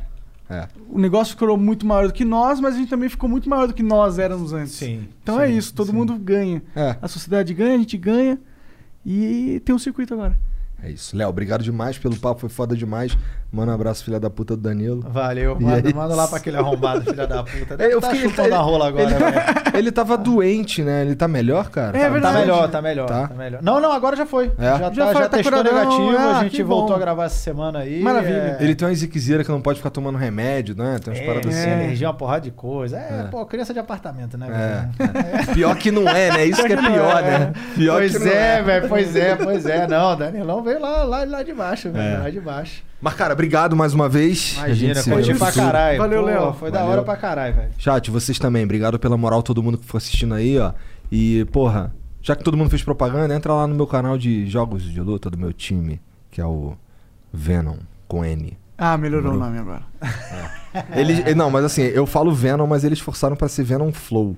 É. O negócio ficou muito maior do que nós, mas a gente também ficou muito maior do que nós éramos antes. Sim. Então é isso, todo mundo ganha. É. A sociedade ganha, a gente ganha. E tem um circuito agora. É isso. Léo, obrigado demais pelo papo, foi foda demais. Manda um abraço, filha da puta do Danilo. Valeu, manda, é manda lá pra aquele arrombado, filha da puta. É, Deve eu tá fiquei- chupando a rola agora, ele, velho. ele tava doente, né? Ele tá melhor, cara? É Tá verdade. melhor, tá melhor, Tá? tá, melhor. Não, não, agora já foi. É? Já, Já tá, já, foi, tá testou curadão, negativo, ah, a gente voltou bom. a gravar essa semana aí. Maravilha. É, Ele tem uma ziquezira que não pode ficar tomando remédio, né? Tem umas é, paradas tem assim. energia, uma porrada de coisa. É, É. pô, criança de apartamento, né? É. Pior que não é, né? Isso que é pior, né? Pior pois que não é, velho, pois é, pois é. Não, Danilão veio lá, lá, lá de baixo, velho, É. lá de baixo. Mas, cara, obrigado mais uma vez. Imagina, curti pra caralho. Valeu, Léo. Foi da Valeu. hora pra caralho, velho. Chat, vocês também. Obrigado pela moral, todo mundo que ficou assistindo aí, ó. E, porra, já que todo mundo fez propaganda, entra lá no meu canal de jogos de luta do meu time, que é o Venom, com N. Ah, melhorou o nome agora. Eles, eh, não, mas assim, eu falo Venom, mas eles forçaram pra ser Venom Flow.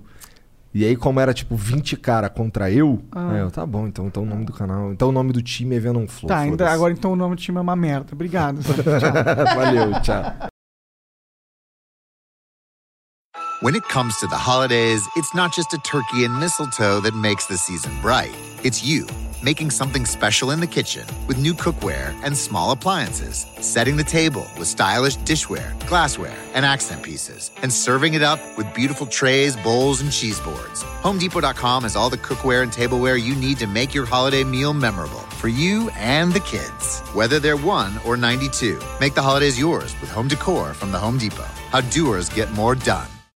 E aí, como era tipo 20 cara contra eu, Ah. aí eu, tá bom, então, então o nome do canal. Então o nome do time é Venom Flow. Tá, ainda, agora então o nome do time é uma merda. Obrigado. Valeu, tchau. When it comes to the holidays, it's not just a turkey and mistletoe that makes the season bright. It's you, making something special in the kitchen with new cookware and small appliances, setting the table with stylish dishware, glassware, and accent pieces, and serving it up with beautiful trays, bowls, and cheese boards. HomeDepot.com has all the cookware and tableware you need to make your holiday meal memorable for you and the kids. Whether they're 1 or 92, make the holidays yours with home decor from the Home Depot. How doers get more done.